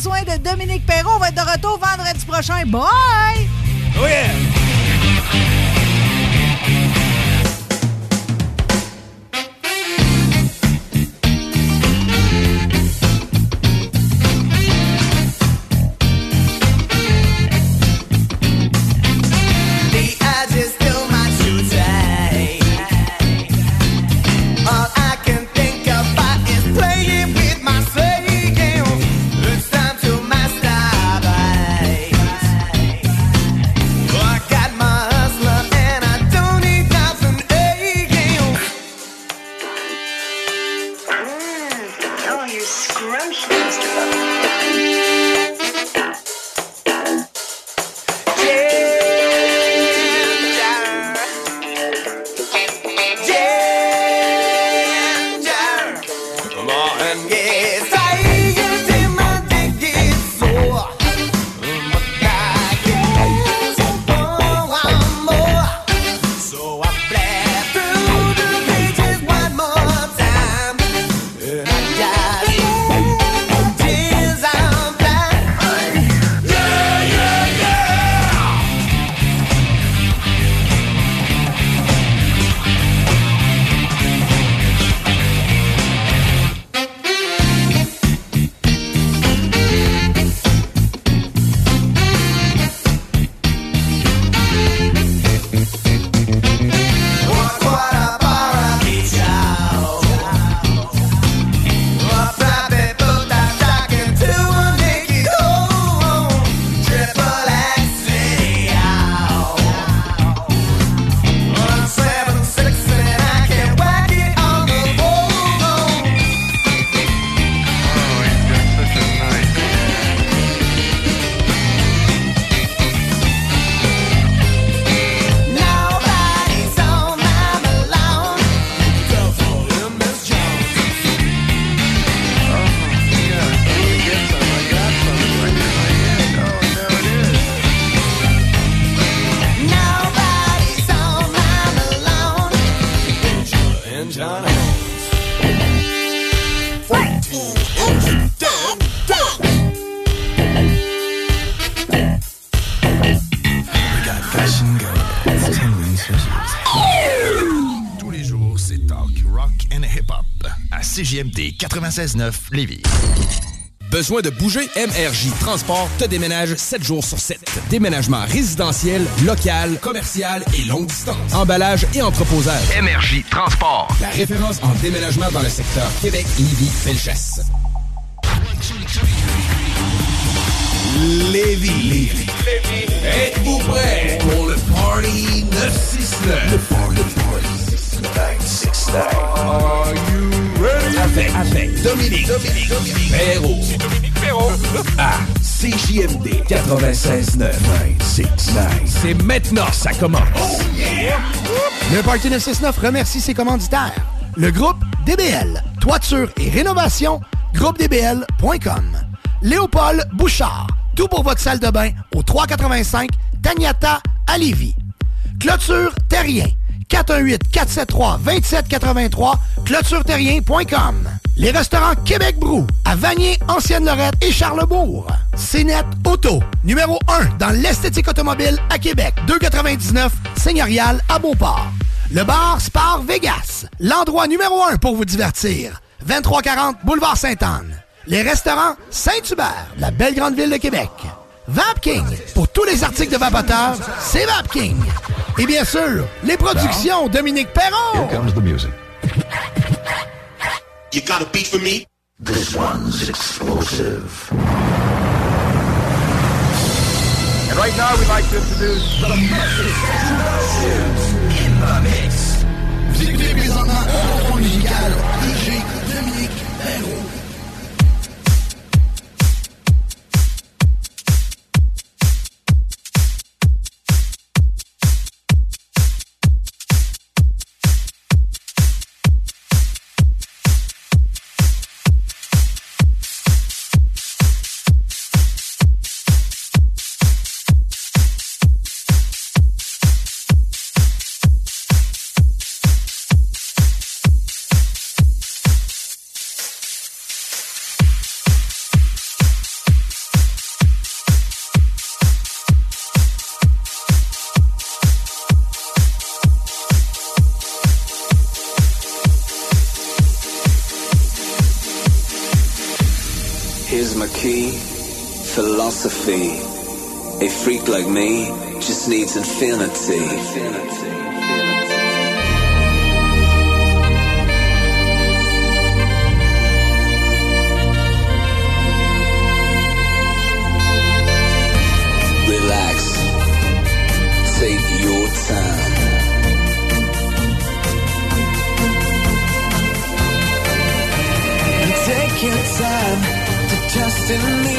Soin de Dominique Perrault. On va être de retour vendredi prochain. Bye! Oh yeah! 96.9 Lévis. Besoin de bouger? MRJ Transport te déménage 7 jours sur 7. Déménagement résidentiel, local, commercial et longue distance. Emballage et entreposage. MRJ Transport. La référence en déménagement dans le secteur Québec, Lévis, Felchasse. Lévis. Lévis. Êtes-vous prêts pour le Party 969? Le Party, Party 969. Avec, Dominique, Dominique, Dominique Perrault. C'est Dominique Perrault. À CJMD 96.9. 969. C'est maintenant, ça commence. Oh yeah! Le Party 969 remercie ses commanditaires. Le groupe DBL, toiture et rénovation, groupedbl.com. Léopold Bouchard, tout pour votre salle de bain au 385 Tagnata à Lévis. Clôture Terrien, 418-473-2783, clôtureterrien.com. Les restaurants Québec Brou, à Vanier, Ancienne-Lorette et Charlebourg. CNET Auto, numéro 1 dans l'esthétique automobile à Québec, 299 Seigneurial à Beauport. Le bar Spar Vegas, l'endroit numéro 1 pour vous divertir. 2340 Boulevard Sainte-Anne. Les restaurants Saint-Hubert, la belle grande ville de Québec. Vapking, pour tous les articles de vapoteurs, c'est Vapking. Et bien sûr, les productions Dominique Perron. Here comes the music. You got a beat for me? This one's explosive. And right now, we'd like to introduce the In the mix. Vous écoutez présentement un contrôle musical DJ infinity. A freak like me just needs infinity. infinity. take your time. Take your time to trust in me.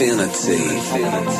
infinity. infinity.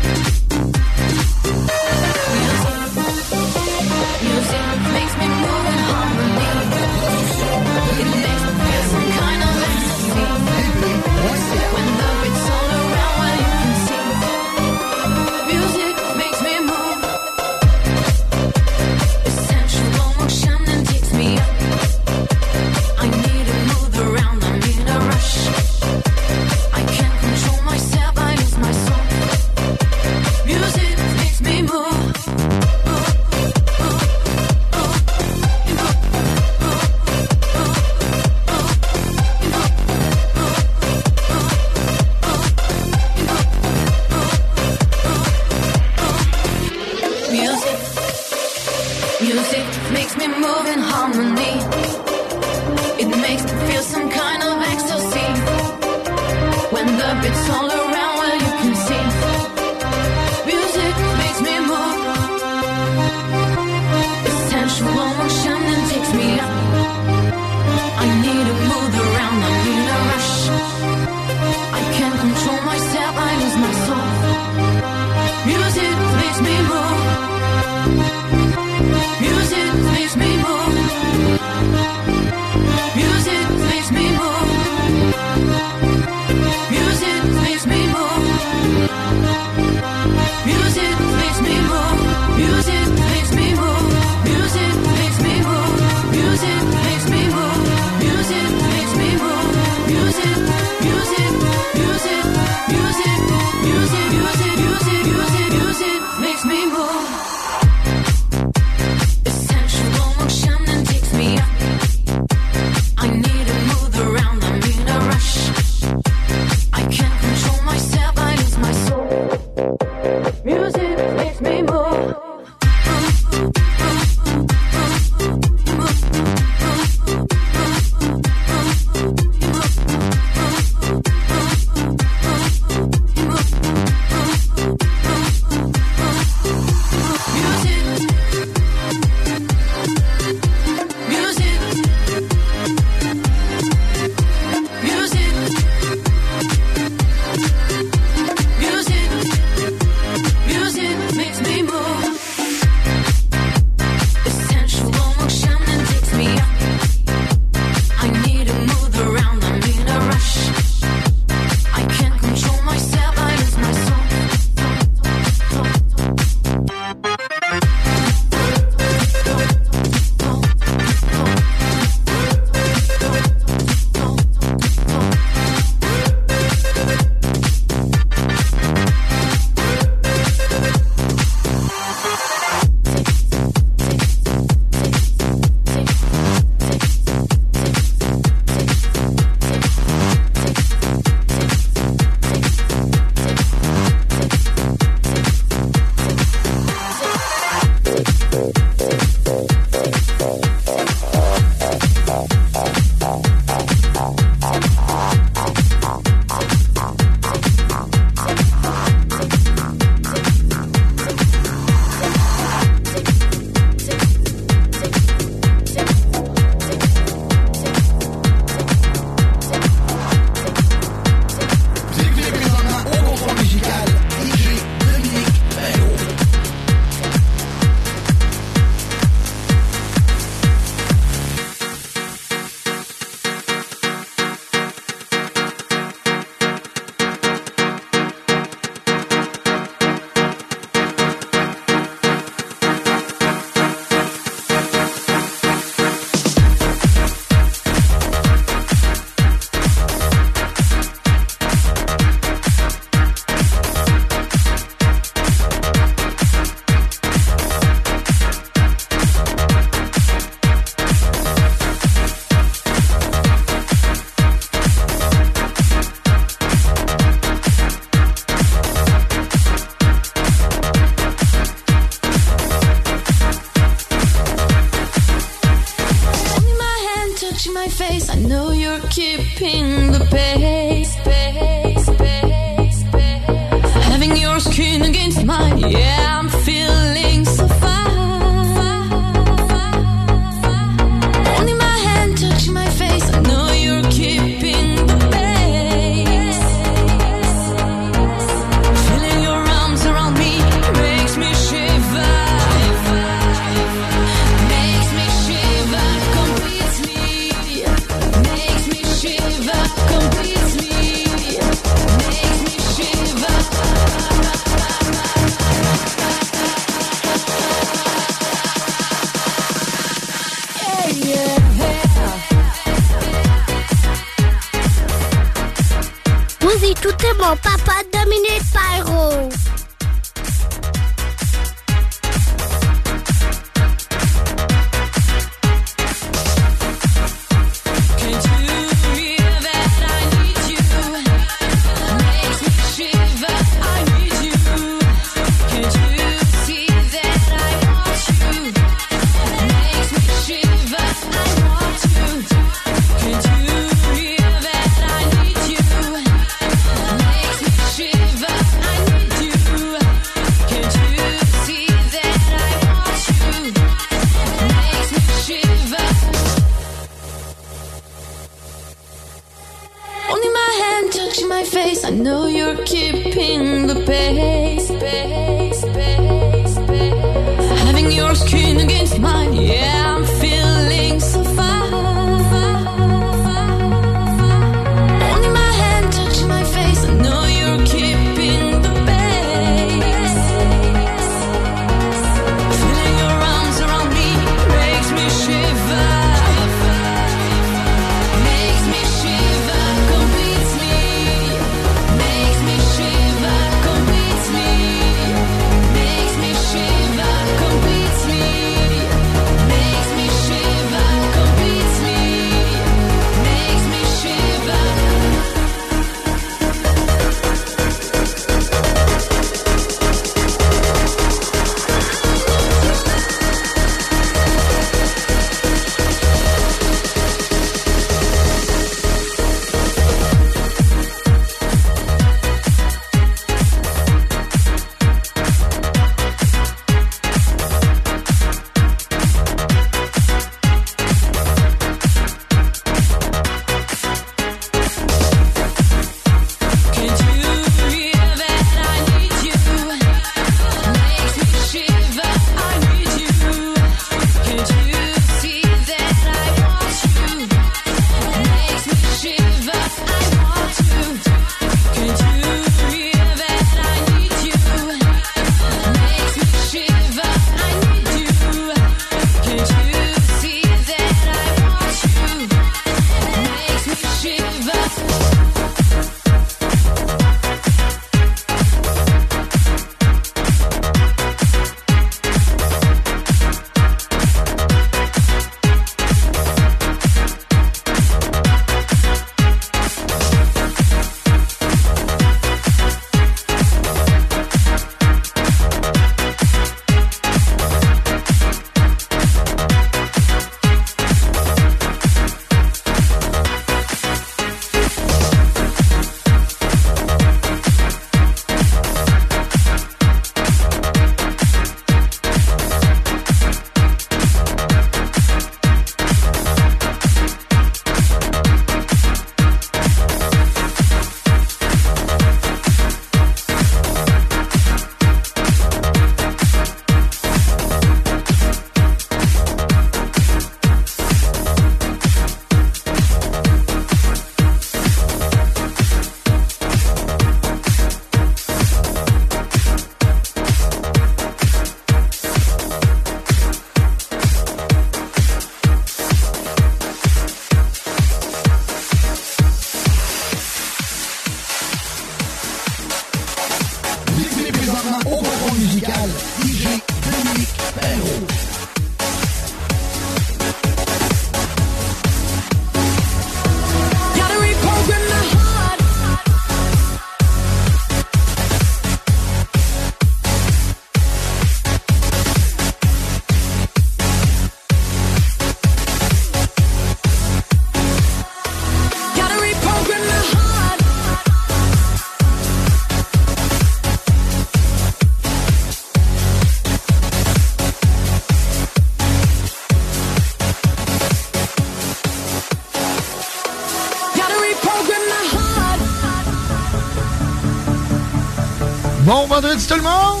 Bon vendredi tout le monde!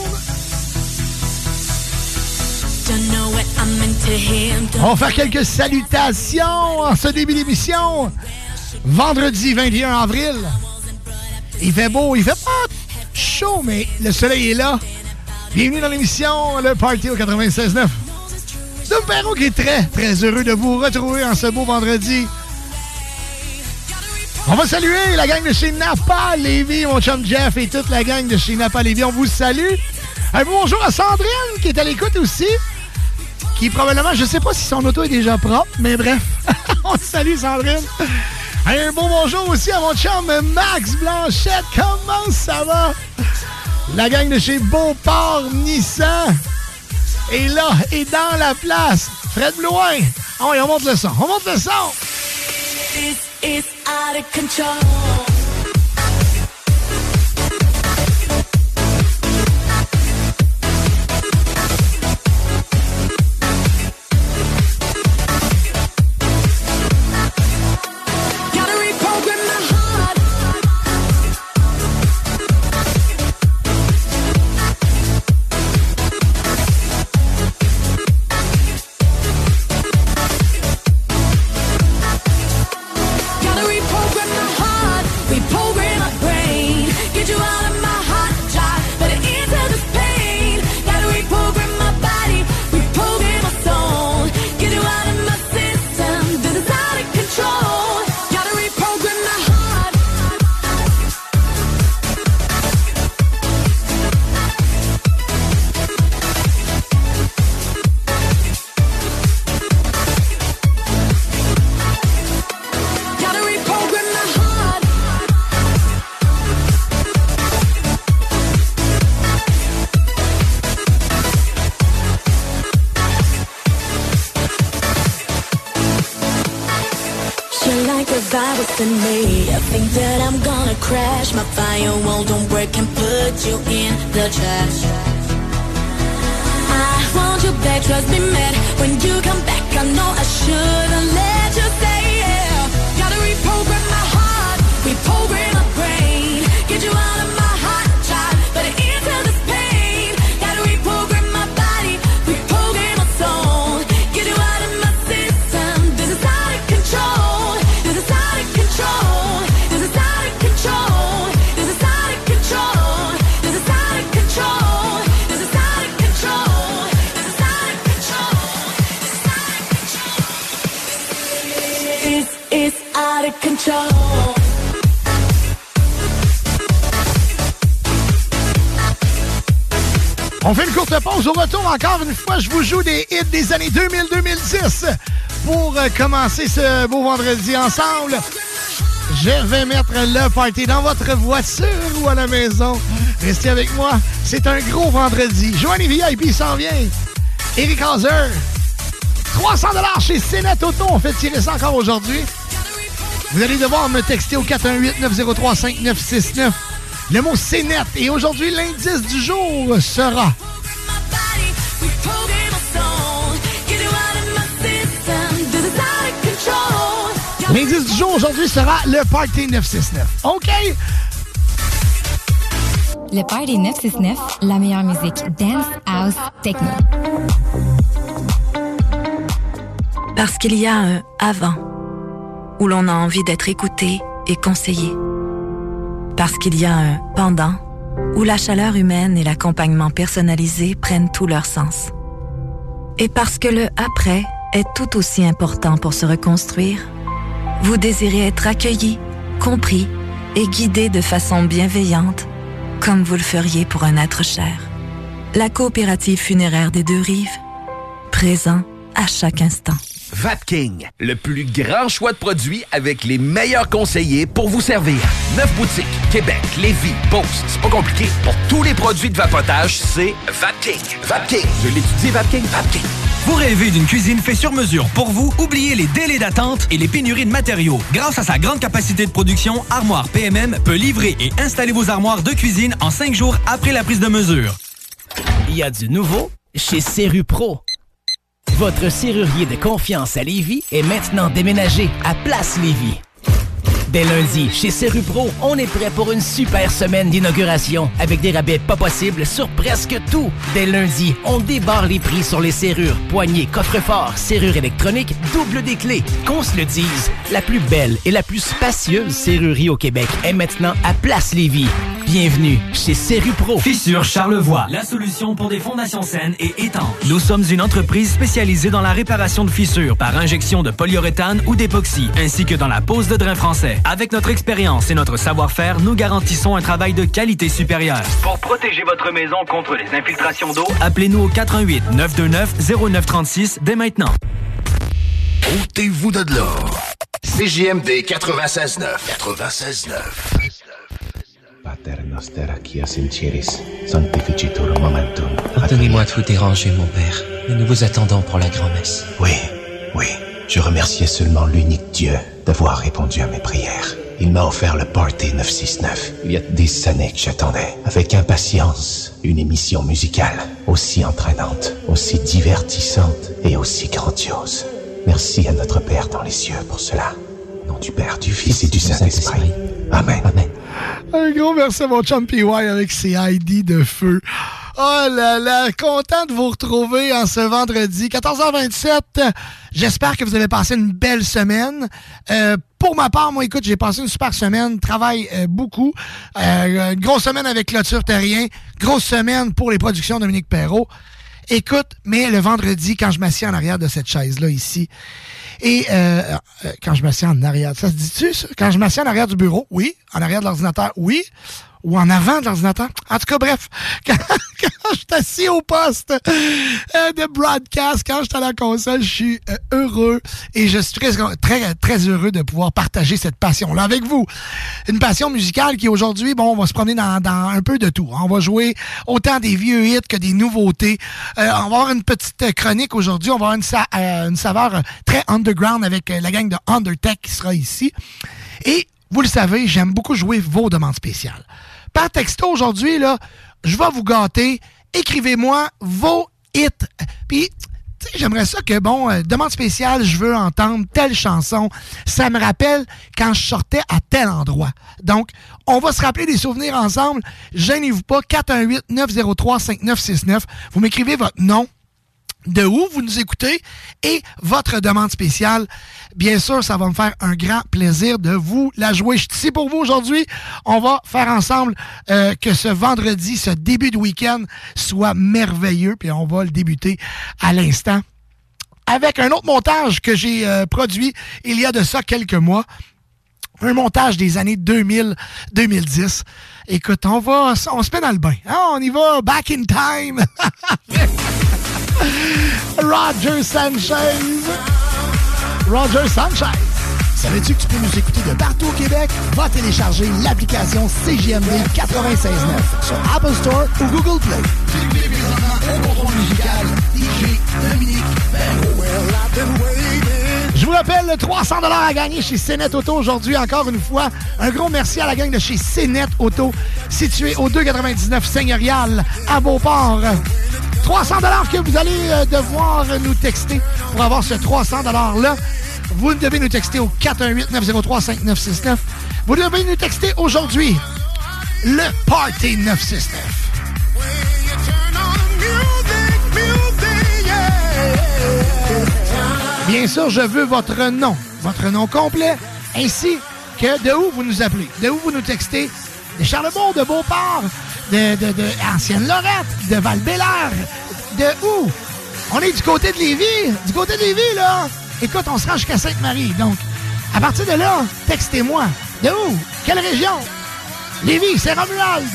On va faire quelques salutations en ce début d'émission. Vendredi 21 avril. Il fait beau, il fait pas chaud, mais le soleil est là. Bienvenue dans l'émission Le Party au 96.9. Dom Perrault qui est très, très heureux de vous retrouver en ce beau vendredi. Va saluer la gang de chez Napa Lévis, mon chum Jeff et toute la gang de chez Napa Lévis. On vous salue. Un bonjour à Sandrine qui est à l'écoute aussi. Qui probablement, je sais pas si son auto est déjà propre, mais bref. On salue Sandrine. Un bon bonjour aussi à mon chum Max Blanchette. Comment ça va? La gang de chez Beauport Nissan est là, est dans la place. Fred Blouin. Oui, on monte le son. On monte le son. Control. Encore une fois, je vous joue des hits des années 2000-2010 pour euh, commencer ce beau vendredi ensemble. Je vais mettre le party dans votre voiture ou à la maison. Restez avec moi. C'est un gros vendredi. Joanie VIP s'en vient. Eric Hauser. 300 chez Cénet Auto. On fait tirer ça encore aujourd'hui. Vous allez devoir me texter au 418-903-5969. Le mot CNET. Et aujourd'hui, l'indice du jour sera... L'indice du jour aujourd'hui sera le Party 969. OK? Le Party 969, la meilleure musique dance, house, techno. Parce qu'il y a un avant, où l'on a envie d'être écouté et conseillé. Parce qu'il y a un pendant, où la chaleur humaine et l'accompagnement personnalisé prennent tout leur sens. Et parce que le après est tout aussi important pour se reconstruire, vous désirez être accueilli, compris et guidé de façon bienveillante, comme vous le feriez pour un être cher. La coopérative funéraire des deux rives, présent à chaque instant. Vapking, le plus grand choix de produits avec les meilleurs conseillers pour vous servir. Neuf boutiques, Québec, Lévis, Beauce. C'est pas compliqué. Pour tous les produits de vapotage, c'est Vapking. Vapking. Je l'étudie, Vapking. Vapking. Vous rêvez d'une cuisine faite sur mesure pour vous? Oubliez les délais d'attente et les pénuries de matériaux. Grâce à sa grande capacité de production, Armoire PMM peut livrer et installer vos armoires de cuisine en cinq jours après la prise de mesure. Il y a du nouveau chez Serru Pro. Votre serrurier de confiance à Lévis est maintenant déménagé à Place Lévis. Dès lundi, chez Serru Pro, on est prêt pour une super semaine d'inauguration avec des rabais pas possibles sur presque tout. Dès lundi, on débarre les prix sur les serrures, poignées, coffres-forts, serrures électroniques, double des clés. Qu'on se le dise, la plus belle et la plus spacieuse serrurerie au Québec est maintenant à Place Lévis. Bienvenue chez Serru Pro. Fissure Charlevoix, la solution pour des fondations saines et étanches. Nous sommes une entreprise spécialisée dans la réparation de fissures par injection de polyuréthane ou d'époxy, ainsi que dans la pose de drain français. Avec notre expérience et notre savoir-faire, nous garantissons un travail de qualité supérieure. Pour protéger votre maison contre les infiltrations d'eau, appelez-nous au 88 929 0936 dès maintenant. Ôtez-vous de là. CJMD 96.9. 96.9. Pater noster sanctificitur momentum. Pardonnez-moi de vous déranger, mon père, mais nous vous attendons pour la grand-messe. Oui, oui. Je remerciais seulement l'unique Dieu d'avoir répondu à mes prières. Il m'a offert le Party 969. Il y a des années que j'attendais, avec impatience, une émission musicale aussi entraînante, aussi divertissante et aussi grandiose. Merci à notre Père dans les cieux pour cela. Au nom du Père, du Fils et du Saint-Esprit. Amen. Un gros merci à mon chum PY avec ses ID de feu. Oh là là, content de vous retrouver en ce vendredi, 14h27. J'espère que vous avez passé une belle semaine. Euh, pour ma part, moi, écoute, j'ai passé une super semaine, travaille euh, beaucoup. Euh, une grosse semaine avec Clôture Terrien, grosse semaine pour les productions Dominique Perrault. Écoute, mais le vendredi, quand je m'assieds en arrière de cette chaise-là ici, et euh, euh, quand je m'assieds en arrière, ça se dit-tu, ça? Quand je m'assieds en arrière du bureau, oui. En arrière de l'ordinateur, oui. Ou en avant de l'ordinateur. En tout cas, bref, quand, quand je suis assis au poste euh, de broadcast, quand je suis à la console, je suis euh, heureux et je suis très, très, très heureux de pouvoir partager cette passion-là avec vous. Une passion musicale qui aujourd'hui, bon, on va se promener dans, dans un peu de tout. On va jouer autant des vieux hits que des nouveautés. Euh, on va avoir une petite chronique aujourd'hui. On va avoir une, euh, une saveur très underground avec euh, la gang de Undertech qui sera ici. Et vous le savez, j'aime beaucoup jouer vos demandes spéciales. Texto aujourd'hui, là, je vais vous gâter. Écrivez-moi vos hits. Puis, j'aimerais ça que, bon, euh, demande spéciale, je veux entendre telle chanson. Ça me rappelle quand je sortais à tel endroit. Donc, on va se rappeler des souvenirs ensemble. Gênez-vous pas, 418-903-5969. Vous m'écrivez votre nom, de où vous nous écoutez et votre demande spéciale. Bien sûr, ça va me faire un grand plaisir de vous la jouer. Je suis ici pour vous aujourd'hui. On va faire ensemble euh, que ce vendredi, ce début de week-end soit merveilleux, puis on va le débuter à l'instant avec un autre montage que j'ai euh, produit il y a de ça quelques mois. Un montage des années 2000-2010. Écoute, on va, on se met dans le bain. hein? On y va back in time. Roger Sanchez. Roger Sanchez. Savais-tu que tu peux nous écouter de partout au Québec? Va télécharger l'application CJMD 96.9 sur Apple Store ou Google Play. Je vous rappelle, le 300 à gagner chez Cénet Auto aujourd'hui. Encore une fois, un gros merci à la gang de chez Cénet Auto, situé au 299 Seigneurial à Beauport. 300 que vous allez euh, devoir nous texter pour avoir ce 300 $-là. Vous devez nous texter au 418-903-5969. Vous devez nous texter aujourd'hui le Party 969. Bien sûr, je veux votre nom, votre nom complet, ainsi que de où vous nous appelez, de où vous nous textez, de Charlebourg, de Beauport, de, de, de Ancienne-Lorette, de val de où? On est du côté de Lévis, du côté de Lévis, là. Écoute, on se rend jusqu'à Sainte-Marie, donc, à partir de là, textez-moi. De où? Quelle région? Lévis, c'est Romuald.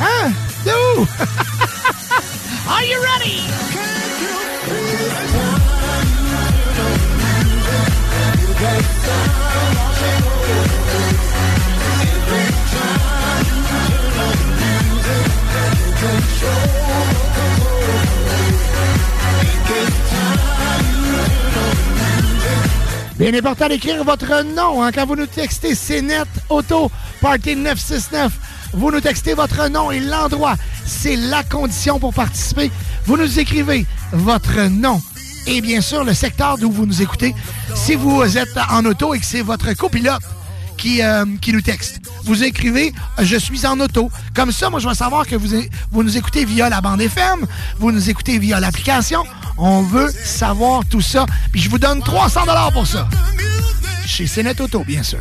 Hein? De où? Are you ready? Bien important d'écrire votre nom hein, quand vous nous textez CNET Auto Party 969. Vous nous textez votre nom et l'endroit. C'est la condition pour participer. Vous nous écrivez votre nom et bien sûr le secteur d'où vous nous écoutez. Si vous êtes en auto et que c'est votre copilote qui, euh, qui nous texte. Vous écrivez Je suis en auto. Comme ça, moi, je vais savoir que vous, vous nous écoutez via la bande FM, vous nous écoutez via l'application. On veut savoir tout ça. Puis je vous donne 300 pour ça. Chez Cénet Auto, bien sûr.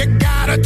You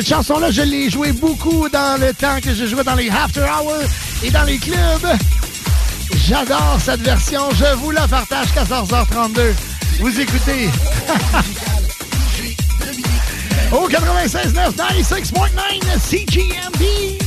Cette chanson-là, je l'ai jouée beaucoup dans le temps que je jouais dans les after hours et dans les clubs. J'adore cette version. Je vous la partage 14h32. Vous écoutez. Au 96.9, 96.9 CGMD.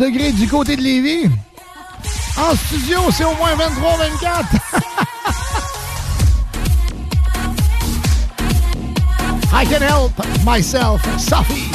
degrés du côté de Lévis. En studio, c'est au moins 23-24. I can help myself, Sophie.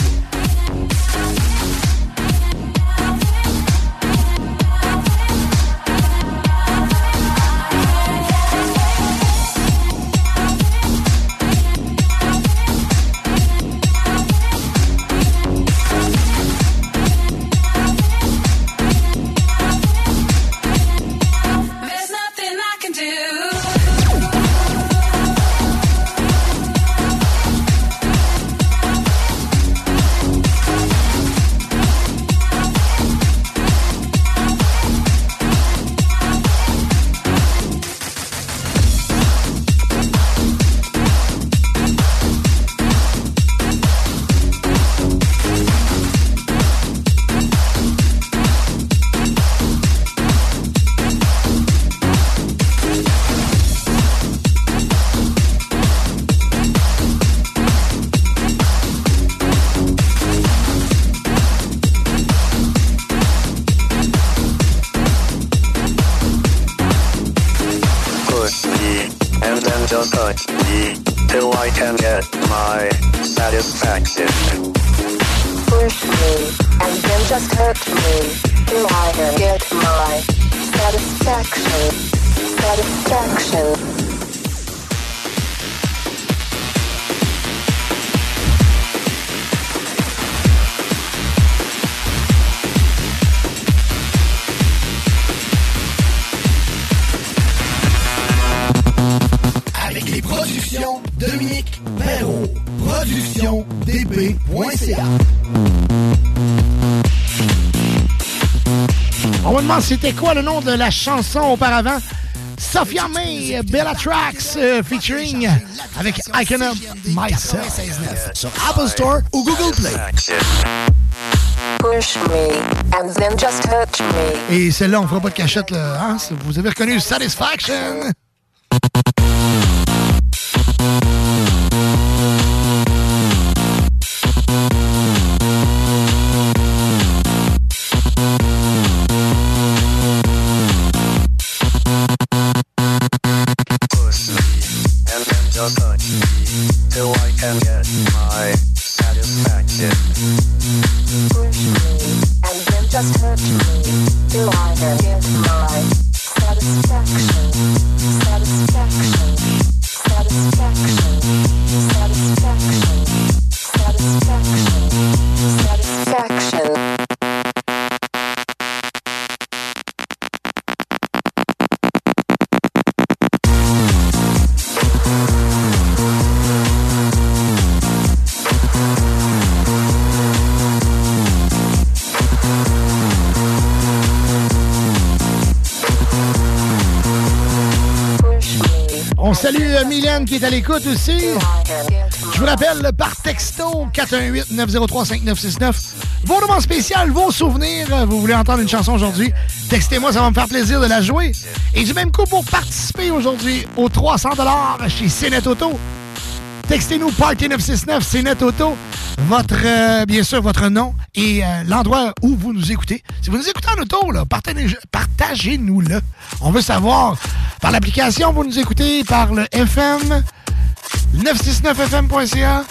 C'était quoi le nom de la chanson auparavant? Sophia May, Bella Tracks, euh, featuring avec I Can Myself euh, sur Apple Store ou Google Play. Et celle-là, on fera pas de cachette, là. Hein? Vous avez reconnu Satisfaction? qui est à l'écoute aussi. Je vous rappelle, par texto 418-903-5969, vos demandes spéciales, vos souvenirs. Vous voulez entendre une chanson aujourd'hui? Textez-moi, ça va me faire plaisir de la jouer. Et du même coup, pour participer aujourd'hui aux 300 chez CNET Auto, textez-nous Party 969 CNET Auto votre, euh, bien sûr, votre nom et euh, l'endroit où vous nous écoutez. Si vous nous écoutez en auto, partagez-nous-le. On veut savoir par l'application. Vous nous écoutez par le FM 969fm.ca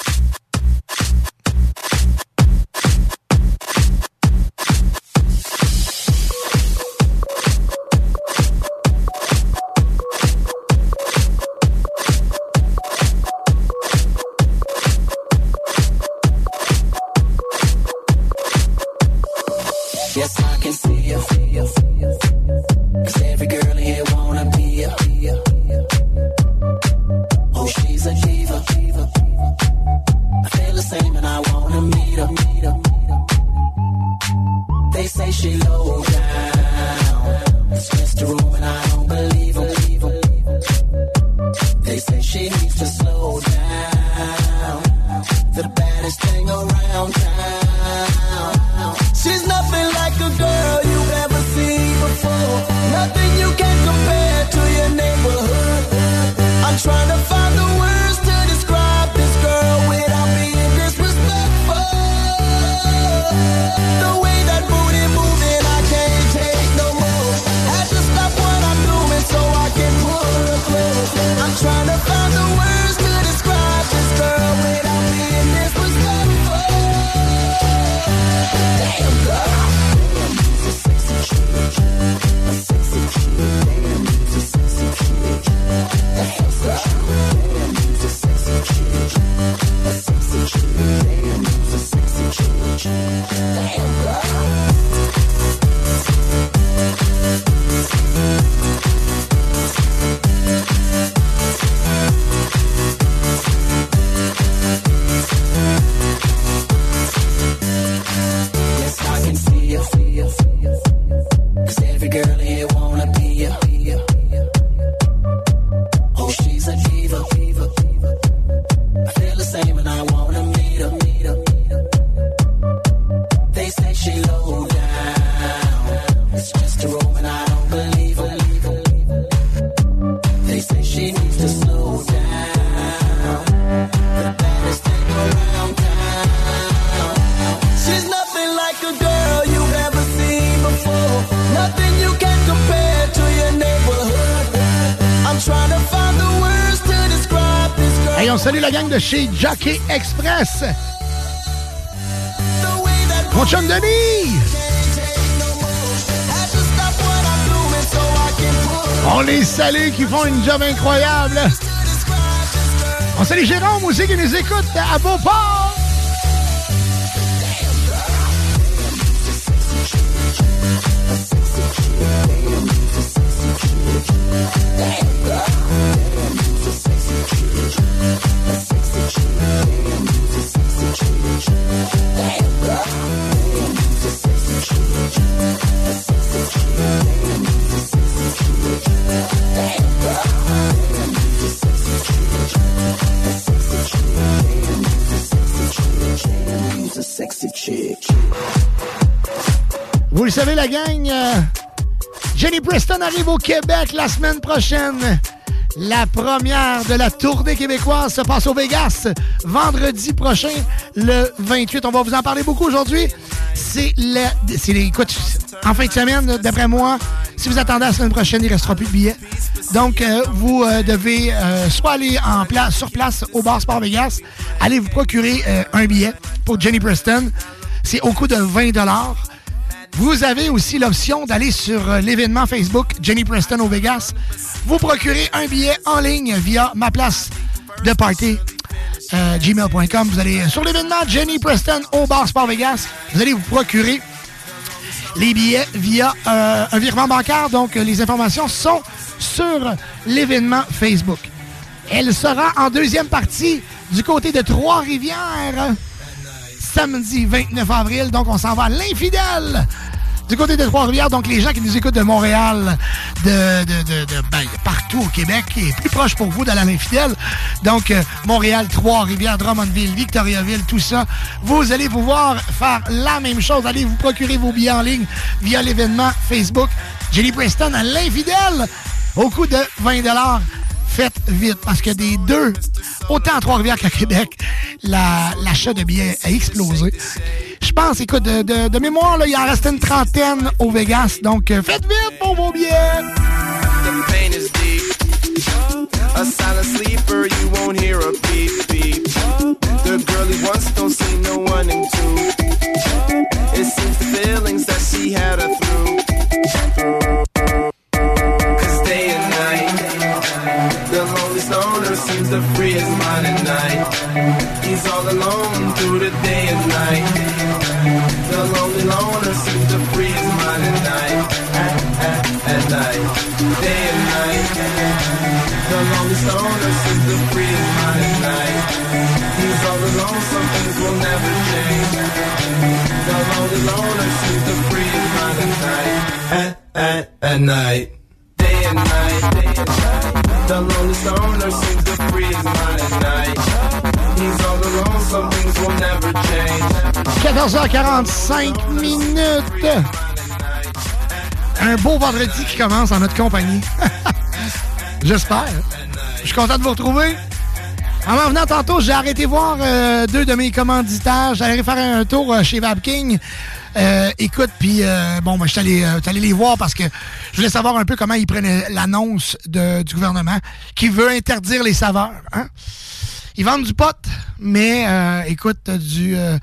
chez Jockey Express. Mon chum Denis! On les salue qui font une job incroyable. On salue Jérôme aussi qui nous écoute à Beauport. Savez, la gang, euh, Jenny Preston arrive au Québec la semaine prochaine. La première de la tournée québécoise se passe au Vegas vendredi prochain, le 28. On va vous en parler beaucoup aujourd'hui. C'est le, c'est les, écoute, en fin de semaine, d'après moi, si vous attendez la semaine prochaine, il ne restera plus de billets. Donc, euh, vous euh, devez soit aller en sur place au Bar Sport Vegas, aller vous procurer un billet pour Jenny Preston. C'est au coût de 20 vous avez aussi l'option d'aller sur euh, l'événement Facebook Jenny Preston au Vegas. Vous procurez un billet en ligne via ma place de party euh, gmail.com. Vous allez sur l'événement Jenny Preston au Bar Sport Vegas. Vous allez vous procurer les billets via euh, un virement bancaire. Donc, euh, les informations sont sur l'événement Facebook. Elle sera en deuxième partie du côté de Trois-Rivières samedi 29 avril. Donc, on s'en va à l'infidèle du côté de Trois-Rivières. Donc, les gens qui nous écoutent de Montréal, de, de, de, ben, partout au Québec, et plus proche pour vous d'aller l'infidèle. Donc, euh, Montréal, Trois-Rivières, Drummondville, Victoriaville, tout ça. Vous allez pouvoir faire la même chose. Allez vous procurer vos billets en ligne via l'événement Facebook Jenny Preston à l'infidèle au coût de 20 Faites vite parce que des deux, autant à Trois-Rivières qu'à Québec, la- l'achat de billets a explosé. Je pense, écoute, de, de- de mémoire, là, il en restait une trentaine au Vegas. Donc, euh, faites vite pour vos billets. A silent sleeper, you won't hear a beep beep. The girl he wants don't see no one in two. It seems the feelings that she had her through. Seems to free mind at night. He's all alone through the day and night. The lonely loner seems to free mind at night. At, at, at night. Day and night. The lonely stoner seems to free mind at night. He's all alone, some things will never change. The lonely loner seems to free his mind at night. At, at, at night. Day and night. Day and night. The lonely stoner seems to free his mind at night. He's all alone, some things will never change. 14h45 minutes. Un beau vendredi qui commence en notre compagnie. J'espère. Je suis content de vous retrouver. En venant tantôt, j'ai arrêté voir euh, deux de mes commanditaires. J'allais faire un tour euh, chez Vapking. Euh, écoute, puis euh, bon, moi, je suis allé, euh, allé les voir parce que je voulais savoir un peu comment ils prenaient l'annonce du gouvernement qui veut interdire les saveurs. Hein? Ils vendent du pot, mais euh, écoute, du euh,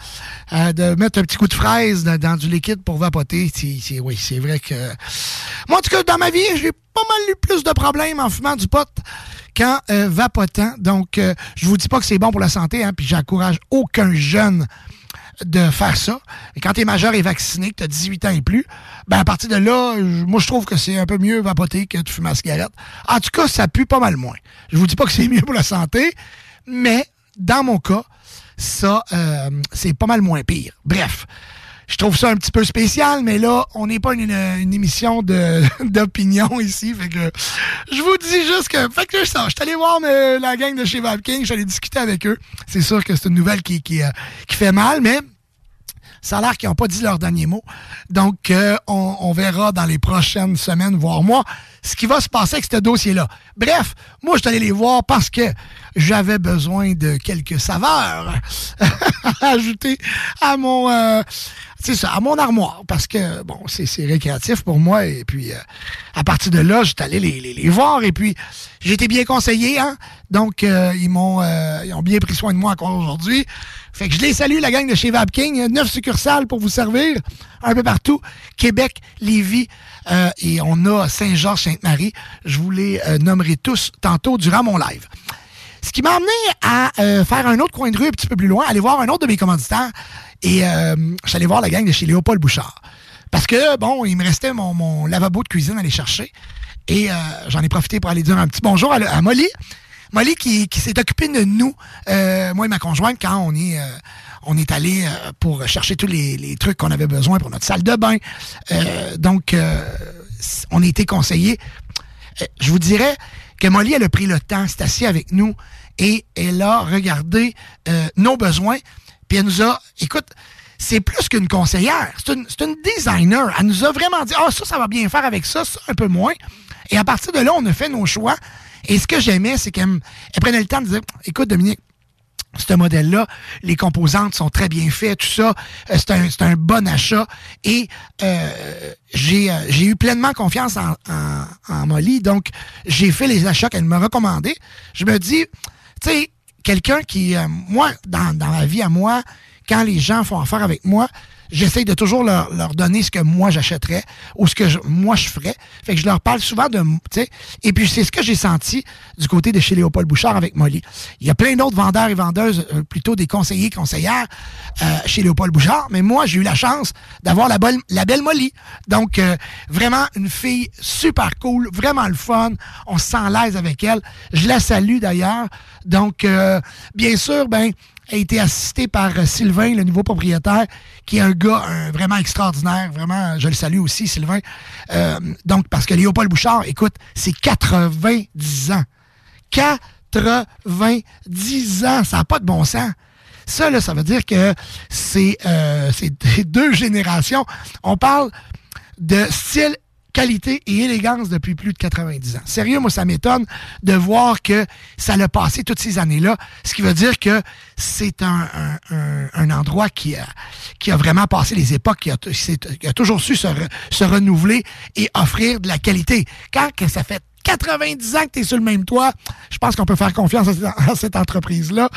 euh, de mettre un petit coup de fraise dans, du liquide pour vapoter, c'est, oui, c'est vrai que. Moi, en tout cas, dans ma vie, j'ai pas mal eu plus de problèmes en fumant du pot qu'en vapotant. Donc, je vous dis pas que c'est bon pour la santé, hein, puis j'encourage aucun jeune de faire ça. Et quand tu es majeur et vacciné, que tu as 18 ans et plus, ben à partir de là, moi je trouve que c'est un peu mieux vapoter que de fumer la cigarette. En tout cas, ça pue pas mal moins. Je vous dis pas que c'est mieux pour la santé, mais dans mon cas, ça, euh, c'est pas mal moins pire. Bref. Je trouve ça un petit peu spécial, mais là, on n'est pas une, une émission d'opinion ici. Fait que je vous dis juste que. Fait que ça, je suis allé voir euh, la gang de chez Vapking, je suis allé discuter avec eux. C'est sûr que c'est une nouvelle qui, qui, euh, qui fait mal, mais ça a l'air qu'ils n'ont pas dit leur dernier mot. Donc, euh, on, verra dans les prochaines semaines, voire mois, ce qui va se passer avec ce dossier-là. Bref, moi, je suis allé les voir parce que j'avais besoin de quelques saveurs à ajouter à mon... euh, ça, à mon armoire, parce que, bon, c'est c'est récréatif pour moi. Et puis, euh, à partir de là, j'étais allé les, les, voir. Et puis, j'ai été bien conseillé, hein. Donc, euh, ils m'ont ils ont bien pris soin de moi encore aujourd'hui. Fait que je les salue, la gang de chez Vapking. Neuf succursales pour vous servir, un peu partout. Québec, Lévis, euh, et on a Saint-Georges-Sainte-Marie. Je vous les euh, nommerai tous tantôt durant mon live. Ce qui m'a amené à euh, faire un autre coin de rue un petit peu plus loin, aller voir un autre de mes commanditaires. Et euh, j'allais voir la gang de chez Léopold Bouchard. Parce que, bon, il me restait mon, lavabo de cuisine à aller chercher. Et j'en ai profité pour aller dire un petit bonjour à Molly. Molly qui, qui s'est occupée de nous, euh, moi et ma conjointe, quand on est, euh, on est allé euh, pour chercher tous les, les trucs qu'on avait besoin pour notre salle de bain. Euh, donc, on a été conseillés. Je vous dirais que Molly, elle a pris le temps, s'est assise avec nous et elle a regardé nos besoins. Puis elle nous a, écoute, c'est plus qu'une conseillère, c'est une, c'est une designer. Elle nous a vraiment dit, ah, ça, ça va bien faire avec ça, ça, un peu moins. Et à partir de là, on a fait nos choix. Et ce que j'aimais, c'est qu'elle prenait le temps de dire, écoute, Dominique, ce modèle-là, les composantes sont très bien faites, tout ça, euh, c'est un, un bon achat. Et euh, j'ai euh, j'ai eu pleinement confiance en, en, Molly, donc j'ai fait les achats qu'elle m'a recommandés. Je me dis, tu sais, quelqu'un qui, moi, dans, dans ma vie à moi, quand les gens font affaire avec moi, j'essaie de toujours leur, leur donner ce que moi j'achèterais ou ce que je- moi je ferais. Fait que je leur parle souvent de, tu sais, et puis c'est ce que j'ai senti du côté de chez Léopold Bouchard avec Molly. Il y a plein d'autres vendeurs et vendeuses, euh, plutôt des conseillers, conseillères euh, chez Léopold Bouchard, mais moi j'ai eu la chance d'avoir la, la belle Molly. Donc euh, vraiment une fille super cool, vraiment le fun. On se sent l'aise avec elle. Je la salue d'ailleurs. Donc euh, bien sûr, ben a été assistée par euh, Sylvain, le nouveau propriétaire, qui est un gars vraiment extraordinaire. Vraiment, je le salue aussi, Sylvain. Euh, donc, parce que Léopold Bouchard, écoute, c'est 90 ans. 90 ans, ça n'a pas de bon sens. Ça, là, ça veut dire que c'est euh, deux générations. On parle de style, qualité et élégance depuis plus de 90 ans. Sérieux, moi, ça m'étonne de voir que ça l'a passé toutes ces années-là, ce qui veut dire que c'est un, un- endroit qui a, qui a vraiment passé les époques, qui a, toujours su se, se renouveler et offrir de la qualité. Quand que ça fait 90 ans que tu es sur le même toit, je pense qu'on peut faire confiance à, cette- entreprise-là.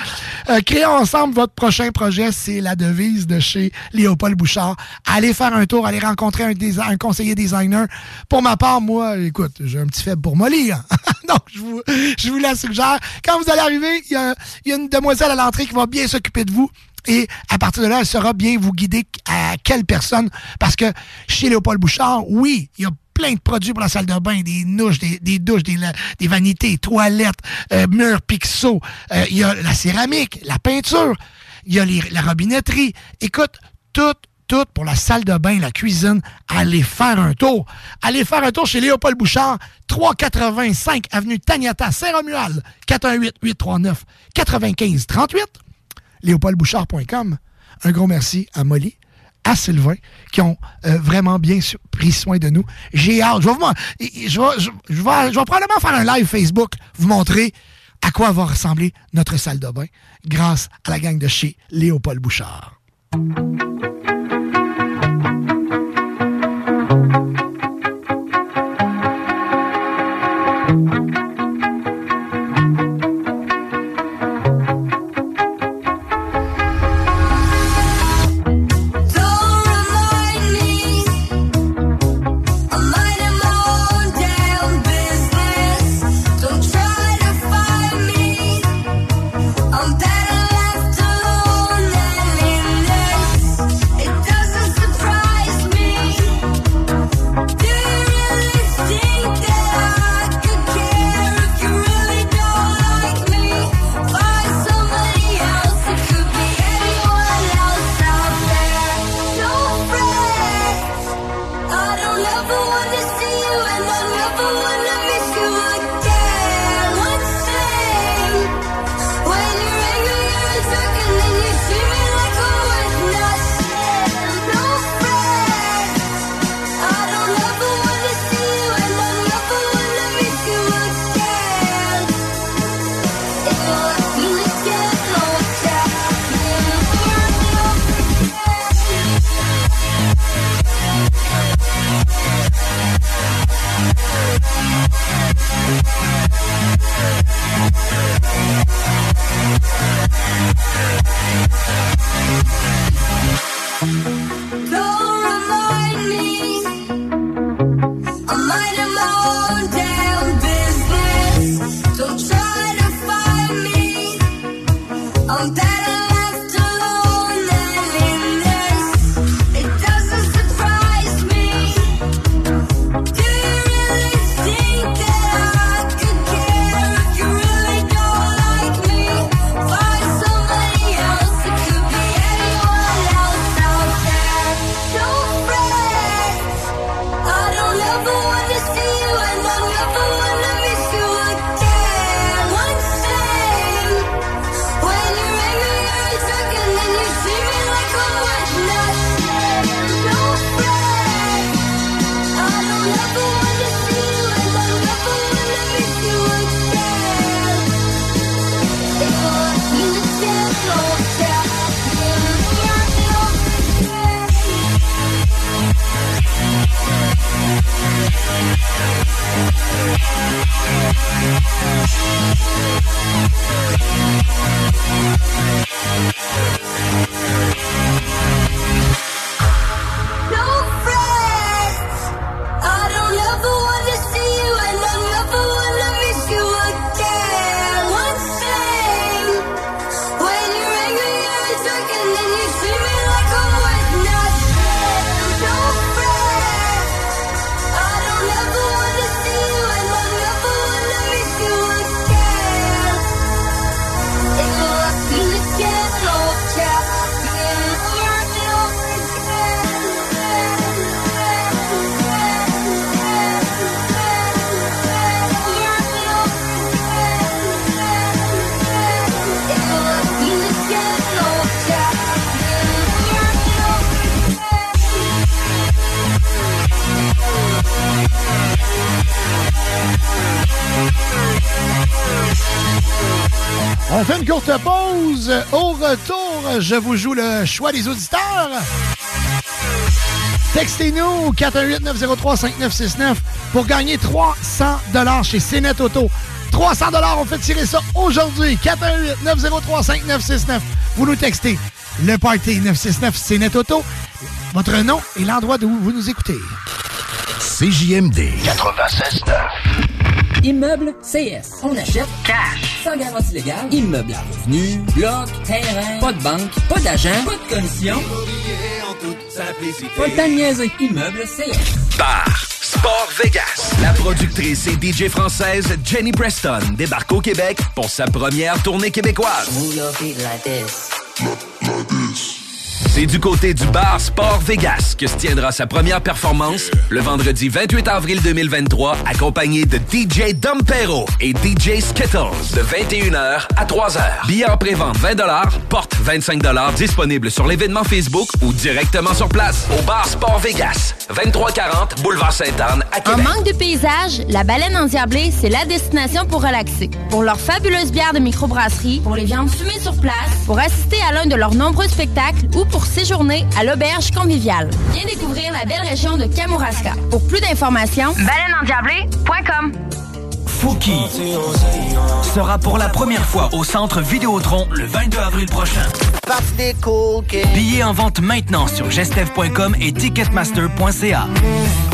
Euh, créons ensemble votre prochain projet, c'est la devise de chez Léopold Bouchard. Allez faire un tour, allez rencontrer un, conseiller designer. Pour ma part, moi, écoute, j'ai un petit faible pour Molly. hein. Donc, je vous, je vous la suggère. Quand vous allez arriver, il y a, y a une demoiselle à l'entrée qui va bien s'occuper de vous. Et à partir de là, elle saura bien vous guider à quelle personne. Parce que chez Léopold Bouchard, oui, il y a de produits pour la salle de bain, des nouches, des, douches, des, vanités, toilettes, euh, murs, pixels. Euh, Il y a la céramique, la peinture, il y a la robinetterie. Écoute, tout, tout pour la salle de bain, la cuisine. Allez faire un tour. Allez faire un tour chez Léopold Bouchard, 385 avenue Taniata, Saint-Romuald, 418-839-9538 léopoldbouchard.com. Un gros merci à Molly, à Sylvain, qui ont euh, vraiment bien pris soin de nous. J'ai hâte. Je vais, vous je, vais, je, vais- probablement faire un live Facebook, vous montrer à quoi va ressembler notre salle de bain grâce à la gang de chez Léopold Bouchard. Je vous joue le choix des auditeurs. Textez-nous 418-903-5969 pour gagner 300 chez CNET Auto. 300 on fait tirer ça aujourd'hui. 418-903-5969. Vous nous textez le Party 969 CNET Auto, votre nom et l'endroit d'où vous nous écoutez. CJMD 96.9. Immeuble CS. On achète cash. Sans garantie légale. Immeuble à revenu. Bloc. Terrain. Pas de banque. Pas d'agent. Pas de commission. Pas le temps de niaiser. Immeuble CS. Bar Sport Vegas. La productrice et DJ française Jenny Preston débarque au Québec pour sa première tournée québécoise. C'est du côté du bar Sport Vegas que se tiendra sa première performance le vendredi 28 avril 2023, accompagné de DJ Dompero et DJ Skittles de 21h à 3h. Billets en pré-vente 20 porte 25 disponible sur l'événement Facebook ou directement sur place au bar Sport Vegas, 2340 Boulevard Sainte-Anne à En Québec. manque de paysage, la baleine endiablée, c'est la destination pour relaxer. Pour leurs fabuleuses bières de microbrasserie, pour les viandes fumées sur place, pour assister à l'un de leurs nombreux spectacles ou pour séjourner à l'auberge conviviale. Viens découvrir la belle région de Kamouraska. Pour plus d'informations, baleineendiablée.com. Fouki sera pour la première fois au Centre Vidéotron le 22 avril prochain. Billets en vente maintenant sur gestev.com et ticketmaster.ca.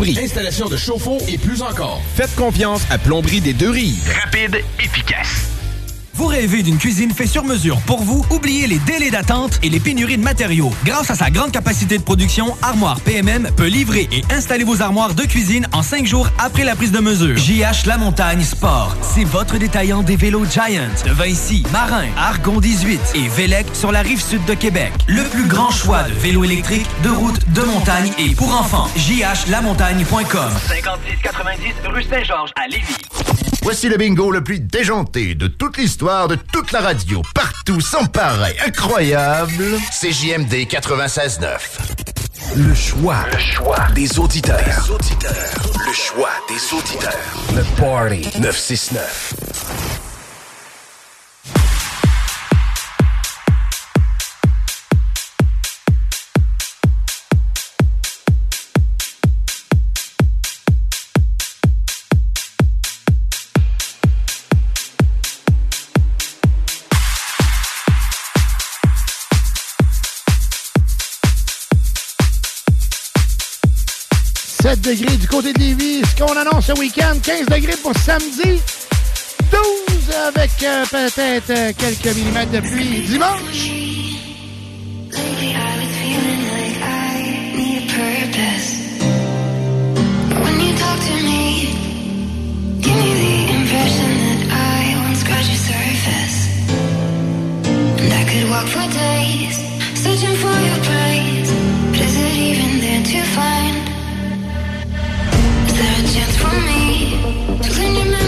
installation de chauffe-eau et plus encore. Faites confiance à Plomberie des deux rives. Rapide, efficace. Vous rêvez d'une cuisine faite sur mesure pour vous? Oubliez les délais d'attente et les pénuries de matériaux. Grâce à sa grande capacité de production, Armoire PMM peut livrer et installer vos armoires de cuisine en cinq jours après la prise de mesure. JH La Montagne Sport, c'est votre détaillant des vélos Giant de Vinci, Marin, Argon 18 et Vélec sur la rive sud de Québec. Le plus grand choix de vélos électriques, de route, de montagne et pour enfants. JHLamontagne.com 50-10-90 rue Saint-Georges à Lévis. Voici le bingo le plus déjanté de toute l'histoire de toute la radio. Partout, sans pareil, incroyable. CJMD 96.9. Le choix. Le choix des auditeurs. Le choix des auditeurs. Le Party 969. « degrés du côté de Lévis. Ce qu'on annonce ce week-end, 15 degrés pour samedi. 12 avec euh, peut-être euh, quelques millimètres de pluie dimanche. Walk for days, searching for your. Is there a chance for me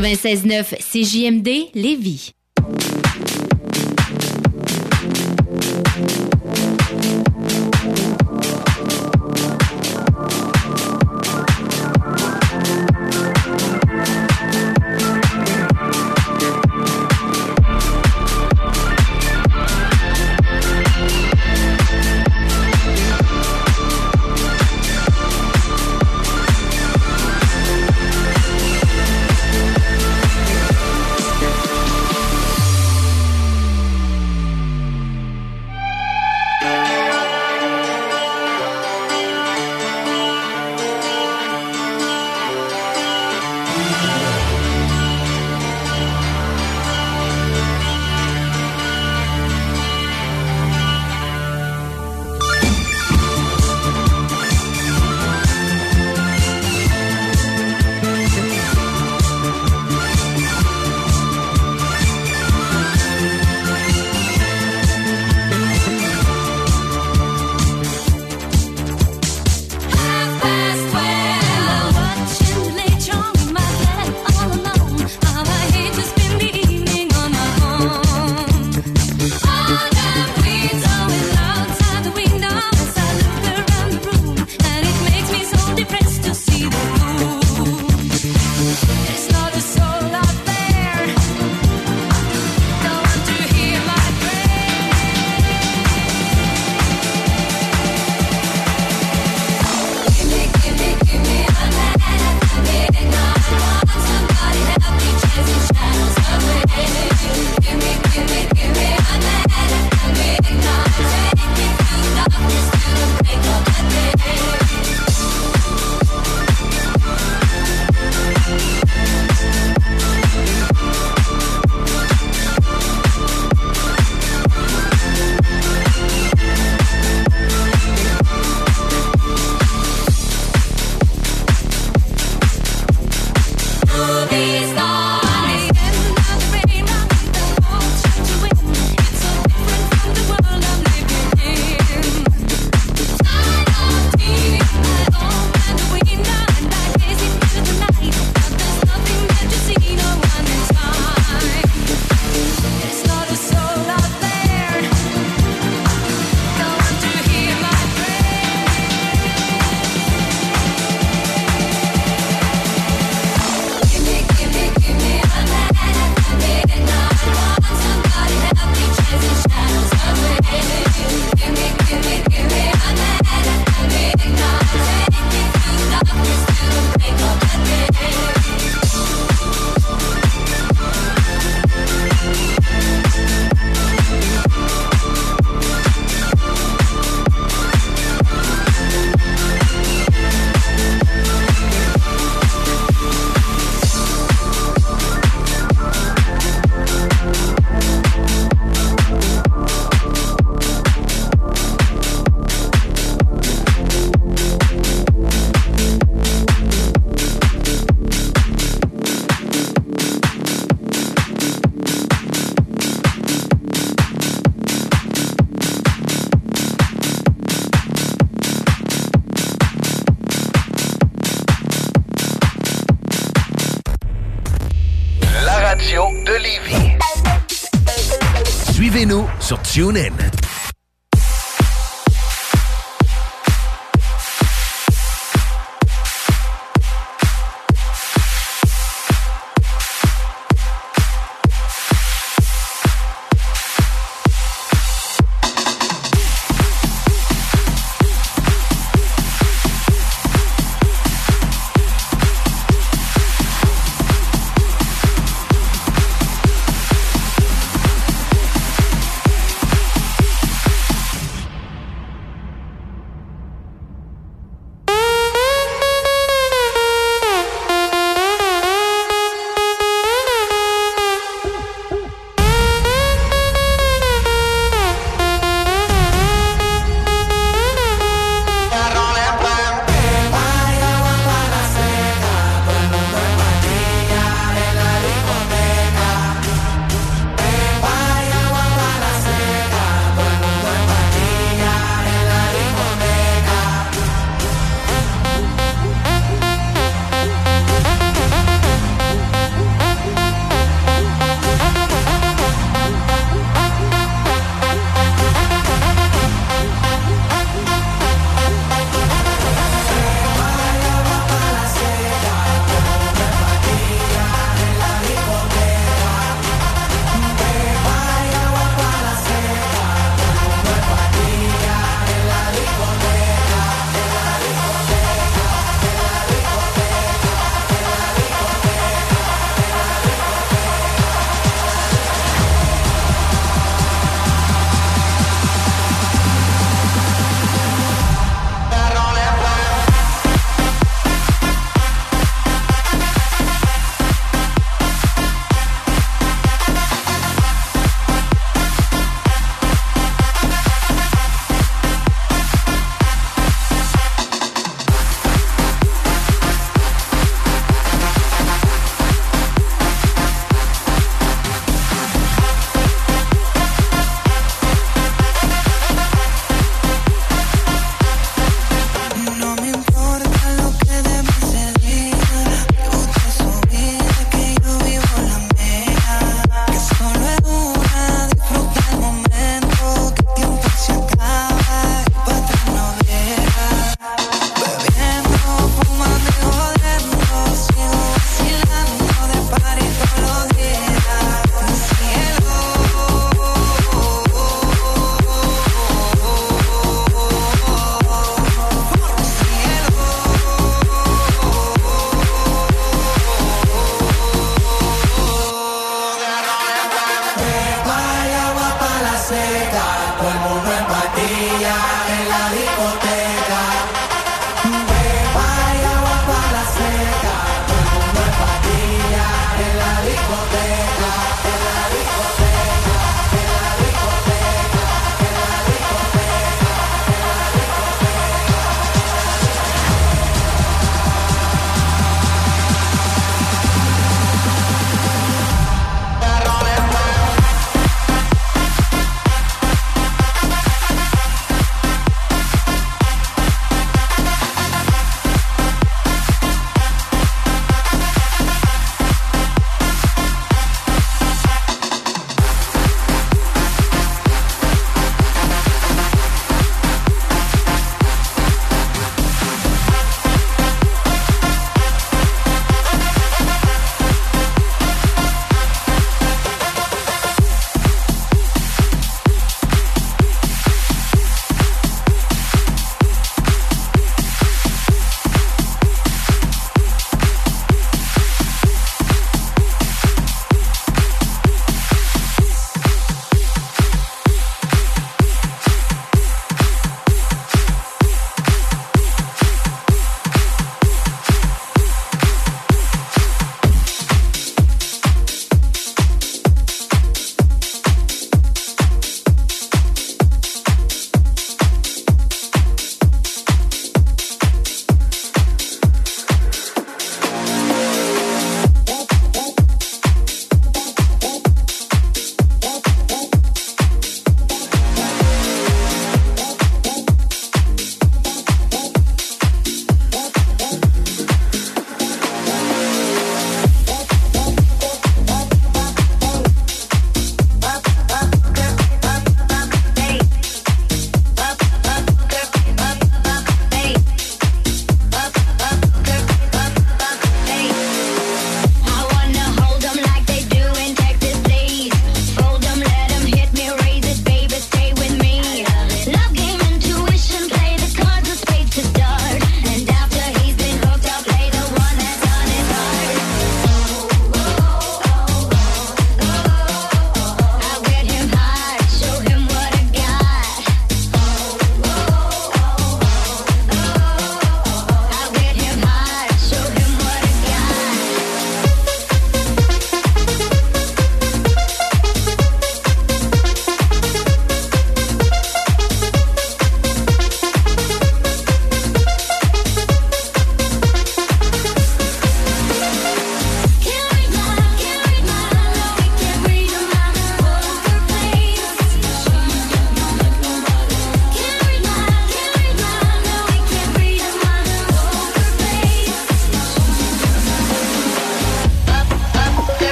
96.9 CJMD Lévis. Suivez-nous sur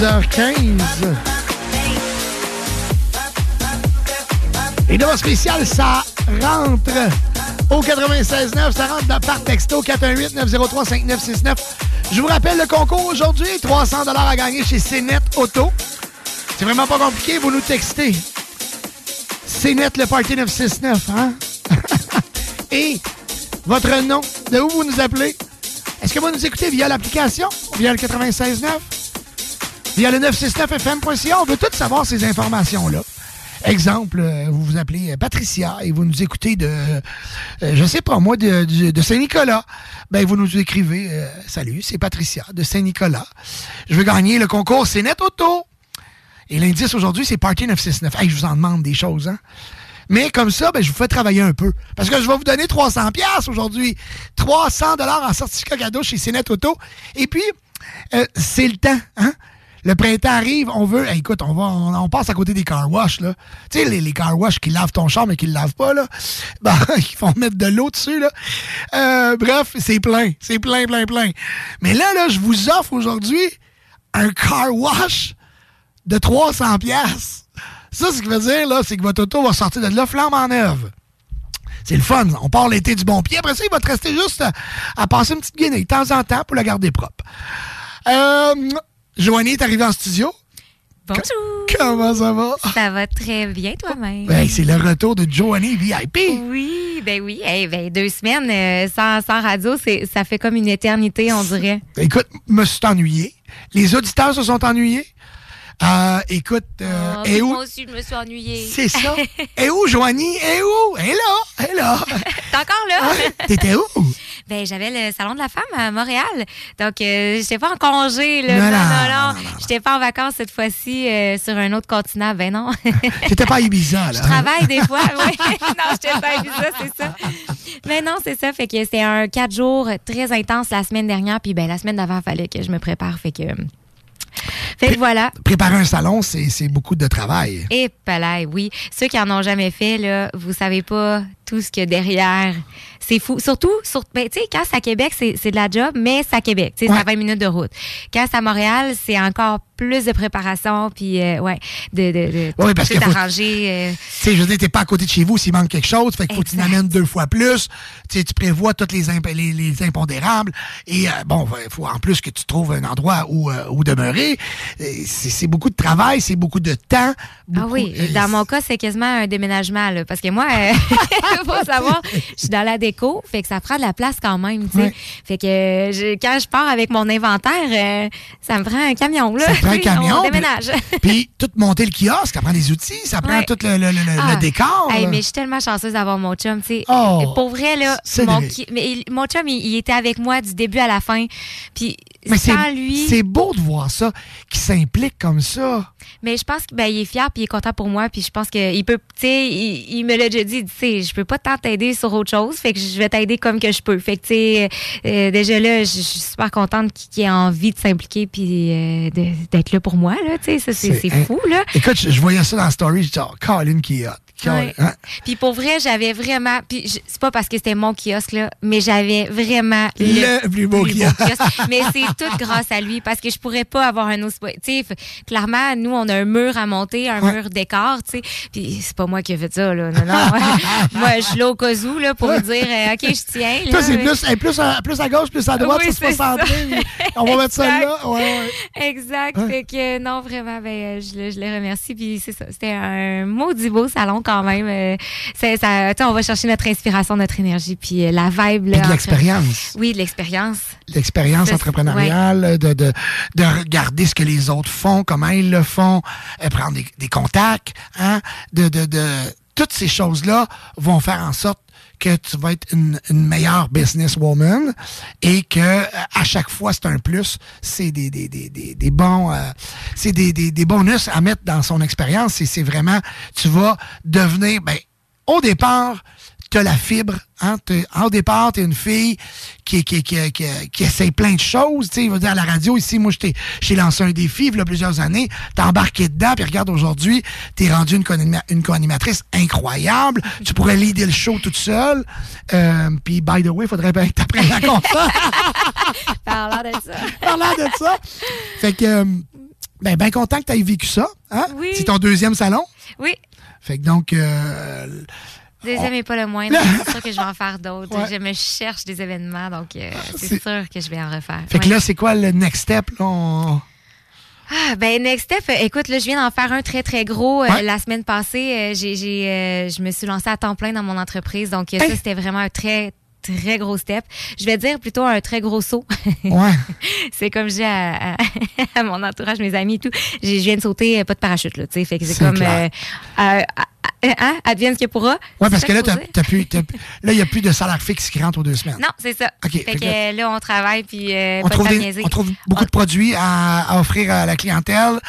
16h15. Et là, spécial, ça rentre au 96.9. Ça rentre dans- par texto 418-903-5969. Je vous rappelle le concours aujourd'hui. 300 à gagner chez CNET Auto. C'est vraiment pas compliqué. Vous nous textez. CNET le Party 969, hein? Et votre nom, de où vous nous appelez? Est-ce que vous nous écoutez via l'application, via le 96.9, via le 969fm.ca? On veut tout savoir ces informations-là. Exemple, euh, vous vous appelez euh, Patricia et vous nous écoutez de, euh, je sais pas moi, de, Saint-Nicolas. Ben, vous nous écrivez, salut, c'est Patricia de Saint-Nicolas. Je veux gagner le concours C'est Auto. Et l'indice aujourd'hui, c'est Party 969. Hey, je vous en demande des choses, hein? Mais comme ça, ben, je vous fais travailler un peu. Parce que je vais vous donner 300 pièces aujourd'hui. 300 dollars en certificat cadeau chez Cénet Auto. Et puis, c'est le temps, hein? Le printemps arrive, on veut... écoute, on va, on, passe à côté des car wash, là. Tu sais, les, car wash qui lavent ton char, mais qui le lavent pas, là. Ben, ils font mettre de l'eau dessus, là. Euh, bref, c'est plein. C'est plein, plein, plein. Mais là, là, je vous offre aujourd'hui un car wash de 300 pièces. Ça, ce qui veut dire, là, c'est que votre auto va sortir de là flamme en neuve. C'est le fun. On part l'été du bon pied. Après ça, il va te rester juste à, à passer une petite guinée de temps en temps pour la garder propre. Euh, Joanie est arrivée en studio? Bonjour. Comment ça va? Ça va très bien toi-même. Ben, c'est le retour de Joanie VIP. Oui, ben oui. Hey, ben, deux semaines euh, sans, sans radio, ça fait comme une éternité, on dirait. Écoute, me suis ennuyé. Les auditeurs se sont ennuyés. Euh, écoute, euh, Oh, et puis où? Moi aussi, je me suis ennuyée. C'est ça. Et où, Joanie? Et où? Elle est là. Elle est là. T'es encore là? T'étais où? Ben, j'avais le Salon de la femme à Montréal. Donc, euh, j'étais pas en congé, là. Non, Non, non, non. J'étais pas en vacances cette fois-ci euh, sur un autre continent. Ben non. T'étais pas à Ibiza, là. Je travaille des fois, oui. non, j'étais pas à Ibiza, c'est ça. Mais non, c'est ça. Fait que c'était un quatre jours très intense la semaine dernière. Puis, ben, la semaine d'avant, il fallait que je me prépare. Fait que. Fait que voilà. Préparer un salon, c'est c'est beaucoup de travail. Et palais, oui. Ceux qui en ont jamais fait, là, vous savez pas tout ce qu'il y a derrière. C'est fou. Surtout, sur, ben, tu sais, quand c'est à Québec, c'est de la job, mais c'est à Québec. Tu sais, c'est à 20 minutes de route. Quand c'est à Montréal, c'est encore plus de préparation, puis, euh, ouais, de, de, de Oui, parce euh, Tu sais, je veux dire, t'es pas à côté de chez vous s'il manque quelque chose, fait qu'il faut que tu l'amènes deux fois plus. Tu tu prévois tous les, imp- les, les impondérables. Et euh, bon, il faut en plus que tu trouves un endroit où, où demeurer. C'est beaucoup de travail, c'est beaucoup de temps. Ah oui, dans mon cas, c'est quasiment un déménagement, là, parce que moi, faut savoir, je suis dans la déco, fait que ça prend de la place quand même, tu sais. Ouais. Fait que euh, je- quand je pars avec mon inventaire, euh, ça me prend un camion, là. Ça prend un camion. On puis- déménage. Puis, tout monter le kiosque, ça prend des outils, ça prend Ouais. tout le, le- le- le Ah. décor. Hey, mais je suis tellement chanceuse d'avoir mon chum, tu sais. Oh, Pour vrai, là, mon, mais chum, il, il était avec moi du début à la fin. Puis Mais c'est sans lui. c'est beau de voir ça, qui s'implique comme ça. Mais je pense qu'il est fier puis il est content pour moi puis je pense qu'il peut tu sais il, il me l'a déjà dit tu sais je peux pas tant t'aider sur autre chose fait que je vais t'aider comme que je peux fait que tu sais euh, déjà là je suis super contente qu'il ait envie de s'impliquer puis euh, d'être là pour moi là tu sais ça c'est fou là Écoute, je, je voyais ça dans la story, je dis, oh, Colin qui est hot. Ouais. hein? Puis pour vrai, j'avais vraiment. Puis c'est pas parce que c'était mon kiosque, là, mais j'avais vraiment Le plus beau kiosque. mais c'est tout grâce à lui parce que je pourrais pas avoir un autre. Tu clairement, nous, on a un mur à monter, un Ouais. mur décor, tu sais. Puis c'est pas moi qui ai fait ça, là. Non, non. moi, je suis là au cas où, là, pour dire, euh, OK, je tiens. là. Toi, c'est plus, hey, plus, à, plus à gauche, plus à droite, Oui, ça, c'est c'est pas ça. centré. On va mettre ça Exact. là. Ouais, ouais. Exact. Fait que non, vraiment, ben, euh, je, le, je le remercie. Puis c'est ça. C'était un maudit beau salon quand même. Euh, c'est- ça, on va chercher notre inspiration, notre énergie. Puis euh, la vibe. Là, Puis de entre- l'expérience. Oui, de l'expérience. L'expérience entrepreneuriale, de, de, de regarder ce que les autres font, comment ils le font, euh, prendre des, des contacts, hein, de, de, de, toutes ces choses-là vont faire en sorte que tu vas être une, meilleure businesswoman et que euh, à chaque fois c'est un plus, c'est des, des, des, des, bons euh, des, des bonus à mettre dans son expérience. Et c'est vraiment tu vas devenir ben au départ tu as la fibre. Hein? Au départ, tu es une fille qui, qui, qui, qui, qui essaye plein de choses. Tu je veux dire, à la radio, ici, moi, j'ai lancé un défi il y a plusieurs années. T'es embarqué dedans, puis regarde, aujourd'hui, t'es rendu une, co-anima- une co-animatrice incroyable. Tu pourrais leader le show toute seule. Euh, puis, by the way, il faudrait bien que t'apprennes à compter. Parlant de ça. Parlant de ça. Fait que, euh, Ben, bien content que tu aies vécu ça. Hein? Oui. C'est ton deuxième salon? Oui. Fait que donc, euh, Deuxième et pas le moindre. C'est sûr que je vais en faire d'autres. Je me cherche des événements, donc euh, c'est C'est- sûr que je vais en refaire. fait que Ouais. là, c'est quoi le next step? Là? On- Ah, ben, Next Step, euh, écoute, là, je viens d'en faire un très, très gros. euh, Ouais. la semaine passée, euh, j'ai, j'ai, je me suis lancée à temps plein dans mon entreprise. Donc, Hey. ça, c'était vraiment un très, très gros step. Je vais dire plutôt un très gros saut. Ouais. c'est comme je dis à, à- à mon entourage, mes amis et tout. J'ai- Je viens de sauter, pas de parachute, là, tu sais. Fait que c'est comme. Euh, hein, advienne ce qu'il pourra. Ouais, parce C'est que là, t'as, t'as plus, t'as- là, il n'y a plus de salaire fixe qui rentre aux deux semaines. Non, c'est ça. OK, Fait, fait que là- là, on travaille, puis euh, on, pas trouve temps de des- niaiser. on trouve beaucoup de produits à, à offrir à la clientèle.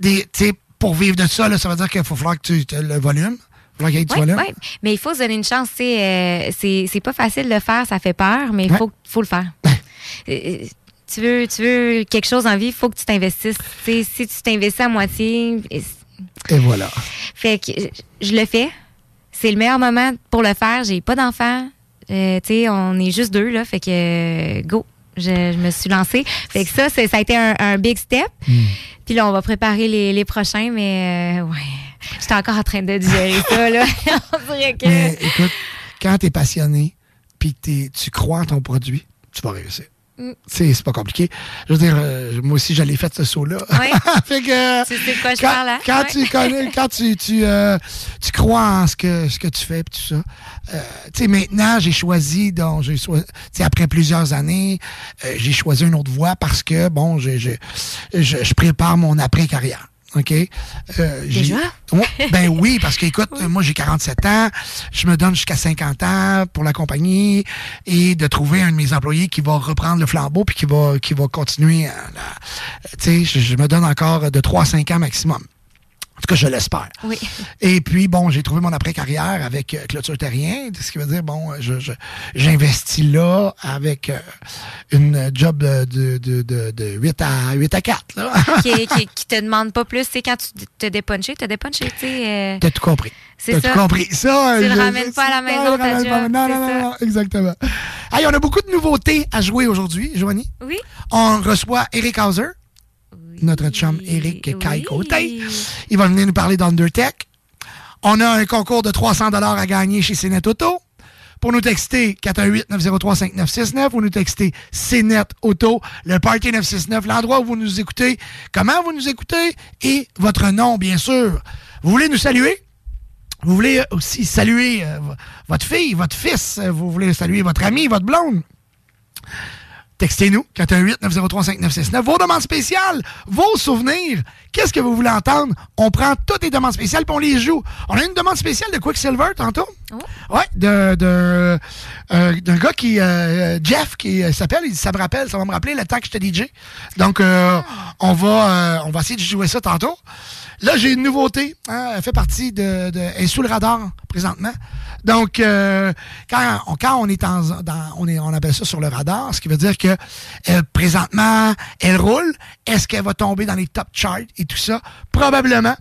Des, tu sais, pour vivre de ça, là, ça veut dire qu'il faut falloir que tu aies le volume. Du Ouais. Mais il faut se donner une chance. sais, euh, c'est c'est pas facile de le faire, ça fait peur, mais il Ouais. faut, faut le faire. Euh, tu, veux, tu veux quelque chose en vie, il faut que tu t'investisses. Si tu t'investis à moitié, et- voilà. fait que je le fais. C'est le meilleur moment pour le faire. J'ai pas d'enfants. Euh, tu sais, on est juste deux, là. Fait que go. Je, je me suis lancée. Fait que ça, c'est- ça a été un, un big step. Hmm. Puis là, on va préparer les, les prochains, mais euh, ouais. J'étais encore en train de digérer ça, là. on dirait que. Mais écoute, quand tu es passionné puis que t'es- tu crois en ton produit, tu vas réussir. Mm. C'est c'est pas compliqué. Je veux dire, euh, moi aussi, j'allais fait ce saut-là. Ouais. fait que, Tu sais de quoi je quand, parle, hein? quand Ouais. tu connais, quand tu, tu, euh, tu crois en ce que, ce que tu fais tout ça. euh, tu sais, maintenant, j'ai choisi, donc, j'ai tu après plusieurs années, euh, j'ai choisi une autre voie parce que, bon, je, je, je, je prépare mon après-carrière. OK? Euh, Déjà? Ben oui, parce que écoute, moi j'ai 47 ans, je me donne jusqu'à 50 ans pour la compagnie et de trouver un de mes employés qui va reprendre le flambeau puis qui va qui va continuer tu sais, je, je me donne encore de 3 à 5 ans maximum. En tout cas, je l'espère. Oui. Et puis, bon, j'ai trouvé mon après-carrière avec euh, Clôture Terrien, ce qui veut dire, bon, je, je- j'investis là avec euh, une job de, de, de, de, de 8, à, 8 à 4. Là. qui, qui, qui te demande pas plus. Tu sais, quand tu te dépunché, te dépunché, tu sais. euh, T'as tout compris. C'est T'as ça. tout compris. Ça, Tu le je- ramènes pas à la maison, je ta job, Non, c'est non, non, non, exactement. Hey, on a beaucoup de nouveautés à jouer aujourd'hui, Joanie. Oui. On reçoit Eric Hauser, notre chum Eric Kaikotay. Il va venir nous parler d'Undertech. On a un concours de 300 à gagner chez CNET Auto. Pour nous texter 418-903-5969, vous nous textez CNET Auto, le Party 969, l'endroit où vous nous écoutez, comment vous nous écoutez et votre nom, bien sûr. Vous voulez nous saluer? Vous voulez aussi saluer euh, votre fille, votre fils, euh, vous voulez saluer votre ami, votre blonde? Textez-nous, 418-903-5969. Vos demandes spéciales, vos souvenirs. Qu'est-ce que vous voulez entendre? On prend toutes les demandes spéciales et on les joue. On a une demande spéciale de Quicksilver tantôt. Ouais, de, de, euh, d'un gars qui, euh, Jeff, qui euh, s'appelle, il dit, ça me rappelle, ça va me rappeler le temps que j'étais DJ. Donc, euh, on, va, euh, on va essayer de jouer ça tantôt. Là, j'ai une nouveauté. hein, elle fait partie de, de. Elle est sous le radar présentement. Donc, euh, quand, on, quand on est en, dans, on est, on appelle ça sur le radar, ce qui veut dire que euh, présentement, elle roule. Est-ce qu'elle va tomber dans les top charts et tout ça? Probablement.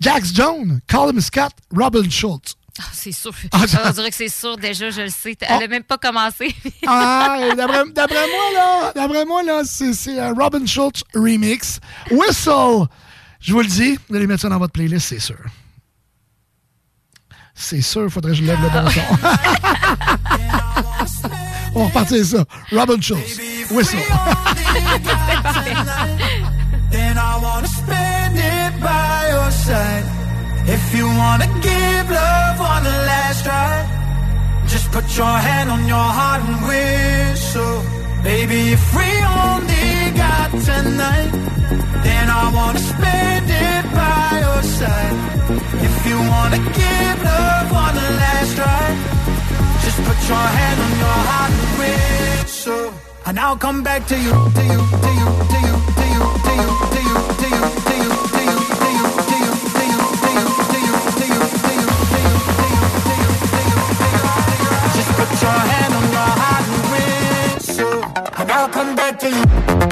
Jax Jones, Colin Scott, Robin Schultz. Ah, c'est sûr. Ah, On dirait que c'est sûr déjà, je le sais. Elle a même pas commencé. Ah, d'après moi, là, d'après moi, là, c'est, c'est un Robin Schultz remix. Whistle! Je vous le dis, vous allez mettre ça dans votre playlist, c'est sûr. C'est sûr, faudrait que je lève le bon son. On va repartir ça. Robin Schultz. Whistle. Then I wanna spend it by your side. If you wanna give love on the last try, just put your hand on your heart and whistle. Baby, if we only got tonight, then I wanna spend it by your side. You wanna give love on the last try, just put your hand on your heart and whistle. And I'll come back to you, to you, to you, to you, to you, to you, to you, to you, to you. Just put your hand on your heart and whistle. And I'll come back to you.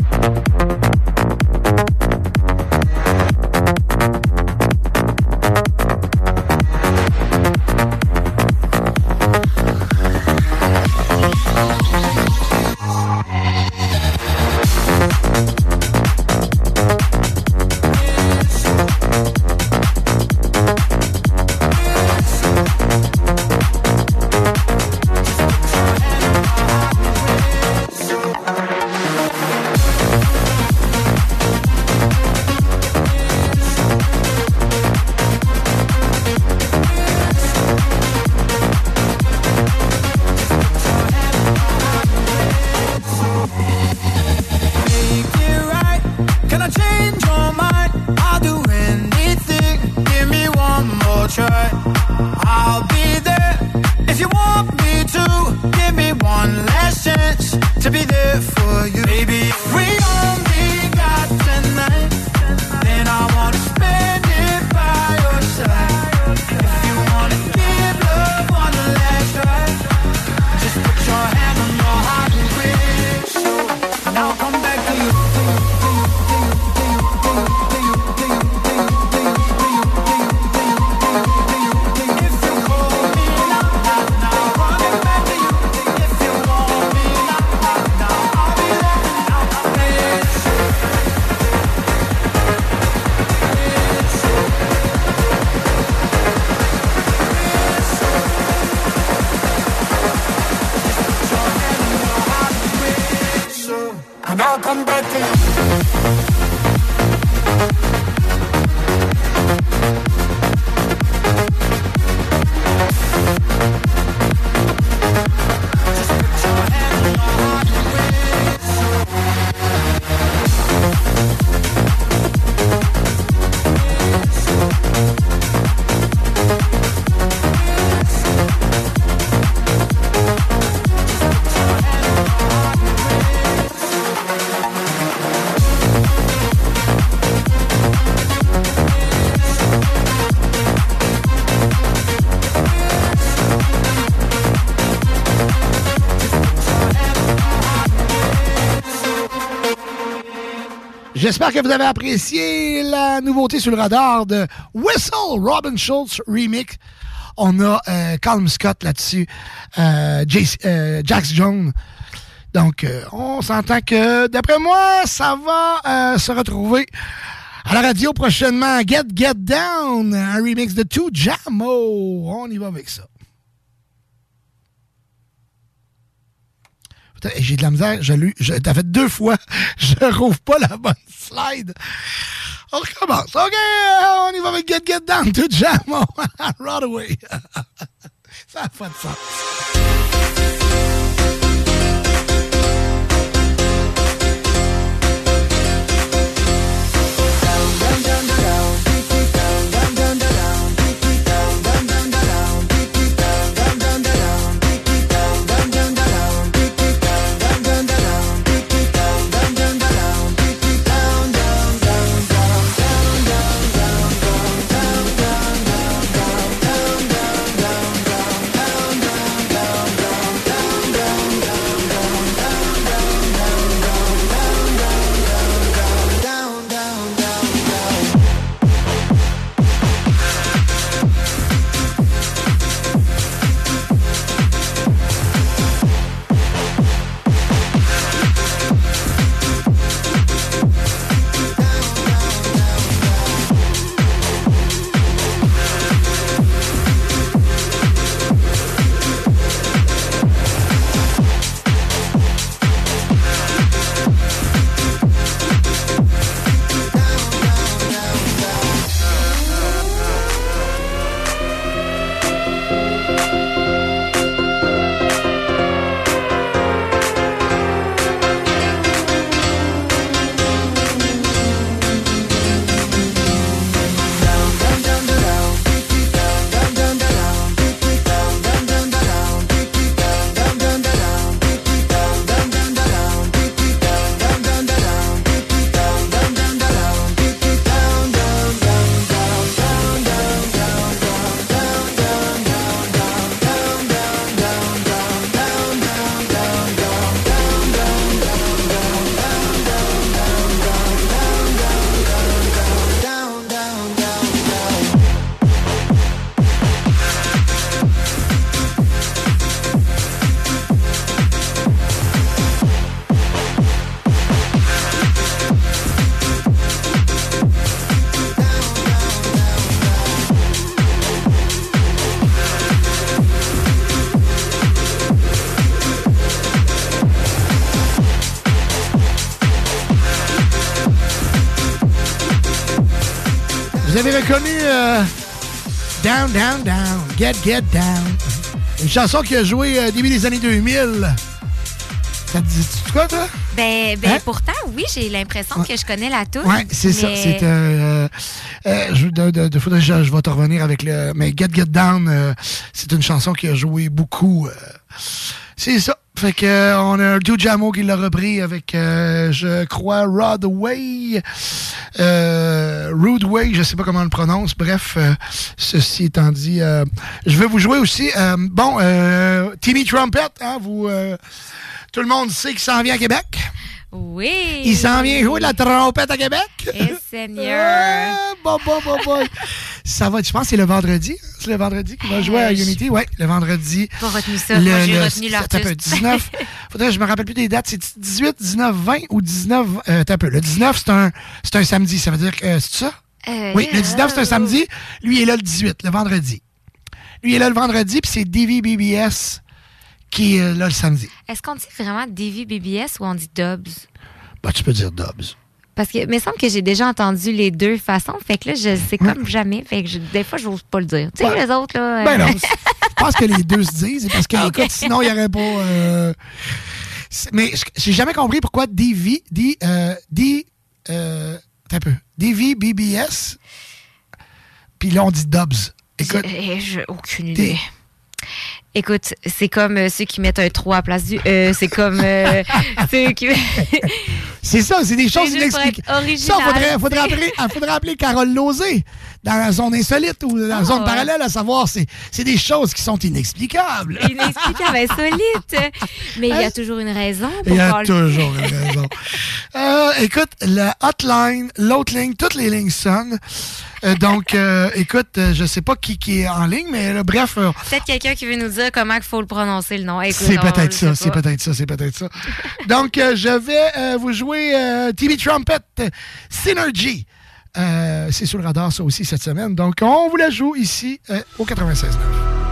J'espère que vous avez apprécié la nouveauté sur le radar de Whistle Robin Schultz Remix. On a euh, Calm Scott là-dessus, euh, euh, Jax Jones. Donc, euh, on s'entend que, d'après moi, ça va se retrouver à la radio prochainement. Get Get Down, un remix de Two Jamo. On y va avec ça. J'ai de la misère. Je je- T'as fait deux fois. Je rouvre pas la bonne slide. On recommence. OK, on y va avec Get Get Down to Jamo. right away. Ça n'a pas avez reconnu euh, Down, Down, Down, Get, Get Down. Une chanson qui a joué euh, début des années 2000. Ça te dit quoi, toi? Ben, ben Hein? pourtant, oui, j'ai l'impression que je connais la touche. Ouais, c'est ça. C'est euh, euh, je, de, de, de- faudrait je, je vais te revenir avec le. Mais Get Get Down, euh, c'est une chanson qui a joué beaucoup. c'est ça. Fait que euh, on a un dude Jamo qui l'a repris avec, euh, je crois, Rod Way. Euh, Rude Way, je sais pas comment on le prononce. Bref, euh, ceci étant dit, euh, je vais vous jouer aussi. bon, Timmy Trumpet, hein, vous, tout le monde sait qu'il s'en vient à Québec. Oui. Il s'en vient jouer de la trompette à Québec? Eh, Seigneur. Bon, bon, bon, bon. Ça va, je pense que c'est le vendredi. hein? C'est le vendredi qu'il va jouer à Unity? Oui, le vendredi. Pas retenu ça. Moi, j'ai retenu l'artiste. 19. Faudrait, je me rappelle plus des dates. C'est 18, 19, 20 ou 19. Euh, un peu. Le 19, c'est un, c'est un samedi. Ça veut dire que. euh, c'est ça? Euh, oui, le 19, c'est un samedi. Lui, il est là le 18, le vendredi. Lui, il est là le vendredi, puis c'est DVBBS qui est là le samedi? Est-ce qu'on dit vraiment Davy BBS ou on dit Dubs? Bah, tu peux dire Dobbs. Parce que, il me semble que j'ai déjà entendu les deux façons. Fait que là, je sais comme jamais. Fait que je- des fois, j'ose pas le dire. Tu sais, les autres, là. Ben euh, non, je pense que les deux se disent, parce que, écoute, sinon, il n'y aurait pas. euh, Mais je- j'ai jamais compris pourquoi DV, D, euh, D, euh, un peu, DV, BBS, puis là, on dit Dubs. Écoute, j'ai aucune idée. Écoute, c'est comme euh, ceux qui mettent un 3 à la place du E. C'est comme euh, ceux qui. c'est ça, c'est des choses inexplicables. Ça, faudrait, faudrait, appeler, ah, faudrait appeler Carole Lozé dans la zone insolite ou dans la Ah, zone ouais. parallèle à savoir, c'est des choses qui sont inexplicables. Inexplicable, insolite. Mais il y a toujours une raison pour Il y a toujours une raison. Euh, écoute, la hotline, l'autre ligne, toutes les lignes sonnent. Euh, donc, euh, écoute, euh, je sais pas qui, qui est en ligne, mais là, bref, Peut-être quelqu'un qui veut nous dire comment il faut le prononcer, le nom. C'est peut-être ça, c'est peut-être ça, c'est peut-être ça. Donc, je vais vous jouer TV Trumpet Synergy. C'est sur le radar, ça aussi, cette semaine. Donc, on vous la joue ici au 96.9.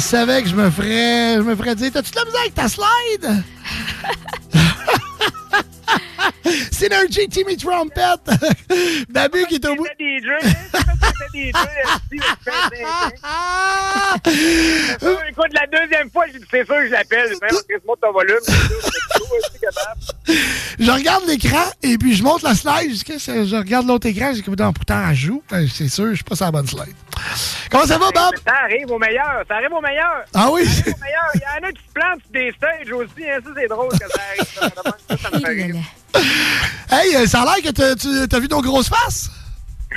savais que je me ferais, je me ferais dire, t'as-tu de la misère avec ta slide? Synergy Timmy Trumpet. Babu qui est au bout. Écoute, la deuxième fois, j'ai dit, c'est sûr que je l'appelle. Même Chris, monte ton volume. Je regarde l'écran et puis je monte la slide jusqu'à ce que je regarde l'autre écran. J'ai comme dans pourtant elle joue. Ben, C'est sûr, je suis pas sur la bonne slide. Comment ça va, Bob? Ça arrive au meilleur. Ça arrive au meilleur. Ah oui? Ça arrive au meilleur. Il y en a qui se plantent sur des stages aussi. Hein. Ça, c'est drôle que ça arrive. Ça, ça, ça me fait rire. Hey, euh, ça a l'air que t'as- tu as vu nos grosses faces?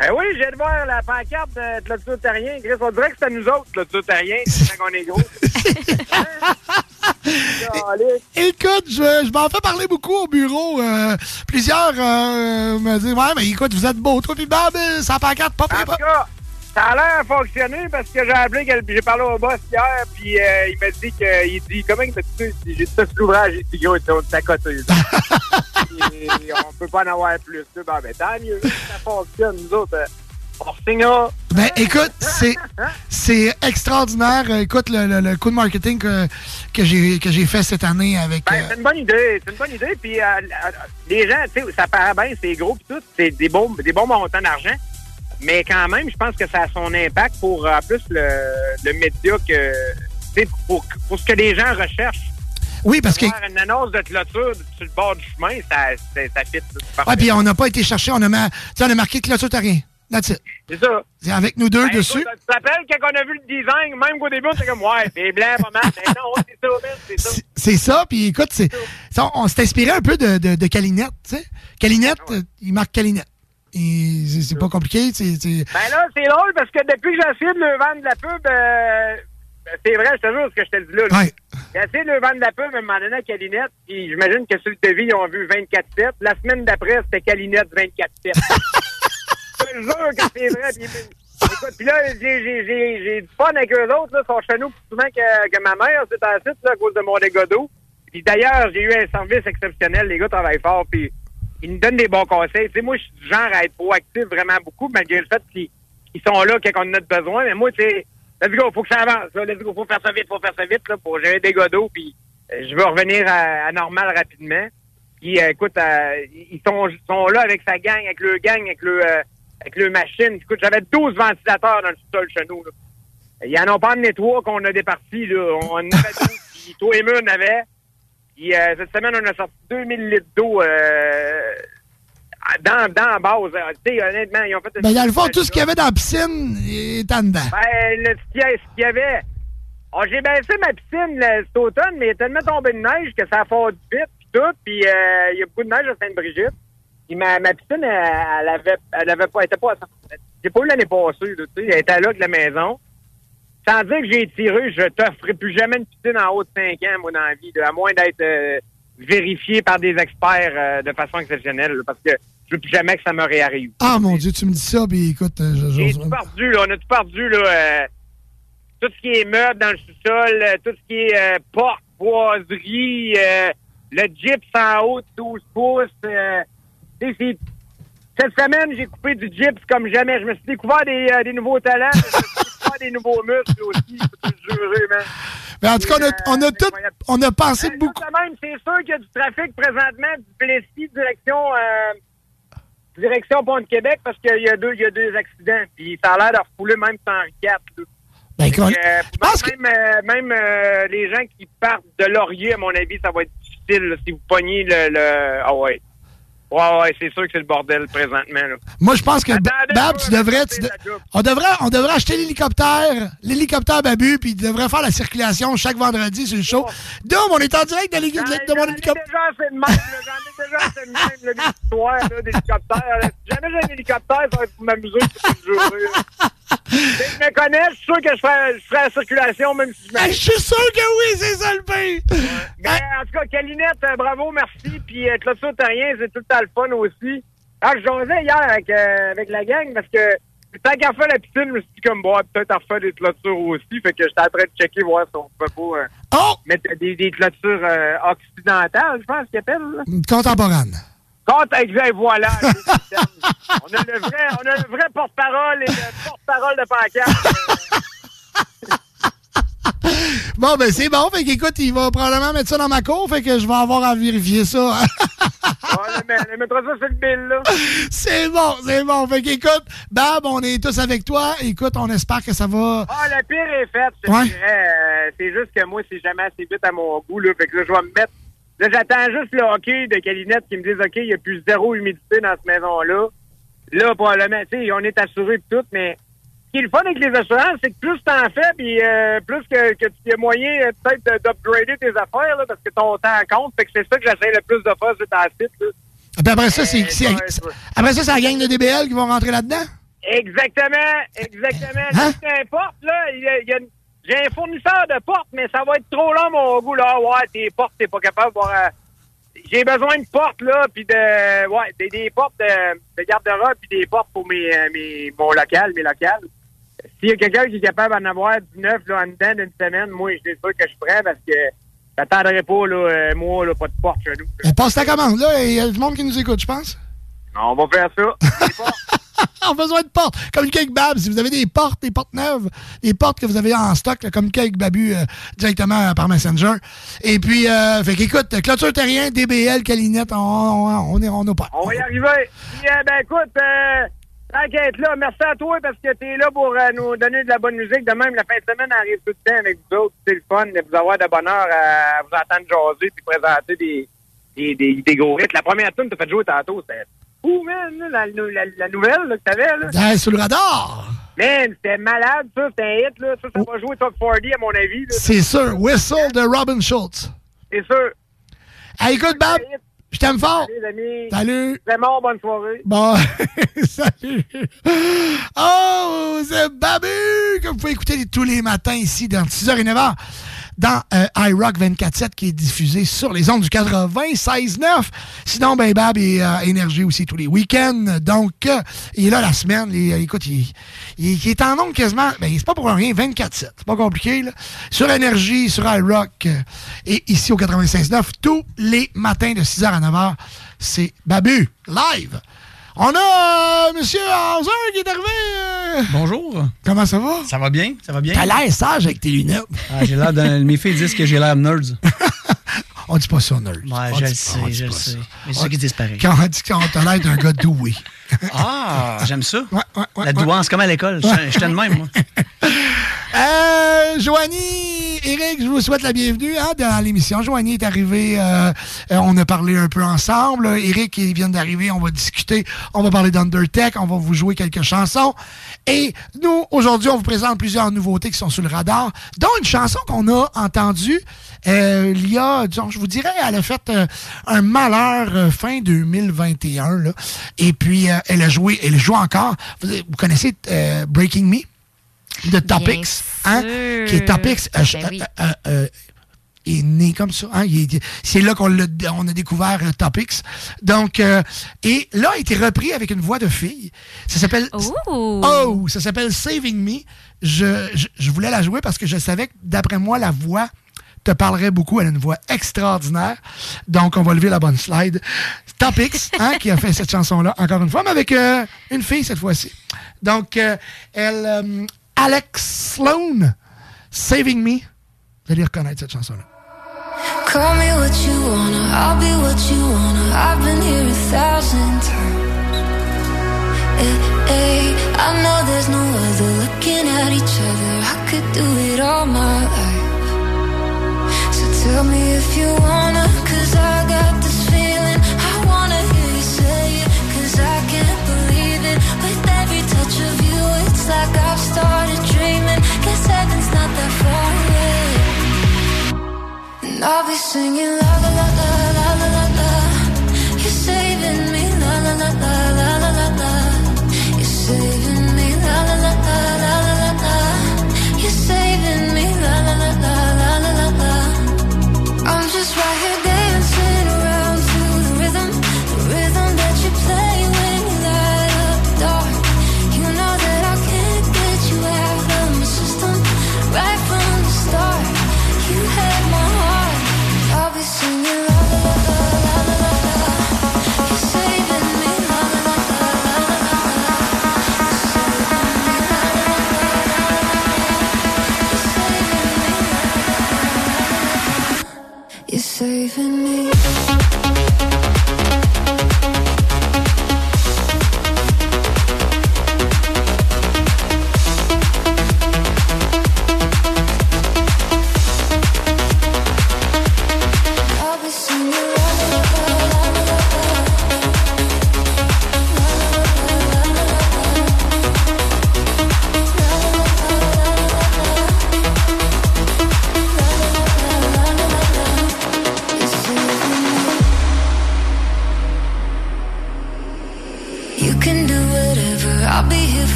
Ben oui, j'ai de voir la pancarte de Clôture Terrien. Chris, on dirait que c'est à nous autres, Clôture Terrien, quand on est gros. Écoute, je, je m'en fais parler beaucoup au bureau. euh, plusieurs euh, me disent Ouais, mais écoute, vous êtes beau, toi, puis Bob, euh, ça pancarte pas cas, ça a l'air fonctionner parce que j'ai appelé, j'ai parlé au boss hier, puis euh, il m'a dit que, il dit, comment il m'a dit J'ai tout l'ouvrage, il dit, gros, à côté. Et on peut pas en avoir plus. Ben, ben tant mieux, ça fonctionne, nous autres. euh, on signera. Ben, écoute, c'est c'est extraordinaire. Euh, Écoute, le, le- le coup de marketing que, que j'ai que j'ai fait cette année avec. Ben, c'est une bonne idée, c'est une bonne idée. Puis euh, les gens, tu sais, ça paraît bien, c'est gros puis tout, c'est des bons, des bons montants d'argent. Mais quand même, je pense que ça a son impact pour euh, en plus le, le média que, pour, pour ce que les gens recherchent. Oui, parce que. Une annonce de clôture sur le bord du chemin, ça, ça, ça fit. c'est. Ouais, puis on n'a pas été chercher, on a, on a marqué clôture terrien. That's it. C'est ça. C'est avec nous deux Ben, dessus. Tu te rappelles quand on a vu le design, même qu'au début, était comme, ouais, c'est blanc, pas mal. Mais non, c'est ça, c'est ça. C'est ça, puis écoute, c'est, ça, on s'est inspiré un peu de, de, de Calinette, tu sais. Calinette, euh, il marque Calinette. Et c'est, pas compliqué, c'est, Ben là, c'est drôle parce que depuis que j'ai essayé de le vendre de la pub, euh, ben, c'est vrai, je te jure ce que je te dis là. là. Ouais. J'ai essayé de le vendre de la pub à un moment donné à Calinette, puis j'imagine que sur le devis, ils ont vu 24-7. La semaine d'après, c'était Calinette 24-7. je te jure que c'est vrai. Puis, écoute, puis là, j'ai, du fun avec eux autres, là, ils sont chez nous plus souvent que, que ma mère, c'est un site, là, à cause de mon dégât d'eau. Puis d'ailleurs, j'ai eu un service exceptionnel, les gars travaillent fort, puis ils nous donnent des bons conseils. Tu sais, moi, je suis du genre à être proactif vraiment beaucoup, malgré le fait qu'ils ils sont là quand on en a besoin. Mais moi, tu sais, let's go, faut que ça avance. Là, let's go, faut faire ça vite, faut faire ça vite là, pour gérer des d'eau. Puis euh, je veux revenir à, à normal rapidement. Puis euh, écoute, euh, ils sont, sont là avec sa gang, avec le gang, avec le, euh, avec le machine. Écoute, j'avais 12 ventilateurs dans le sol chez nous. Là. Ils en ont pas amené trois qu'on a départis. Là. On en avait 12, puis toi et moi, on avait. Puis euh, cette semaine, on a sorti 2000 litres d'eau euh, dans, dans la base. Euh, sais, honnêtement, ils ont fait... Ben, dans le fond, tout ce qu'il y avait dans la piscine est en dedans. Ben, le, ce qu'il y a- ce qu'il y avait... Oh, j'ai baissé ma piscine là, cet automne, mais il est tellement tombé de neige que ça a fondu vite, puis tout. Puis euh, il y a beaucoup de neige à Sainte-Brigitte. Puis ma, ma piscine, elle, elle avait, elle avait pas, elle était pas à 100%. J'ai pas eu l'année passée, tu sais. Elle était là de la maison. Sans dire que j'ai tiré, je t'offrirai plus jamais une piscine en haut de 5 ans, moi, dans la vie, là, à moins d'être euh, vérifié par des experts euh, de façon exceptionnelle, là, parce que je veux plus jamais que ça me réarrive. Ah, mon Dieu, tu me dis ça, puis écoute, euh, je- J'ai tout perdu, là. On a tout perdu, là. euh, tout ce qui est meubles dans le sous-sol, euh, tout ce qui est euh, porte, boiserie, euh, le gyps en haut de 12 pouces. euh, cette semaine, j'ai coupé du gyps comme jamais. Je me suis découvert des, euh, des nouveaux talents. des nouveaux muscles aussi. Le jurer, man. Mais en tout cas, on a, on a tout, on a pensé beaucoup. ça, quand même, c'est sûr qu'il y a du trafic présentement du Plessis direction euh, direction Pont de Québec parce qu'il y a deux il y a deux accidents. Puis ça a l'air de refouler même sans là. Ben, euh, même euh, même euh, les gens qui partent de Laurier, à mon avis, ça va être difficile là, si vous pognez le, le... Ah ouais. Ouais, ouais, c'est sûr que c'est le bordel présentement. Là. Moi, je pense que Attendez, Bab, tu devrais, tu de- on devrait, on devrait acheter l'hélicoptère, l'hélicoptère Babu, puis il devrait faire la circulation chaque vendredi sur le show. Dom, on est en direct de, de, de mon hélicoptère. Déjà, c'est de même. J'en ai déjà assez de même, d'hélicoptère. Si jamais j'ai un hélicoptère, ça va être pour m'amuser toute une journée. Je me connais, je suis sûr que je ferais, je ferais la circulation, même si je Je suis sûr que oui, c'est ça le pire. Mais en tout cas, Calinette, euh, bravo, merci. Puis euh, Clôture Terrien, c'est tout le temps le fun aussi. Ah, je jasais hier avec, euh, avec la gang parce que tant qu'à faire la piscine, je me suis dit comme, bon, peut-être en refaire des clôtures aussi. Fait que j'étais en train de checker, voir si on peut pas euh, mettre des, des clôtures euh, occidentales, je pense qu'ils appellent. là. Quand exact, voilà. on a le vrai, on a le vrai porte-parole et le porte-parole de pancarte. Bon, ben c'est bon. Fait qu'écoute, il va probablement mettre ça dans ma cour. Fait que je vais avoir à vérifier ça. ouais, mais on mettra ça sur le bill, là. c'est bon, c'est bon. Fait qu'écoute, Bab, on est tous avec toi. Écoute, on espère que ça va. Ah, le pire est fait, Ouais. Euh, c'est juste que moi, c'est jamais assez vite à mon goût, là. Fait que là, je vais me mettre. Là, j'attends juste le hockey de Calinette qui me dise, OK, il y a plus zéro humidité dans cette maison-là. Là, probablement, tu sais, on est assuré de tout, mais ce qui est le fun avec les assurances, c'est que plus t'en fais, puis euh, plus que, que tu as moyen, euh, peut-être, de- d'upgrader tes affaires, là, parce que ton temps compte. Fait que c'est ça que j'essaie le plus de faire sur ta site, là. Puis après ça, c'est, après ça, c'est la gang de DBL qui vont rentrer là-dedans? Exactement, exactement. Hein? Peu importe, là, il y a, y a une- j'ai un fournisseur de portes, mais ça va être trop long, mon goût, là. Ouais, tes portes, t'es pas capable de voir... euh, j'ai besoin de portes, là, puis de... Ouais, des, des portes de, de garde-robe, puis des portes pour mes, euh, mes, mon local, mes locales. S'il y a quelqu'un qui est capable d'en avoir 19, là, en dedans d'une semaine, moi, je suis sûr que je ferais, parce que j'attendrai pas, là, euh, moi, là, pas de porte chez nous. On passe ta commande, là. Il y a du monde qui nous écoute, je pense. On va faire ça. En besoin de portes. Communiquez avec Bab. Si vous avez des portes, des portes neuves, des portes que vous avez en stock, là, communiquez avec Babu euh, directement euh, par Messenger. Et puis, euh, fait qu'écoute, Clôture Terrien, DBL, Calinette, on, on, on est on pas. On va y arriver. Puis, ben écoute, euh, être là, merci à toi parce que t'es là pour nous donner de la bonne musique. De même, la fin de semaine arrive tout le temps avec vous autres. C'est le fun de vous avoir de bonheur à vous entendre jaser puis présenter des, des, des, gros. La première tune t'as fait jouer tantôt, c'était fou, man, la, la, la nouvelle là, que t'avais. Là? Ah, sur le radar. Man, c'était malade, ça, c'était un hit, là. Ça, ça va jouer top 40, à mon avis. C'est sûr. Whistle de Robin Schultz. C'est sûr. Hey, écoute, Bab, je t'aime fort. Salut, les amis. Salut. Vraiment, bonne soirée. Bon, salut. Oh, c'est Babu que vous pouvez écouter tous les matins ici dans 6h et 9h dans euh, iRock 24-7 qui est diffusé sur les ondes du 96.9. Sinon, ben Bab est euh, énergie aussi tous les week-ends. Donc, euh, il est là la semaine. Il- écoute, il, est en nombre quasiment, ben c'est pas pour rien, 24-7. C'est pas compliqué, là. Sur énergie, sur iRock euh, et ici au 96.9 tous les matins de 6h à 9h. C'est Babu, live. On a euh, Monsieur Hauser qui est arrivé. euh. Bonjour. Comment ça va? Ça va bien? Ça va bien? T'as l'air sage avec tes lunettes. Ah, j'ai l'air d'un. Mes filles disent que j'ai l'air nerd. On dit pas ça, nerd. Ouais, On je dit le pas- sais, dit je le pas sais. ça. Mais c'est ça qu'ils disent pareil. Quand on dit qu'on t'a l'air d'un gars doué. Ah, j'aime ça. ouais, La douance, comme à l'école. Je- J'étais de même, moi. Euh, Joanie, Eric, je vous souhaite la bienvenue hein, dans l'émission. Joanie est arrivée, euh, euh, on a parlé un peu ensemble. Eric, il vient d'arriver, on va discuter, on va parler d'Undertech, on va vous jouer quelques chansons. Et nous, aujourd'hui, on vous présente plusieurs nouveautés qui sont sur le radar, dont une chanson qu'on a entendue euh, il y a, disons, je vous dirais, elle a fait euh, un malheur euh, fin 2021. Là. Et puis, elle a joué, elle joue encore. Vous, connaissez Breaking Me? De Topics, hein, qui est Topics, euh, Ben oui. euh, euh, euh, est né comme ça. Hein, c'est là qu'on on a découvert euh, Topics. Donc, euh, et là, a été repris avec une voix de fille. Ça s'appelle Oh, ça s'appelle Saving Me. Je, je, je voulais la jouer parce que je savais que, d'après moi, la voix te parlerait beaucoup. Elle a une voix extraordinaire. Donc, on va lever la bonne slide. Topics, hein, qui a fait cette chanson-là, encore une fois, mais avec euh, une fille cette fois-ci. Donc, euh, elle, euh, Alex Sloan, Saving Me. Vous allez reconnaître cette chanson-là. Call me what you wanna, I'll be what you wanna. I've been here a thousand times. Eh, I know there's no other looking at each other. I could do it all my life. So tell me if you wanna, cause I I'll be singing la la la la saving me.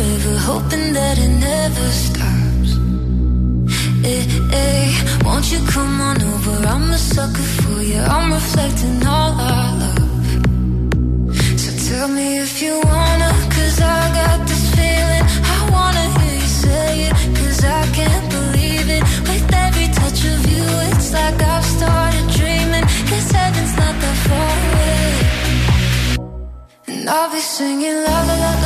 Forever, hoping that it never stops. Eh, eh, won't you come on over? I'm a sucker for you, I'm reflecting all our love. So tell me if you wanna, cause I got this feeling. I wanna hear you say it, cause I can't believe it. With every touch of you, it's like I've started dreaming. Guess heaven's not that far away. And I'll be singing la la la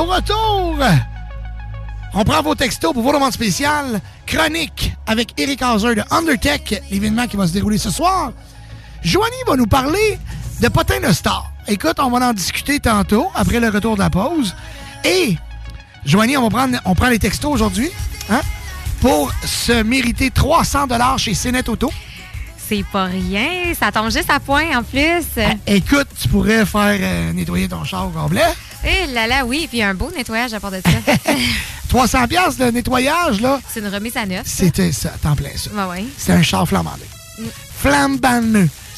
au retour. On prend vos textos pour vos demandes spéciales. Chronique avec Eric Hauser de Undertech, l'événement qui va se dérouler ce soir. Joanie va nous parler de Potin de Star. Écoute, on va en discuter tantôt, après le retour de la pause. Et, Joanie, on va prendre, on prend les textos aujourd'hui, hein, pour se mériter 300 chez Cénet Auto. C'est pas rien. Ça tombe juste à point en plus. Écoute, tu pourrais faire euh, nettoyer ton char au complet. Eh là là, oui. Puis un beau nettoyage à part de ça. 300 pièces de nettoyage, là, C'est une remise à neuf. c'était ça, temps plein ça. Ouais, ouais. C'est un char flambandé. Mm.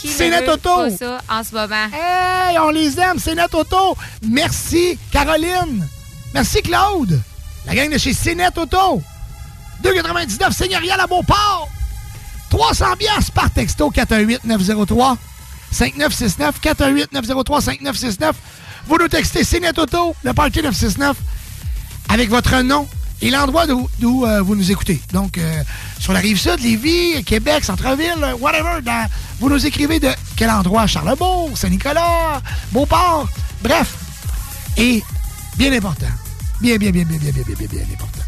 C'est notre auto. ça en ce moment. Hey, on les aime, c'est notre auto. Merci, Caroline. Merci, Claude. La gang de chez Cénet Auto. 2,99 Seigneurial à Beauport. 300 pièces par texto 418-903. 5969 418-903-5969. Vous nous textez Cénet Auto, le Parti 969, avec votre nom et l'endroit d'où euh, vous nous écoutez. Donc, euh, sur la rive sud, Lévis, Québec, Centre-Ville, whatever, vous nous écrivez de quel endroit? Charlebourg, Saint-Nicolas, Beauport, bref. Et, bien important, bien, bien, bien, bien, bien, bien, bien, bien, bien important.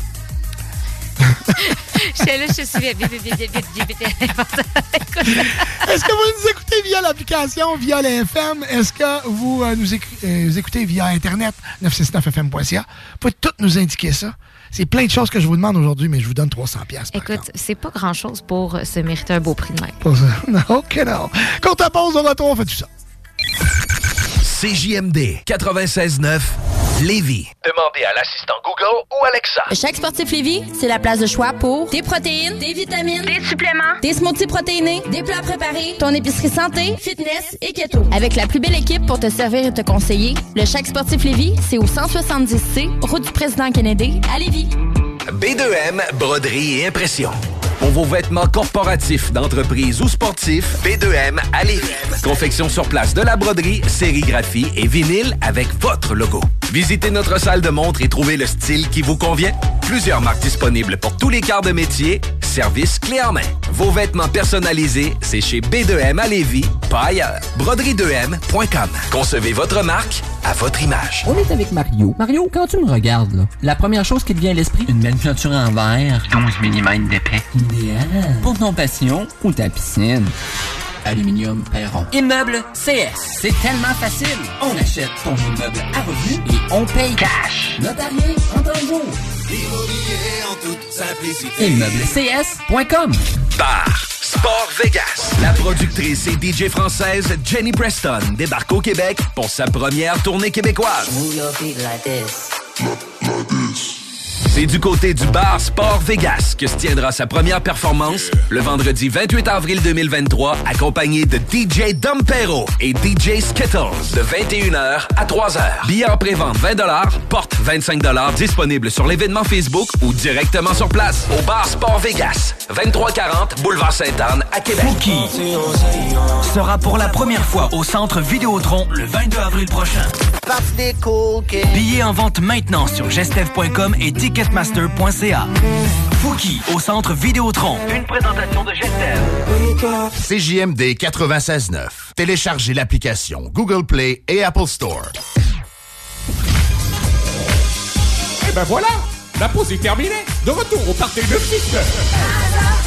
Est-ce que vous nous écoutez via l'application, via le FM? Est-ce que vous euh, nous, éc- euh, nous écoutez via Internet, 969fm.ca? Vous pouvez tout nous indiquer ça. C'est plein de choses que je vous demande aujourd'hui, mais je vous donne 300 pièces. Écoute, c'est pas grand-chose pour se mériter un beau prix de même. Pas ça. Non, que non. Quand on pause, au retour, on fait tout ça. CJMD 96.9 Lévis. Demandez à l'assistant Google ou Alexa. Chaque sportif Lévis, c'est la place de choix pour des protéines, des vitamines, des suppléments, des smoothies protéinés, des plats préparés, ton épicerie santé, fitness et keto. Avec la plus belle équipe pour te servir et te conseiller, le Chaque sportif Lévis, c'est au 170C, route du président Kennedy, à Lévis. B2M, broderie et impression. Pour vos vêtements corporatifs, d'entreprise ou sportifs, B2M à Lévis. Confection sur place de la broderie, sérigraphie et vinyle avec votre logo. Visitez notre salle de montre et trouvez le style qui vous convient. Plusieurs marques disponibles pour tous les quarts de métier. Service clé en main. Vos vêtements personnalisés, c'est chez B2M à Lévis, pas ailleurs. Broderie2M.com. Concevez votre marque à votre image. On est avec Mario. Mario, quand tu me regardes, là, la première chose qui te vient à l'esprit, une belle peinture en verre. 12 mm d'épais. Idéal. Pour ton passion ou ta piscine. Aluminium Perron. Immeuble CS. C'est tellement facile. On achète ton immeuble à revenu et on paye cash. Notarié en 30 jours. Immobilier en toute simplicité. ImmeubleCS.com. Bar Sport Vegas. La productrice et DJ française Jenny Preston débarque au Québec pour sa première tournée québécoise. C'est du côté du bar Sport Vegas que se tiendra sa première performance le vendredi 28 avril 2023, accompagné de DJ Dompero et DJ Skittles de 21h à 3h. Billets en pré-vente 20 porte 25 disponible sur l'événement Facebook ou directement sur place au bar Sport Vegas, 2340 Boulevard Sainte-Anne à Québec. Sera pour la première fois au Centre Vidéotron le 22 avril prochain. Billets en vente maintenant sur gestev.com et ticketmaster.ca. Fouki au centre Vidéotron. Une présentation de Gestev. CJMD 96.9. Téléchargez l'application Google Play et Apple Store. Et ben voilà, la pause est terminée. De retour au party de 6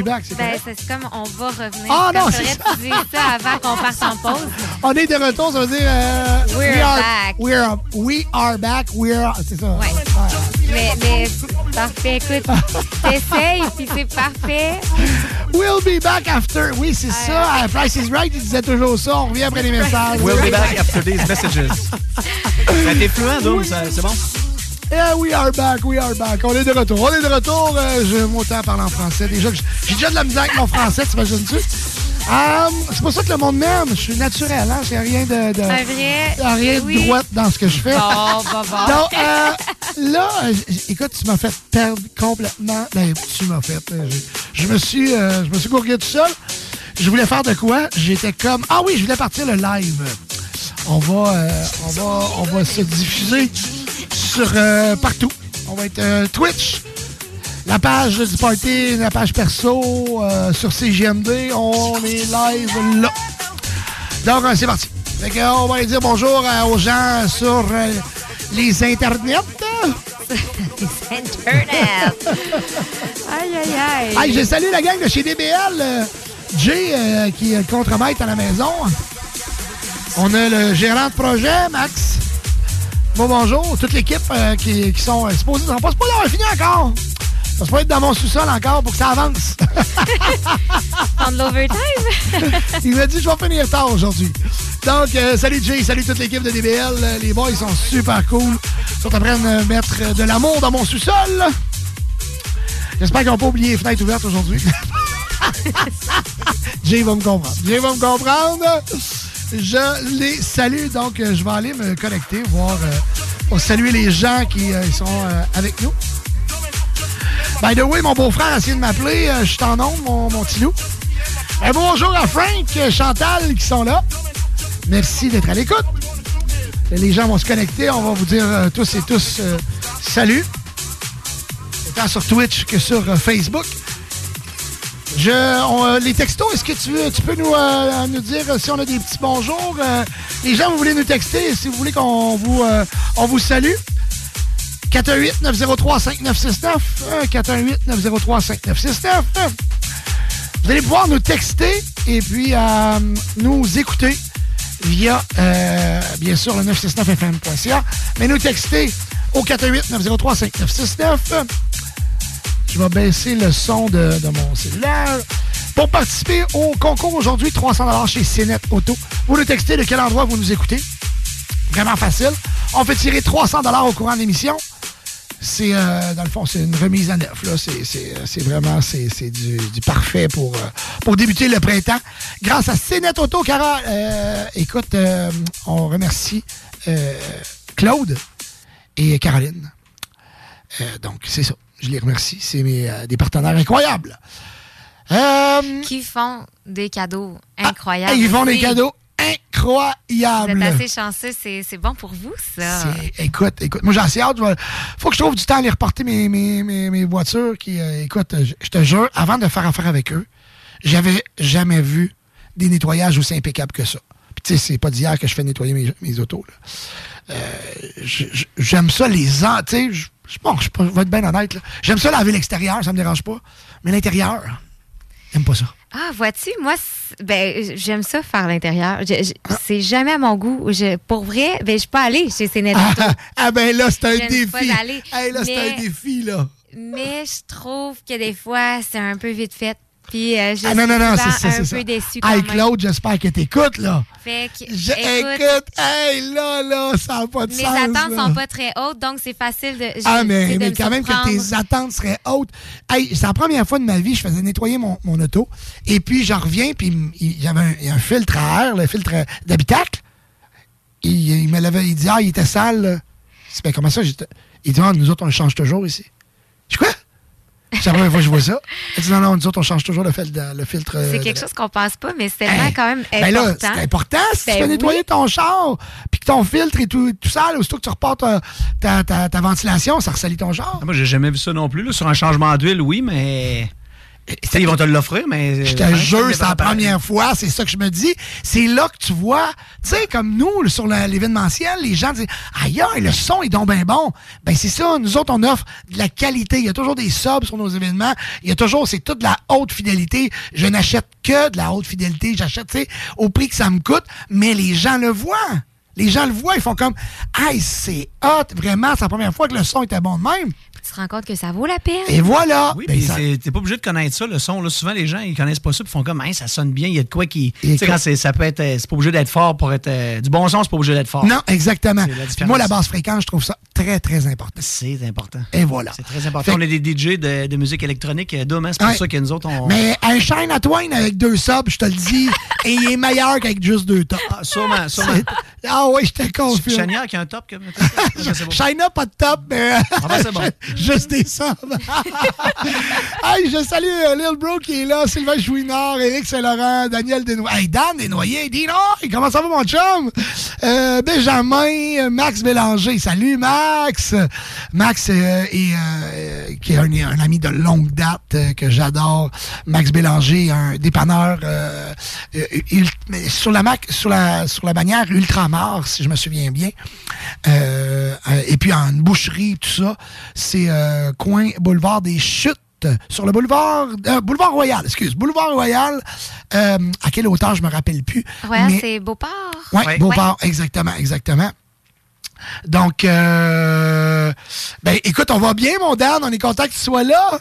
We'll be back, c'est Ben, c'est comme on va revenir. Ah, non, c'est ça. tu ça avant qu'on parte en pause. On est de retour, ça veut dire... euh, We're we are, back. We're, we are back. We're... C'est ça. Ouais. Mais, mais parfait, écoute, t'essayes, puis c'est parfait. We'll be back after. Oui, c'est ça. À Price is Right, il disait toujours ça. On revient après les messages. We'll be back after these messages. Ça été fluent, donc, c'est bon? Yeah, we are back, we are back. On est de retour. On est de retour. Euh, je à parler en français. Déjà, que j- j'ai déjà de la misère avec mon français, t'imagines-tu? Euh, c'est pour ça que le monde m'aime. Je suis naturel, hein? J'ai rien de, de- vrai. rien oui. de droite dans ce que je fais. Bon, bon, bon. Donc, euh, là, écoute, tu m'as fait perdre complètement. Ben, tu m'as fait. euh, Je, je me suis, euh, je me suis gourgué tout seul. Je voulais faire de quoi? J'étais comme. Ah oui, je voulais partir le live. On va, euh, on va, on va se diffuser sur euh, partout. On va être euh, Twitch, la page du party, la page perso, euh, sur CGMD. On est live là. Donc, euh, c'est parti. Fait que, on va aller dire bonjour euh, aux gens sur euh, les internets. Internet. Aïe, aïe, aïe. Hey, je salue la gang de chez DBL. Jay, qui est le contremaître à la maison. On a le gérant de projet, Max. Bon, bonjour. Toute l'équipe euh, qui, qui sont euh, supposés. On passe pas d'avoir fini encore. Ça se peut être dans mon sous-sol encore pour que ça avance. Prendre l'overtime. Il m'a dit je vais finir tard aujourd'hui. Donc, euh, salut Jay, salut toute l'équipe de DBL. Les boys sont super cool. Ils sont en train de mettre de l'amour dans mon sous-sol. J'espère qu'ils n'ont pas oublié les fenêtres ouvertes aujourd'hui. Jay va me comprendre. Jay va me comprendre. Je les salue, donc euh, je vais aller me connecter, voir, euh, pour saluer les gens qui euh, sont avec nous. By the way, mon beau-frère a essayé de m'appeler. euh, je suis en onde, mon, mon petit loup. Eh, bonjour à Frank, euh, Chantal qui sont là. Merci d'être à l'écoute. Les gens vont se connecter. On va vous dire euh, tous et tous salut. Autant sur Twitch que sur Facebook. Je, les textos, est-ce que tu, tu peux nous, nous dire si on a des petits bonjours? Les gens, vous voulez nous texter, si vous voulez qu'on vous, on vous salue. 418-903-5969. euh, 418-903-5969. Vous allez pouvoir nous texter et puis euh, nous écouter via, euh, bien sûr, le 969fm.ca, mais nous texter au 418-903-5969. Je vais baisser le son de, de mon cellulaire Pour participer au concours aujourd'hui, 300 chez CNET Auto, vous nous textez de quel endroit vous nous écoutez. Vraiment facile. On fait tirer 300 au courant de l'émission. C'est, euh, dans le fond, c'est une remise à neuf. Là. C'est, c'est, euh, c'est vraiment c'est, c'est du, du parfait pour, euh, pour débuter le printemps. Grâce à CNET Auto, Cara, euh, écoute, on remercie Claude et Caroline. Donc, c'est ça. Je les remercie. C'est mes, des partenaires incroyables. Qui font des cadeaux incroyables. Ah, ils font des aussi. Cadeaux Vous êtes assez chanceux, c'est c'est bon pour vous, ça. Écoute, écoute, moi j'ai assez hâte. Faut que je trouve du temps à aller reporter mes, mes, mes, mes voitures. Qui, euh, écoute, je, te jure, avant de faire affaire avec eux, j'avais jamais vu des nettoyages aussi impeccables que ça. Puis tu sais, c'est pas d'hier que je fais nettoyer mes, mes autos. Euh, J'aime ça les ans, tu sais. Bon, je vais être bien honnête. J'aime ça laver l'extérieur, ça me dérange pas. Mais l'intérieur, j'aime pas ça. Ah, vois-tu, moi, ben, j'aime ça faire l'intérieur. C'est jamais à mon goût. Je- pour vrai, ben, je suis pas allée chez Cénet Ah, ah, ben là, c'est un Je défi. Hey, là, c'est un défi, là. Mais je trouve que des fois, c'est un peu vite fait. Puis euh, je Ah, non, non, non, suis c'est ça, un c'est peu ça. déçue Hey. Claude, j'espère que t'écoutes, là. Fait que, Je- écoute, écoute, hey, là, là, ça n'a pas de mes sens. attentes là. sont pas très hautes, donc c'est facile de. je- Ah, mais, mais quand même que tes attentes seraient hautes. Hey, c'est la première fois de ma vie, je faisais nettoyer mon, mon auto. Et puis, j'en reviens, puis il- y avait un, il y a un filtre à air, le filtre d'habitacle. Il, il me l'avait, il dit, ah, il était sale. là. Je dis, ben, comment ça? Il dit, ah, nous autres, on le change toujours ici. Je dis, quoi? C'est la première fois que je vois ça. Il dit, non, non, nous autres, on change toujours le, fil- le filtre. euh, C'est de- quelque chose qu'on pense pas, mais c'est tellement quand même ben là, important. c'est important si Ben tu fais nettoyer oui. ton char, puis que ton filtre est tout, tout sale, aussitôt que tu reportes ta, ta, ta- ta ventilation, ça ressalit ton char. Ah, Moi, j'ai jamais vu ça non plus. là. Sur un changement d'huile, oui, mais. Ils vont te l'offrir, mais. Je te jure, c'est la première fois, c'est ça que je me dis. C'est là que tu vois, tu sais, comme nous, sur l'événementiel, les gens disent Aïe, aïe, le son est donc bien bon. Ben, c'est ça, nous autres, on offre de la qualité. Il y a toujours des subs sur nos événements. Il y a toujours, c'est toute de la haute fidélité. Je n'achète que de la haute fidélité. J'achète, tu sais, au prix que ça me coûte, mais les gens le voient. Les gens le voient, ils font comme Aïe, c'est hot, vraiment, c'est la première fois que le son était bon de même. Tu te rends compte que ça vaut la peine? Et voilà! Oui, Ben, ça- t'es pas obligé de connaître ça, le son. Là. Souvent, les gens, ils connaissent pas ça, puis font comme, Hein, ça sonne bien, il y a de quoi qui. Tu sais, quand c'est- ça peut être. euh, C'est pas obligé d'être fort pour être. euh, du bon son, c'est pas obligé d'être fort. Non, exactement. La. Moi, la basse fréquence, je trouve ça très, très important. C'est important. Et voilà. C'est très important. Fait- On est des DJ de, de musique électronique, euh, Dom, hein, c'est pour Ouais. ça que nous autres, on. Mais un Shine at Wine avec deux subs, je te le dis, et il est meilleur qu'avec juste deux tops. Ah, sûrement, sûrement. Ah oui, je te confirme. Chanière qui a un top. Up, pas de top, mais Ah ben, c'est bon. juste des subs. hey, je salue euh, Lil Bro qui est là, Sylvain Chouinard, Éric Saint-Laurent, Daniel Desnoyers. Hey, Dan Desnoyers, Dino, comment ça va mon chum? Euh, Benjamin, euh, Max Bélanger. Salut Max! Max est, qui est un, ami de longue date que j'adore. Max Bélanger, un dépanneur sur la sur la bannière Ultramar, si je me souviens bien. Et puis en boucherie, tout ça, c'est euh, coin boulevard des Chutes. Sur le boulevard euh, boulevard Royal, excuse, boulevard Royal. Euh, à quelle hauteur je me rappelle plus. Ouais, mais- c'est Beauport. oui, Ouais. Beauport, exactement, exactement. Donc, euh, ben, écoute, on va bien, mon Dan. On est content que tu sois là.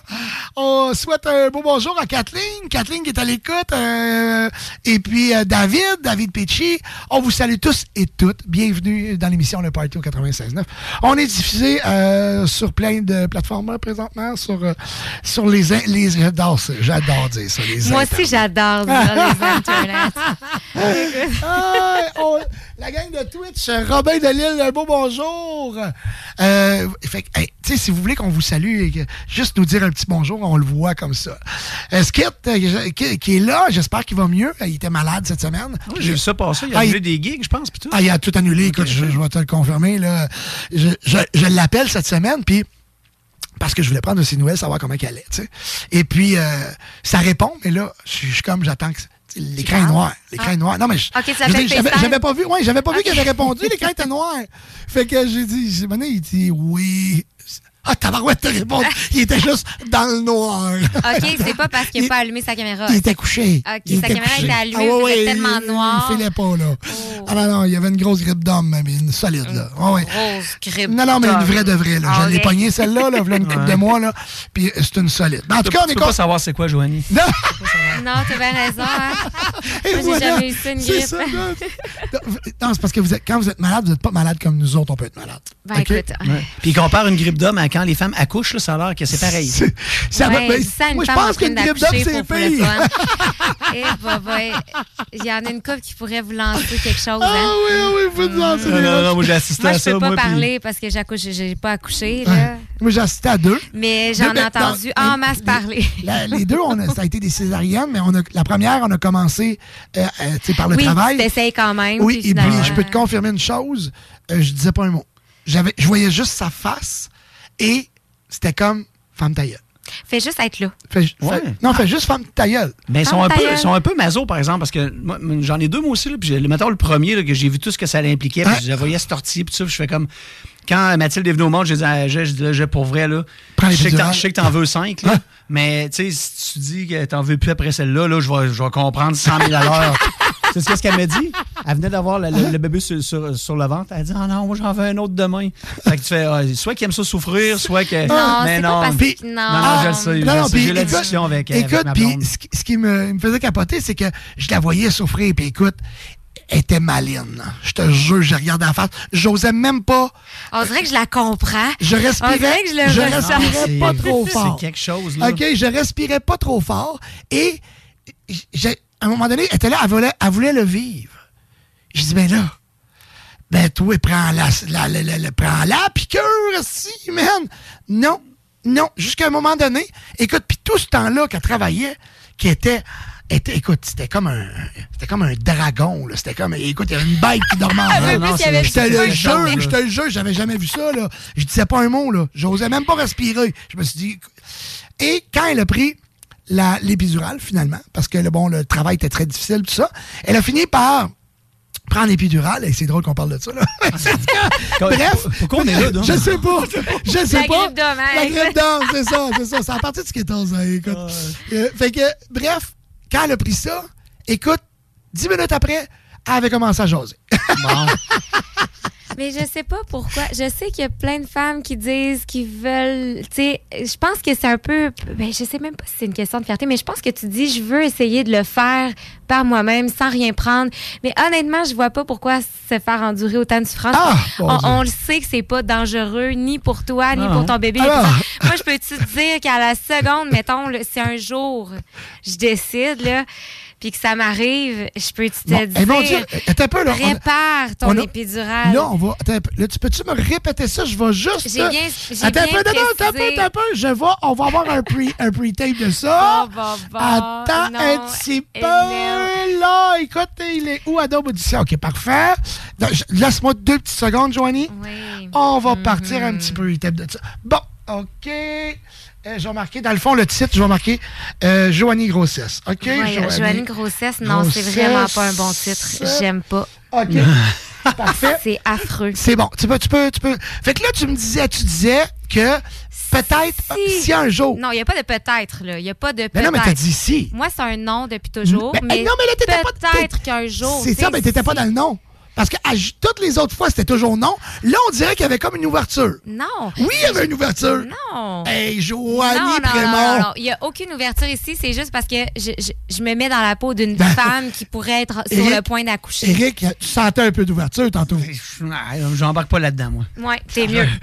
On souhaite un beau bonjour à Kathleen. Kathleen qui est à l'écoute. euh, et puis, euh, David, David Pecci. On vous salue tous et toutes. Bienvenue dans l'émission Le Party au 96.9. On est diffusé euh, sur plein de plateformes présentement. Sur, euh, sur les... les J'adore ça. J'adore dire ça. Les Moi aussi, j'adore dire les internets. Ah, on- la gang de Twitch, euh, Robin Delille, un beau bonjour. Euh, fait que, hey, tu sais, si vous voulez qu'on vous salue, juste nous dire un petit bonjour, on le voit comme ça. Euh, Skit, euh, qui, qui est là, j'espère qu'il va mieux. Il était malade cette semaine. J'ai vu ça passer. Il a Ah, annulé des gigs, je pense. tout. Ah, il a tout annulé. Écoute, je, je vais te le confirmer. Là. Je, je- je l'appelle cette semaine, puis parce que je voulais prendre de ses nouvelles, savoir comment elle allait. sais. Et puis, euh, ça répond, mais là, je suis je suis comme, j'attends que... L'écran est noir. L'écran est noir. Non, mais je- Ok, tu je l'appelles dis, j'avais pas vu, ouais, j'avais pas vu Ok. qu'il avait répondu, l'écran était noir. Fait que j'ai dit, j'ai il dit oui. Ah, tabarouette, t'as répondu. Il était juste dans le noir. OK, c'est pas parce qu'il n'a pas allumé sa caméra. Il était couché. OK, Il sa était caméra couché. était allumée, Ah ouais, êtes tellement il- noir. Il filait pas, là. Ah non, non, il y avait une grosse grippe d'homme, mais une solide, là. Ah ouais. Grosse grippe. Non, non, mais une vraie de vraie, là. Ah, Je l'ai ok. pognée, celle-là, là, voilà une couple Ouais. de mois, là. Puis euh, c'est une solide. Mais en tout Tu cas, on peux est pas con- savoir c'est quoi, Joanie. Non! Non, t'as bien raison. Hein? Moi, j'ai jamais eu ça, une grippe. ça, non. Non, c'est parce que vous êtes, quand vous êtes malade, vous n'êtes pas malade comme nous autres, on peut être malade. Ben, OK? écoute, Ouais. Puis il compare une grippe d'homme à quand les femmes accouchent, là, ça a l'air que c'est pareil. Ça va- Ouais, ben, dis ça moi, je pense qu'une grippe d'homme, c'est pire. Eh, bah, bah, il y en a une couple qui pourrait vous lancer quelque chose. Ah hein? oui, ah oui, vous Non, non, non, moi j'ai assisté Moi, à je ça. peux pas moi, puis- parler parce que j'accouche, j'ai pas accouché. Là. Moi, j'ai assisté à deux. Mais j'en ai mais- entendu en masse parler. Les deux, on a- ça a été des césariennes, mais on a, la première, on a commencé euh, euh, par le oui, travail. tu t'essayes quand même. Oui, puis et puis je peux te confirmer une chose, euh, je disais pas un mot. J'avais, je voyais juste sa face et c'était comme femme ta gueule. Fais juste être là. Fais- fais- Ouais. non, fais juste femme ta gueule. Mais ils sont, Ah, un peu, sont un peu maso, par exemple, parce que moi, j'en ai deux, moi aussi. Là, puis j'ai- mettons le premier, là, que j'ai vu tout ce que ça impliquait, puis je la voyais se tortiller, puis tout ça, puis je fais comme. Quand Mathilde est venue au monde, je disais, ah, je, je dis, là, je- pour vrai, là, je sais que t'en- l'épidurale. je sais que t'en veux cinq, là, mais tu sais, si tu dis que t'en veux plus après celle-là, là, je vais, je vais comprendre 100 000 à l'heure. C'est ce qu'elle m'a dit. Elle venait d'avoir le, le- le bébé sur, sur- sur le ventre. Elle a dit Ah non, moi j'en veux un autre demain. Fait que tu fais ah, soit qu'il aime ça souffrir, soit que. Non, mais c'est non. pas que- non. Non, non, je le sais. je Non, non, J'ai la discussion avec, avec Écoute, puis ce qui, me, me faisait capoter, c'est que je la voyais souffrir, puis écoute, elle était maline. Je te jure, je regardais en face. J'osais même pas. On dirait que je la comprends. Je On respirais, dirait que je le je respirais pas C'est- trop c'est fort. quelque chose, là. OK, je respirais pas trop fort. Et j'ai- à un moment donné, elle était là, elle voulait, elle voulait le vivre. Je dis, ben là, ben toi, prends la, la, la, la- prends la piqûre, si, man. Non, non, jusqu'à un moment donné. Écoute, puis tout ce temps-là qu'elle travaillait, qui était, était écoute, c'était comme un, c'était comme un dragon, là. C'était comme, écoute, il y avait une bête qui dormait avait Je te le jure, là. je te le jure, j'avais jamais vu ça, là. Je disais pas un mot, là. J'osais même pas respirer. Je me suis dit, et quand elle a pris l'épidurale, finalement, parce que le, bon, le travail était très difficile, tout ça, elle a fini par prendre l'épidurale, et c'est drôle qu'on parle de ça, là. Bref. Pourquoi on est là, donc? Je sais pas. Je sais La pas. grippe hein? La grippe d'homme, c'est ça, c'est ça. C'est à partir de ce qui est ça, écoute. Euh, fait que, bref, quand elle a pris ça, écoute, dix minutes après, elle avait commencé à jaser. Mais je sais pas pourquoi. Je sais qu'il y a plein de femmes qui disent qu'ils veulent. Tu sais, je pense que c'est un peu. Ben, je sais même pas si c'est une question de fierté, mais je pense que tu dis, je veux essayer de le faire par moi-même sans rien prendre. Mais honnêtement, je vois pas pourquoi se faire endurer autant de souffrance. Ah, on, le sait que c'est pas dangereux ni pour toi ni Ah, pour ton bébé. Alors. Moi, je peux-tu te dire qu'à la seconde, mettons, si un jour je décide, là, puis que ça m'arrive, je peux-tu te Bon, dire. eh, mon Dieu, attends un peu, là. Prépare ton on a- épidurale. Là, on va. attends un peu. Là, tu peux-tu me répéter ça? Je vais juste. J'ai bien- j'ai Attends un bien peu, non, non, attends un peu, attends un peu. Je vais, on va avoir un pre- un pre-tape de ça. Bon, bon, bon. Attends Non, un petit peu. Là, écoute, il est où Adobe Audition? OK, parfait. Laisse-moi deux petites secondes, Joanie. On va partir un petit pre-tape de ça. Bon, OK. Euh, je vais marquer, dans le fond, le titre, je vais marquer euh, Joanie Grossesse. OK? Ouais, Joanie Grossesse, non, c'est vraiment pas un bon titre. J'aime pas. OK. Parfait. C'est affreux. C'est bon. Tu peux, tu peux, tu peux. Fait que là, tu me disais, tu disais que peut-être si, un jour. Non, il n'y a pas de peut-être, là. Il n'y a pas de peut-être. Mais non, mais t'as dit si. Moi, c'est un non depuis toujours. Mais- mais non, mais là, t'étais pas- Peut-être qu'un jour. C'est ça, mais t'étais pas dans le non. Parce que à- toutes les autres fois, c'était toujours non. Là, on dirait qu'il y avait comme une ouverture. Non. Oui, il y avait une ouverture. Non. Hey, Joanie non, non, non, Prémont. non, non. Il n'y a aucune ouverture ici. C'est juste parce que je, je, je me mets dans la peau d'une femme qui pourrait être sur Éric- le point d'accoucher. Éric, tu sentais un peu d'ouverture tantôt. Ah, J'embarque pas là-dedans, moi. Ouais, c'est mieux.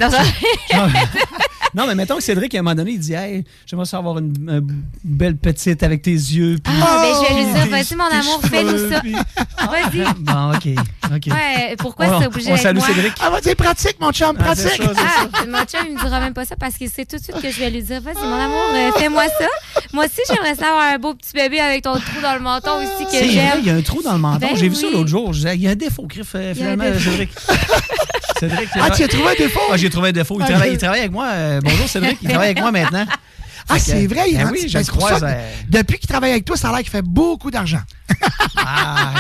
Non, mais mettons que Cédric, à un moment donné, il dit Hey, j'aimerais ça avoir une, une belle petite avec tes yeux. puis- Ah, ben, je vais lui dire, tes- vas-y, mon amour, fais-nous ça. Vas-y. Bon, OK. OK. Ouais, pourquoi c'est obligé On salue? Cédric. Ah, c'est pratique, mon chum, Ah, pratique. Ah, mon chum, il me dira même pas ça parce qu'il sait tout de suite que je vais lui dire Vas-y, mon amour, euh, fais-moi ça. Moi aussi, j'aimerais ça avoir un beau petit bébé avec ton trou dans le menton aussi que j'aime. il y a un trou dans le menton. Ben J'ai vu ça l'autre jour. Il y a un défaut, Griff, euh, finalement. Cédric. Cédric Ah, tu as trouvé un défaut? Ah, j'ai trouvé un défaut. Il, Ah, travaille, je- il travaille avec moi. Euh, bonjour, Cédric. Il travaille avec moi maintenant. Ah, c'est vrai, il ben oui, je ça que euh, Depuis qu'il travaille avec toi, ça a l'air qu'il fait beaucoup d'argent. Ah,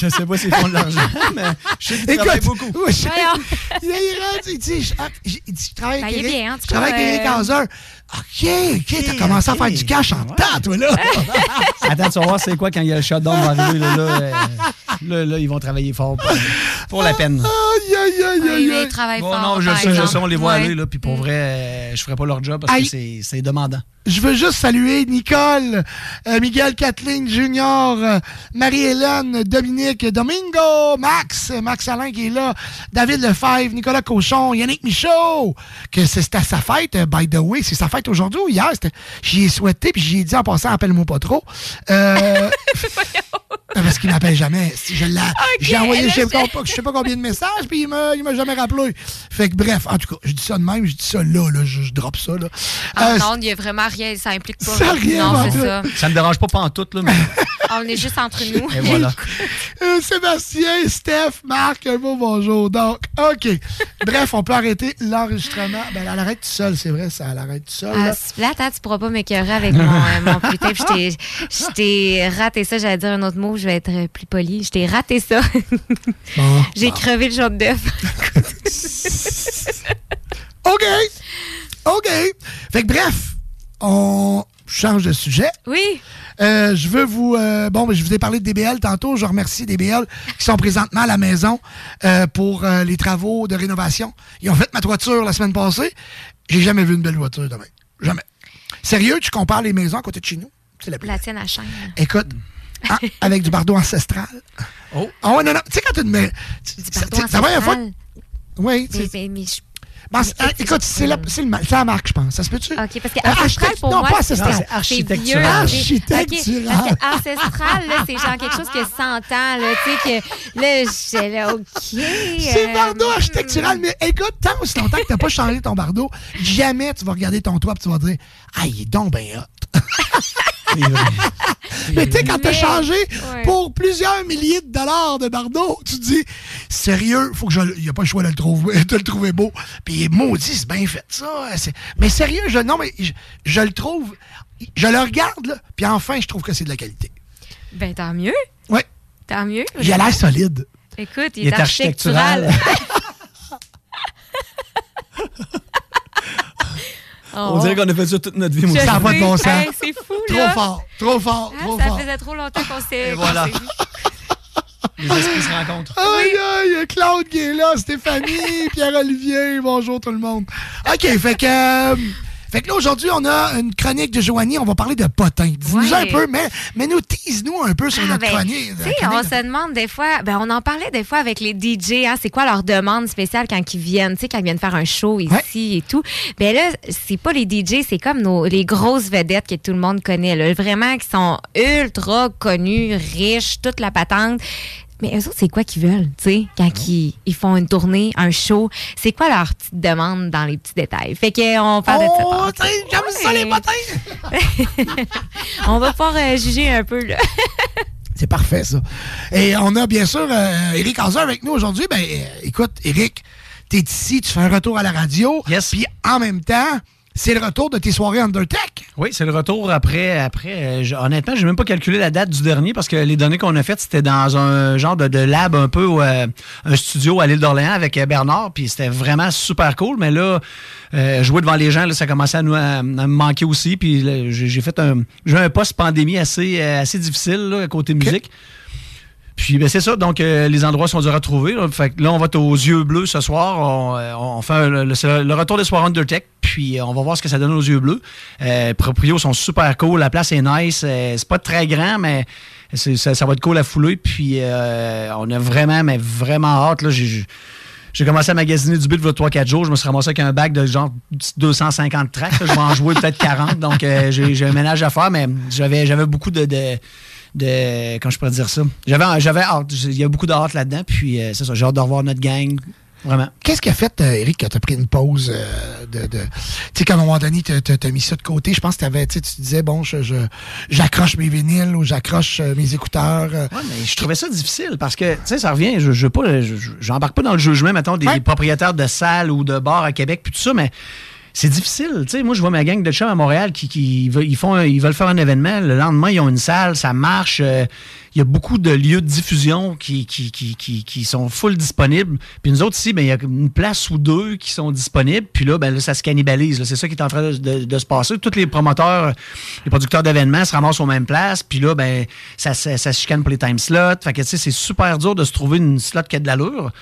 je, je sais pas s'ils font de l'argent, mais je sais qu'ils travaillent beaucoup. oui, je- il, il rentre, il dit, je, ah, j'ai- il dit, je travaille Ben, avec il est Eric, bien, en tout je travaille avec Eric euh. OK, OK, t'as commencé à faire du cash en temps, toi, là. Attends, tu vas voir c'est quoi quand il y a le shutdown va arriver. Là, là, euh, là, là, ils vont travailler fort pour, pour la peine. Aïe, aïe, aïe, aïe, mais aïe. il travaille Bon, fort. non, je sais, je sais, on les voit Ouais. aller, là, puis pour vrai, euh, je ferais pas leur job parce Aïe. que c'est- c'est demandant. Je veux juste saluer Nicole, euh, Miguel Kathleen Junior, euh, Marie-Hélène, Dominique, Domingo, Max, Max Alain qui est là, David Lefebvre, Nicolas Cochon, Yannick Michaud, que c'est- c'était sa fête, by the way. C'est sa fête aujourd'hui ou hier? J'y ai souhaité, puis j'y ai dit en passant, appelle-moi pas trop. Euh, parce qu'il m'appelle jamais. Si je l'ai, j'ai envoyé je sais, pas, je sais pas combien de messages, puis il m'a, il m'a jamais rappelé. Fait que bref, en tout cas, je dis ça de même, je dis ça là, là je, je drop ça. Là. Ah Euh, non, il y a vraiment rien, ça implique pas. Ça rien non, c'est ça. Ça me dérange pas pantoute, là, mais On est juste entre nous. et voilà. Euh, Sébastien, Steph, Marc, un beau bonjour. Donc, OK. Bref, on peut arrêter l'enregistrement. Ben, elle arrête tout seul, c'est vrai, ça, elle arrête tout seul. Ah, là. c'est plate, hein, tu pourras pas m'écœurer avec mon, euh, mon putain. Puis je t'ai- raté ça. J'allais dire un autre mot, je vais être plus poli. Je t'ai raté ça. Bon, J'ai crevé le jaune d'œuf. OK. OK. Fait que bref, on change de sujet. Oui. Euh, je veux vous. euh, bon, ben, je vous ai parlé de DBL tantôt. Je remercie DBL qui sont présentement à la maison euh, pour les travaux de rénovation. Ils ont fait ma toiture la semaine passée. J'ai jamais vu une belle voiture demain. Jamais. Sérieux, tu compares les maisons à côté de chez nous? C'est la plus La tienne à chaîne. Écoute, hein, avec du bardeau ancestral. Oh. Ah ouais, non, non. Tu sais, quand tu te mets. tu- Du la première fois. Oui, mais, mais je- Ben, écoute, c'est la, la marque, je pense. Ça se peut-tu? OK, parce que Euh, ancestral, architecte- pour non, moi, pas c'est ancestral. c'est architectural. Architectural. Parce que ancestral, c'est genre quelque chose qui a 100 ans, là, tu sais, que là, j'étais là, OK. C'est euh, bardeau architectural, mais écoute, tant aussi longtemps que t'as pas changé ton bardeau, jamais tu vas regarder ton toit et tu vas dire Ah, il est donc ben hot. Mais tu sais, quand t'as changé ouais. pour plusieurs milliers de dollars de bardeau, tu te dis Sérieux, faut que je. Il n'y a pas le choix de le trouver, de le trouver beau. Puis maudit, c'est bien fait ça. Mais sérieux, je, non, mais je, je le trouve. Je le regarde, là, puis enfin, je trouve que c'est de la qualité. Ben, tant mieux. Ouais. Tant mieux. Il a l'air solide. Écoute, il, Il est, est architectural. On dirait qu'on a fait ça toute notre vie, aussi. Ça n'a pas de bon sens. Hey, c'est fou, Trop fort, trop fort, Ah, trop ça fort. faisait trop longtemps qu'on s'est Et voilà. Les esprits se rencontrent. Aïe, aïe, il y a Claude qui est là, Stéphanie, Pierre-Olivier, bonjour tout le monde. OK, fait que... euh, fait que là, aujourd'hui, on a une chronique de Joanie. On va parler de potins. Dis-nous Ouais. un peu, mais, mais nous, tease-nous un peu sur Ah, notre ben, chronique. On se demande des fois, ben on en parlait des fois avec les DJ, hein, c'est quoi leur demande spéciale quand ils viennent, tu sais, quand ils viennent faire un show ici et tout. Ben là, c'est pas les DJ, c'est comme nos, les grosses vedettes que tout le monde connaît, là, vraiment qui sont ultra connus, riches, toute la patente. Mais eux autres, c'est quoi qu'ils veulent, tu sais, quand ils, ils font une tournée, un show? C'est quoi leur petite demande dans les petits détails? Fait que on parle de Oh, ça. t'sais, j'aime ça, les potins! on va pouvoir euh, juger un peu, là. C'est parfait, ça. Et on a bien sûr euh, Eric Hazard avec nous aujourd'hui. Ben, euh, écoute, Eric, t'es ici, tu fais un retour à la radio. Yes. Puis en même temps, c'est le retour de tes soirées Undertech. Oui, c'est le retour après. après euh, je- honnêtement, j'ai même pas calculé la date du dernier parce que les données qu'on a faites, c'était dans un genre de, de lab un peu, euh, un studio à l'île d'Orléans avec euh, Bernard, puis c'était vraiment super cool. Mais là, euh, jouer devant les gens, là, ça commençait à, nous, à, à me manquer aussi. Puis j'ai fait un, j'ai eu un post-pandémie assez, assez difficile là, côté musique. Puis ben, c'est ça, donc euh, les endroits sont durs à trouver. Là. Fait que là, on va être aux yeux bleus ce soir. On, euh, on fait le, retour des soirs Undertech, puis euh, on va voir ce que ça donne aux yeux bleus. Les proprios sont super cool, la place est nice. c'est pas très grand, mais ça, va être cool à fouler. Puis on a vraiment, mais vraiment hâte. Là, j'ai, j'ai- commencé à magasiner du y a 3-4 jours. Je me suis ramassé avec un bac de genre 250 tracks. Je vais en jouer peut-être 40. Donc, j'ai, j'ai un ménage à faire, mais j'avais, j'avais beaucoup de, de, de- Comment je pourrais dire ça? J'avais, j'avais hâte. Il y a beaucoup de hâte là-dedans. Puis, euh, c'est ça. J'ai hâte de revoir notre gang. Vraiment. Qu'est-ce qui a fait, euh, Eric, que tu as pris une pause euh, de. de- Tu sais, qu'à un moment donné, tu as mis ça de côté? Je pense que t'avais, tu disais, bon, je, je- j'accroche mes vinyles ou j'accroche euh, mes écouteurs. Ouais, mais je trouvais ça difficile parce que, tu sais, ça revient, je, je veux pas, je- je- j'embarque pas dans le jugement, mettons, des, des propriétaires de salles ou de bars à Québec, puis tout ça, mais c'est difficile. Tu sais, moi, je vois ma gang de chums à Montréal qui, qui veulent faire un événement. Le lendemain, ils ont une salle, ça marche. euh, il y a beaucoup de lieux de diffusion qui, qui, qui, qui, qui sont full disponibles. Puis nous autres ici, ben, il y a une place ou deux qui sont disponibles. Puis là, ben, là, ça se cannibalise. là. C'est ça qui est en train de, de- de se passer. Tous les promoteurs, les producteurs d'événements se ramassent aux mêmes places. Puis là, ben, ça, ça, ça se chicane pour les time slots. Fait que, tu sais, c'est super dur de se trouver une slot qui a de l'allure.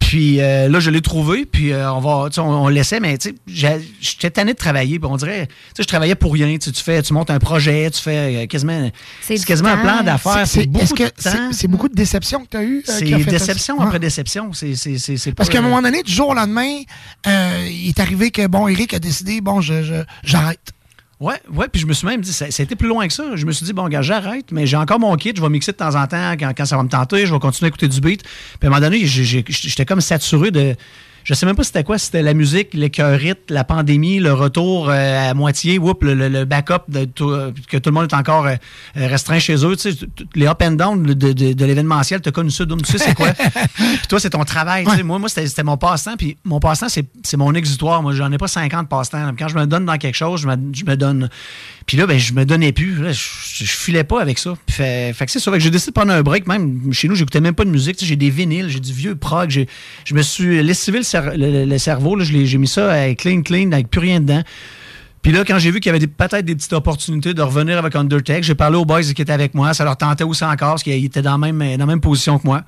Puis euh, là, je l'ai trouvé, puis euh, on va, tu sais, on, on le laissait, mais tu sais, j'ai- j'étais tanné de travailler, puis on dirait, tu sais, je travaillais pour rien, tu fais, tu montes un projet, tu fais euh, quasiment, C'est quasiment un plan d'affaires, C'est- c'est beaucoup de c'est- temps. C'est beaucoup de déception que tu as eu. euh, C'est déception après Ouais. déception, Parce qu'à un moment donné, du jour au lendemain, euh, il est arrivé que, bon, Eric a décidé, bon, je, je- j'arrête. Ouais, ouais, puis je me suis même dit, ça, ça a été plus loin que ça. Je me suis dit, bon, gars, j'arrête, mais j'ai encore mon kit, je vais mixer de temps en temps quand, quand ça va me tenter, je vais continuer à écouter du beat. Puis à un moment donné, j'étais comme saturé de. Je sais même pas c'était quoi, c'était la musique, les chœurites, la pandémie, le retour euh, à moitié, whoop, le, backup de tout- euh, que tout le monde est encore euh, restreint chez eux. Tu sais, les up and down de, de, de l'événementiel, t'as connu ça, tu sais c'est quoi? puis toi, c'est ton travail. tu sais. Moi, moi c'était mon passe-temps. Puis mon passe-temps, c'est c'est mon exutoire. Moi, j'en ai pas 50 passe-temps. Quand je me donne dans quelque chose, je me, je me donne. Puis là, ben, je me donnais plus. Je, filais pas avec ça. Fait, que c'est ça. Fait que j'ai décidé de prendre un break. Même chez nous, j'écoutais même pas de musique. J'ai des vinyles, j'ai du vieux prog. Je me suis lessivé le, le- cerveau. J'ai mis ça euh, clean, clean, avec plus rien dedans. Puis là, quand j'ai vu qu'il y avait peut-être des petites opportunités de revenir avec Undertake, j'ai parlé aux boys qui étaient avec moi. Ça leur tentait aussi encore parce qu'ils étaient dans la même, dans la même position que moi.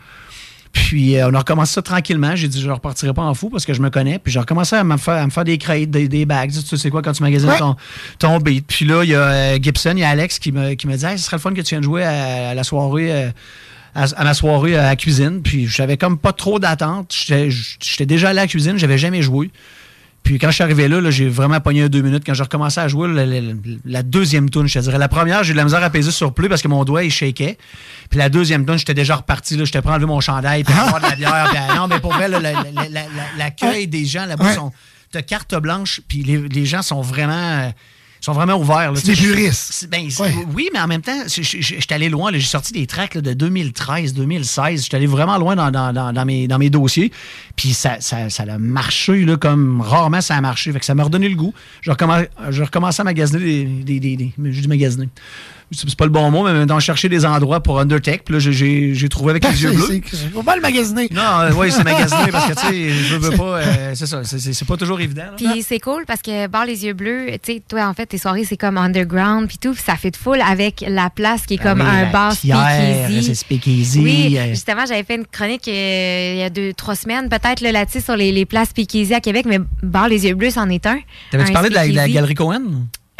Puis euh, on a recommencé ça tranquillement. J'ai dit je ne repartirai pas en fou parce que je me connais. Puis j'ai recommencé à me faire, à me faire des crates, des, des bags. Tu sais quoi quand tu magasines Ouais. ton, ton beat. Puis là, il y a euh, Gibson, il y a Alex qui me, qui me dit hey, ce serait le fun que tu viennes jouer à, à la soirée. euh, à, à ma soirée à la cuisine. Puis j'avais comme pas trop d'attente. J'étais j'étais déjà allé à la cuisine, j'avais jamais joué. Puis quand je suis arrivé là, là, j'ai vraiment pogné un deux minutes. Quand j'ai recommencé à jouer, la, la- la deuxième tune, je te dirais. La première, j'ai eu de la misère à peser sur plus parce que mon doigt, il shakeait. Puis la deuxième tune, j'étais déjà reparti. là. J'étais prêt à enlever mon chandail, puis à boire de la bière. puis à- non, mais pour vrai, l'accueil des gens là-bas Ouais. sont de carte blanche. Puis les, les gens sont vraiment... sont vraiment ouverts. C'est des je- puristes. ben, Oui, mais en même temps, je- je- je- j'étais allé loin. J'ai sorti des tracks là, de 2013, 2016. J'étais allé vraiment loin dans, dans- dans- dans mes, dans mes dossiers. Puis ça, ça, ça a marché là, comme rarement ça a marché. Fait que ça m'a redonné le goût. J'ai recommencé, j'ai recommencé à magasiner des. des, des, je dis magasiner. C'est pas le bon mot, mais maintenant chercher des endroits pour Undertake. Puis là, j'ai- trouvé avec les yeux bleus. C'est- c'est- Faut pas le magasiner. Non, euh, oui, c'est magasiné parce que, tu sais, je veux pas. euh, c'est ça, c'est- c'est c'est pas toujours évident. Puis c'est cool parce que Bar les yeux bleus, tu sais, toi en fait tes soirées c'est comme underground puis tout, puis ça fait de full avec la place qui est comme Ah un bar Pierre, speakeasy. c'est speakeasy, Oui, euh. justement j'avais fait une chronique euh, il y a deux trois semaines peut-être là, là-dessus sur les, les places speakeasy à Québec, mais Bar les yeux bleus c'en est un. T'avais-tu parlé de la, de la speakeasy. galerie Cohen?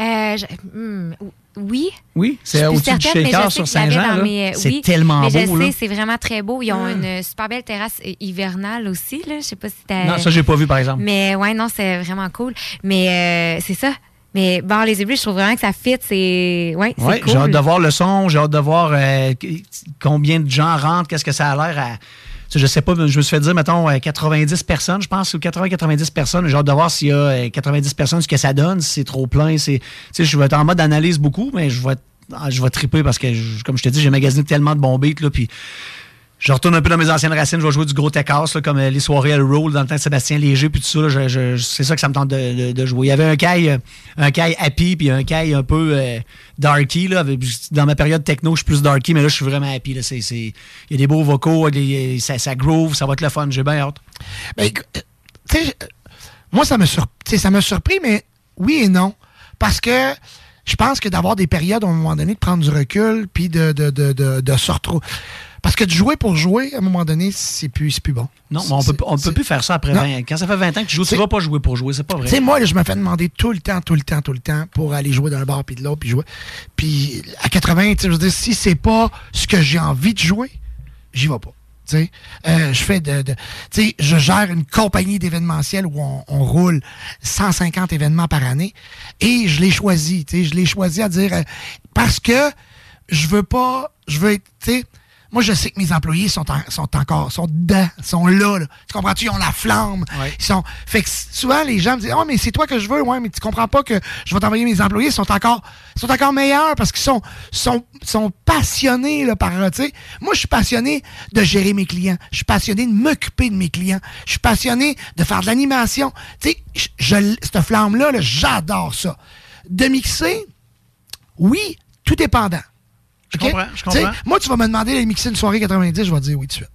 Euh, je- hmm, oui. Oui, Je c'est au-dessus du je shaker sais sur je Saint-Jean. euh, C'est oui, tellement mais beau. je là. sais, c'est vraiment très beau. Ils ont Ah. une super belle terrasse euh, hivernale aussi. Là. Je sais pas si t'as- Non, ça, j'ai pas vu, par exemple. Mais ouais, non, c'est vraiment cool. Mais euh, c'est ça. Mais Bar les ébris, je trouve vraiment que ça fit. C'est ouais, Ouais, cool. j'ai hâte de voir le son, j'ai hâte de voir euh, combien de gens rentrent, qu'est-ce que ça a l'air à. Je sais pas, je me suis fait dire, mettons, euh, 90 personnes, je pense, ou 80-90 personnes. J'ai hâte de voir s'il y a euh, 90 personnes, ce que ça donne, si c'est trop plein. c'est- je vais être en mode analyse beaucoup, mais je vais, ah, je vais triper parce que, comme je te dis, j'ai magasiné tellement de bons beats, là, puis je retourne un peu dans mes anciennes racines, je vais jouer du gros là, comme euh, les soirées à roll dans le temps de Sébastien Léger, puis tout ça. c'est ça que ça me tente de, jouer. Il y avait un caille, euh, un happy, puis un caille un peu euh, darky. Là, dans ma période techno, je suis plus darky, mais là, je suis vraiment happy. Il y a des beaux vocaux, ça, groove, ça va être le fun. J'ai bien hâte. Ben, euh, moi, ça me, ça m'a surpris, mais oui et non. Parce que je pense que d'avoir des périodes, à un moment donné, de prendre du recul, puis de, de, de se retrouver. Parce que de jouer pour jouer, à un moment donné, c'est plus, plus bon. Non, mais on peut, on peut plus faire ça après Non. 20 Quand ça fait 20 ans que tu joues, tu vas pas jouer pour jouer, c'est pas vrai. Tu sais, moi, je me fais demander tout le temps, tout le temps, tout le temps pour aller jouer d'un bar puis de l'autre, puis jouer. Puis à 80, tu sais, je veux dire, si c'est pas ce que j'ai envie de jouer, j'y vais pas. Tu sais, Euh, je fais de, de- tu sais, je gère une compagnie d'événementiel où on, on roule 150 événements par année et je l'ai choisi, tu sais, je l'ai choisi à dire euh, parce que je veux pas, je veux être, tu sais, moi je sais que mes employés sont, en- sont encore, sont dedans, sont là, là. Tu comprends-tu? Ils ont la flamme. Ils sont, fait que souvent les gens me disent, oh mais c'est toi que je veux, ouais, mais tu comprends pas que je vais t'envoyer mes employés, ils sont encore, sont encore meilleurs parce qu'ils sont, sont, sont passionnés là, par, tu sais. Moi je suis passionné de gérer mes clients, je suis passionné de m'occuper de mes clients, je suis passionné de faire de l'animation. Tu sais, je, je- cette flamme là, là, j'adore ça. De mixer, oui, tout dépendant. Je comprends, je comprends. Moi, tu vas me demander de mixer une soirée 90, je vais te dire oui tout de suite.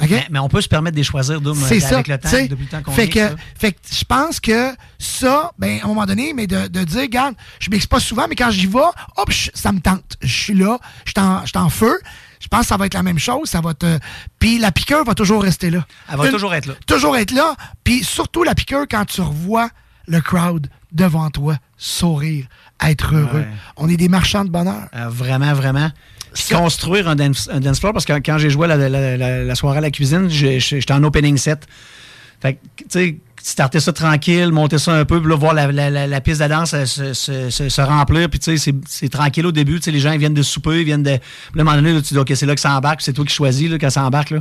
Mais, mais on peut se permettre de les choisir, Doom, euh, ça. avec le temps, depuis le temps qu'on fait que, fait que je pense que ça, ben, à un moment donné, mais de, de dire, regarde, je mixe pas souvent, mais quand j'y vais, hop, je- ça me tente. Je suis là, je suis en, je suis en feu. Je pense que ça va être la même chose. Ça va te. Puis la piqueur va toujours rester là. Elle va toujours être là. Toujours être là. Puis surtout la piqueur quand tu revois le crowd devant toi sourire, être heureux. Ouais. On est des marchands de bonheur. Euh, vraiment, vraiment. Construire un dance, un dance floor, parce que quand j'ai joué la, la- la- la soirée à la cuisine, j'étais en opening set. Fait que, tu sais, starter ça tranquille, monter ça un peu, puis là, voir la, la- la- la piste de danse euh, se, se- se- se remplir, puis tu sais, c'est- tranquille au début, tu sais, les gens ils viennent de souper, ils viennent de... Puis là, à un moment donné, là, tu dis, OK, c'est là que ça embarque, c'est toi qui choisis, là, quand ça embarque, là.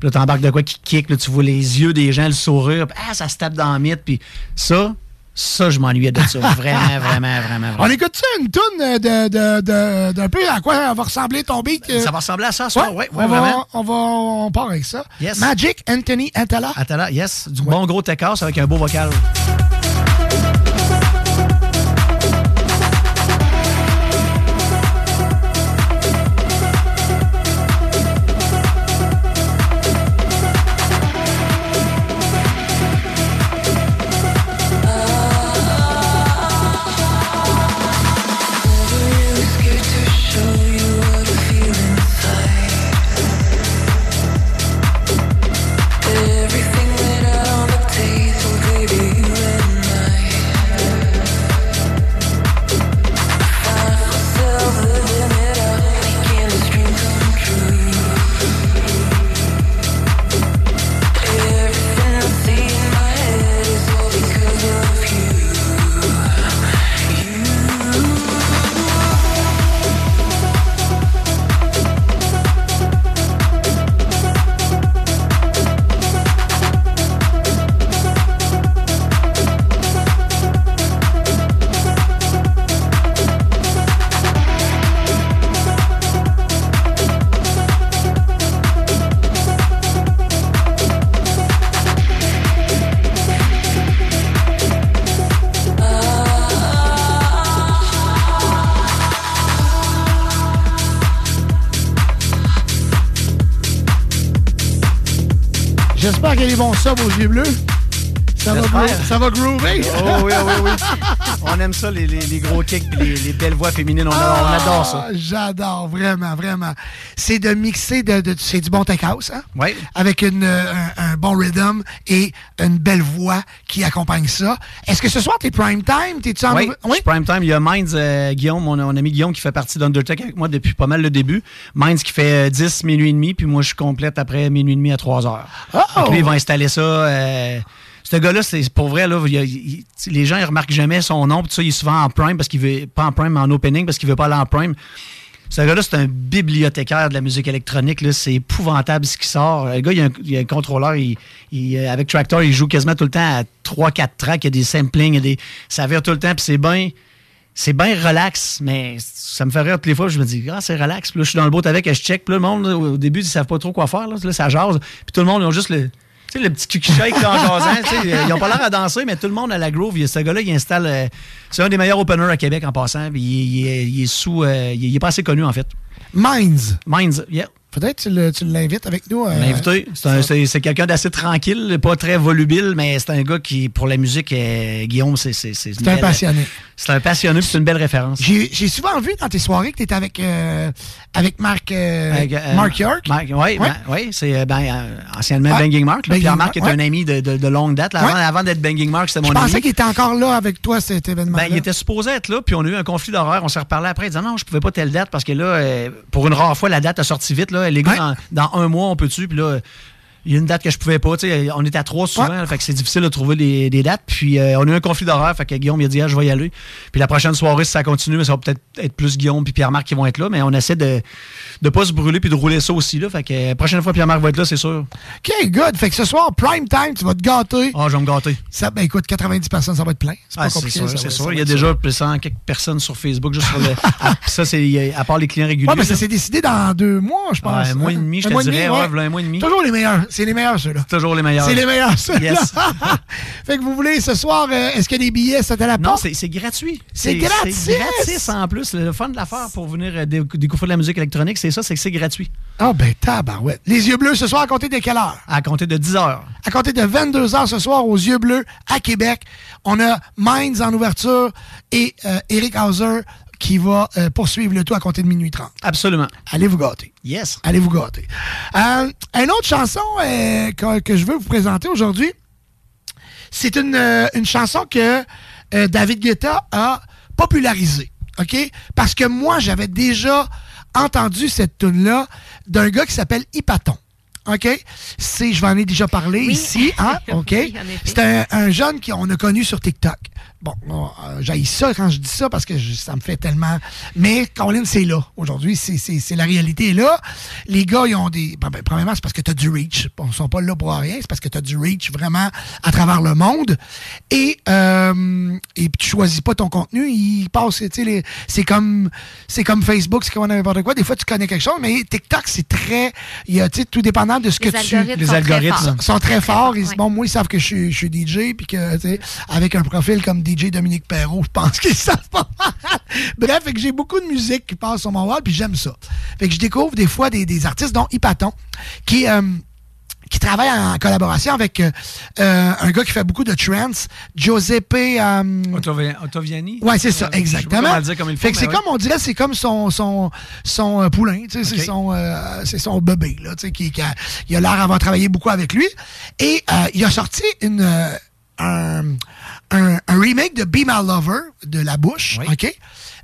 Puis là, t'embarques de quoi qui kick, là, tu vois les yeux des gens, le sourire, puis ah, ça se tape dans le mythe, puis ça, ça, je m'ennuyais de ça. Vraiment, vraiment, vraiment, vraiment. On écoute ça, une toune de, de, de- d'un peu à quoi va ressembler ton beat? euh? Ça va ressembler à ça, ça, ouais, ouais, on, vraiment. va, on va, on part avec ça. Yes. Magic Anthony Atala. Attends yes. Du bon gros Tekkas avec un beau vocal. Qu'il y a des bons subs aux yeux bleus? Ça va, ça va groover? Oh oui, oui, oui. On aime ça, les, les- les gros kicks et les, les belles voix féminines. On, on adore ça. Ah, J'adore, vraiment, vraiment. C'est de mixer, de, de- c'est du bon tech house, hein? Oui. Avec une, euh, un, un bon rhythm et une belle voix qui accompagne ça. Est-ce que ce soir, t'es prime time? T'es-tu en Oui, suis prime time. Il y a Minds, euh, Guillaume, mon, mon ami Guillaume, qui fait partie d'Undertech avec moi depuis pas mal le début. Minds qui fait euh, 10, minuit et demi, puis moi, je complète après minuit et demi à 3 heures. Oh! Que lui, il va installer ça. euh, ce gars-là, c'est pour vrai, là, il il- les gens, ils remarquent jamais son nom, puis tout ça, il est souvent en prime, parce qu'il veut, pas en prime, mais en opening, parce qu'il veut pas aller en prime. Ce gars-là, c'est un bibliothécaire de la musique électronique. C'est épouvantable ce qui sort. Le gars, il il a un contrôleur. il- euh, avec Tractor, il joue quasiment tout le temps à 3-4 tracks. Il y a des samplings. il y a des, ça vire tout le temps. Puis c'est bien c'est bien relax, mais ça me fait rire toutes les fois. Je me dis, ah, c'est relax. Puis là, je suis dans le boat avec, je check. Puis là, le monde, au début, ils savent pas trop quoi faire. Là, ça jase. Puis tout le monde, ils ont juste le. Tu sais, le petit shake là, en jasant. Ils ont pas l'air à danser, mais tout le monde a la groove. Il y a Ce gars-là, il installe. euh, c'est un des meilleurs openers à Québec en passant. Il, il est, il est sous. euh, il, est- il est pas assez connu, en fait. Minds. Minds, yeah. Peut-être tu le- tu l'invites avec nous. euh, L'invité, c'est un- c'est c'est quelqu'un d'assez tranquille, pas très volubile, mais c'est un gars qui, pour la musique, euh, Guillaume, c'est c'est C'est un passionné. C'est un passionné, c'est une belle référence. J'ai souvent vu dans tes soirées que tu étais avec, euh, avec Marc, euh, Avec, Mark York. Mark, oui, Ouais. ben, oui, c'est ben, anciennement Ouais. Banging Mark. là. Banging Pierre-Marc est Mark, un ouais. ami de, de- de longue date. là. Ouais. Avant, avant d'être Banging Mark, c'était mon Je ami. pensais qu'il était encore là avec toi, cet événement. Ben, il était supposé être là, puis on a eu un conflit d'horaire. On s'est reparlé après. Il disait non, je pouvais pas telle date parce que là, pour une rare fois, la date a sorti vite. Là. Les gars, dans, dans un mois, on peut-tu? Puis là, il y a une date que je pouvais pas. tu sais, On était à trois souvent, fait que c'est difficile de trouver des, des dates. Puis euh, on a eu un conflit d'horaire. Fait que Guillaume il a dit ah, je vais y aller. Puis la prochaine soirée, si ça continue, mais ça va peut-être être plus Guillaume puis Pierre-Marc qui vont être là. Mais on essaie de ne pas se brûler puis de rouler ça aussi. Là. Fait que euh, la prochaine fois, Pierre-Marc va être là, c'est sûr. OK, good. Fait que ce soir, prime time, tu vas te gâter. Ah, je vais me gâter. Ça, ben écoute, 90 personnes, ça va être plein. C'est Ah, pas c'est compliqué. c'est sûr. Il y a déjà plus 100 quelques personnes sur Facebook juste sur le. Ah, ça, c'est à part les clients réguliers. Ouais, mais ça s'est décidé dans deux mois, je pense. Un mois et demi, je te dirais, ouais, un mois et demi. Toujours les meilleurs. C'est les meilleurs, ceux-là. Toujours les meilleurs. C'est les meilleurs, ceux-là. Yes. fait que vous voulez, ce soir, euh, est-ce qu'il y a des billets? C'est à la Non, porte? c'est c'est gratuit. C'est gratis! C'est gratis en plus. Le fun de l'affaire pour venir euh, dé- découvrir de la musique électronique, c'est ça, c'est que c'est gratuit. Ah, ben, tabarouette. Les yeux bleus, ce soir, à compter de quelle heure? À compter de 10 heures. À compter de 22 h ce soir, aux yeux bleus, à Québec. On a Minds en ouverture et euh, Eric Hauser qui va euh, poursuivre le tout à compter de minuit 30. Absolument. Allez vous gâter. Yes. Allez vous gâter. Euh, une autre chanson euh, que, que je veux vous présenter aujourd'hui, c'est une, une chanson que euh, David Guetta a popularisée. OK? Parce que moi, j'avais déjà entendu cette tune-là d'un gars qui s'appelle Hypaton. OK? C'est, je vais en ai déjà parlé ici, hein? OK? Oui, c'est un, un jeune qu'on a connu sur TikTok. Bon, euh, j'haïs ça quand je dis ça parce que je- ça me fait tellement. Mais Colin, c'est là. Aujourd'hui, c'est, c'est, c'est la réalité est là. Les gars, ils ont des. ben, ben, premièrement, c'est parce que tu as du reach. Ils sont pas là pour rien. C'est parce que tu as du reach vraiment à travers le monde. Et, euh, et puis tu choisis pas ton contenu. Il passe, tu sais, les- c'est comme, c'est comme Facebook, c'est comme n'importe quoi. Des fois, tu connais quelque chose, mais TikTok, c'est très. Il y a, tu sais, tout dépendant de ce Les que tu. algorithmes Les sont très algorithmes forts. sont très forts. Ils- Bon, moi, ils savent que je suis, je suis DJ, puis que, tu sais, avec un profil comme DJ Dominique Perrault, je pense qu'ils savent pas. Bref, fait que j'ai beaucoup de musique qui passe sur mon wall, puis j'aime ça. Fait que je découvre des fois des, des artistes, dont Hypaton, qui. euh, qui travaille en collaboration avec euh, euh, un gars qui fait beaucoup de trance, Giuseppe. euh, Ottoviani? Ouais, c'est ça, je sais pas exactement. comment le dire comme il fait que c'est comme, on dirait, c'est comme son, son, son euh, poulain, c'est son, son bébé, là, qui, qui a, il a l'air d'avoir travaillé beaucoup avec lui. Et il a sorti une, un, un, un remake de Be My Lover de La Bouche, OK?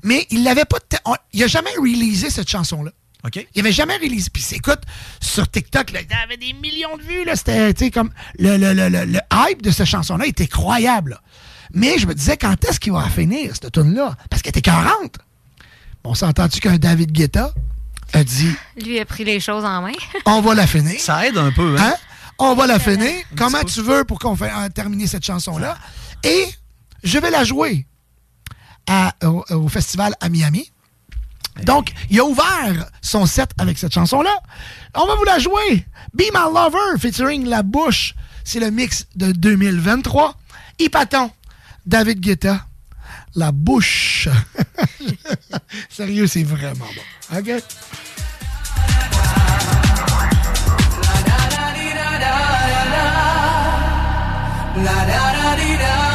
Mais il l'avait pas, on- il a jamais réalisé cette chanson-là. OK. Il avait jamais réalisé. Puis écoute, sur TikTok, là, il avait des millions de vues. Là, c'était, tu sais, comme le, le, le, le, le hype de cette chanson-là était croyable. là. Mais je me disais, quand est-ce qu'il va finir, cette tune-là? Parce qu'elle était 40. On s'entend-tu qu'un David Guetta a dit, Lui a pris les choses en main. on va la finir? Ça aide un peu, hein? Hein? On va la finir. Comment tu veux pour qu'on fasse terminer cette chanson-là? Et je vais la jouer au, festival à Miami. Donc, il a ouvert son set avec cette chanson-là. On va vous la jouer. Be My Lover featuring La Bouche. C'est le mix de 2023. Hypaton, David Guetta, La Bouche. Sérieux, c'est vraiment bon. OK? Looking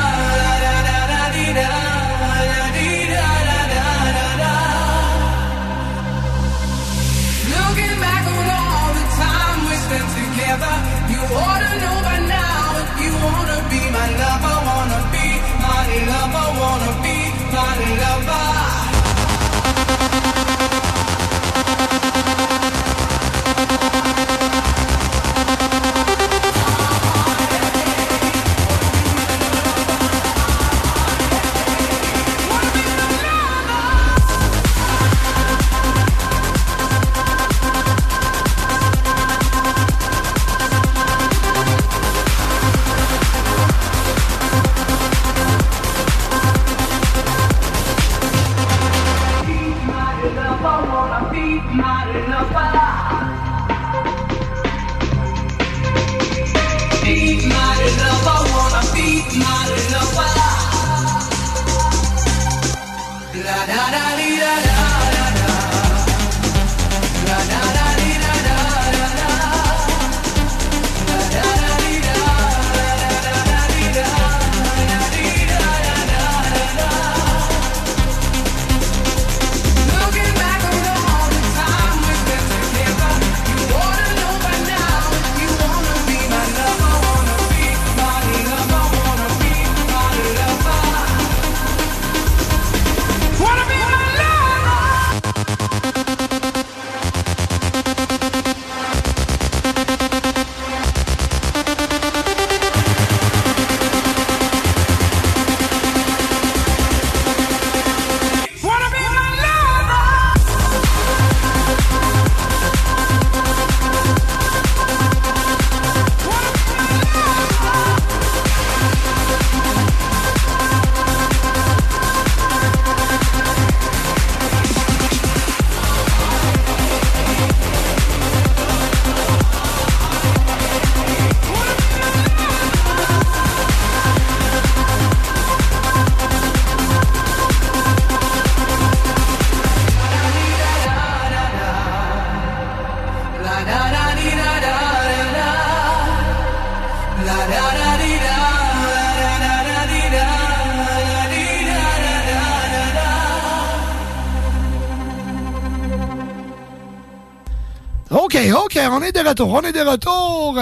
on est de retour. On est de retour.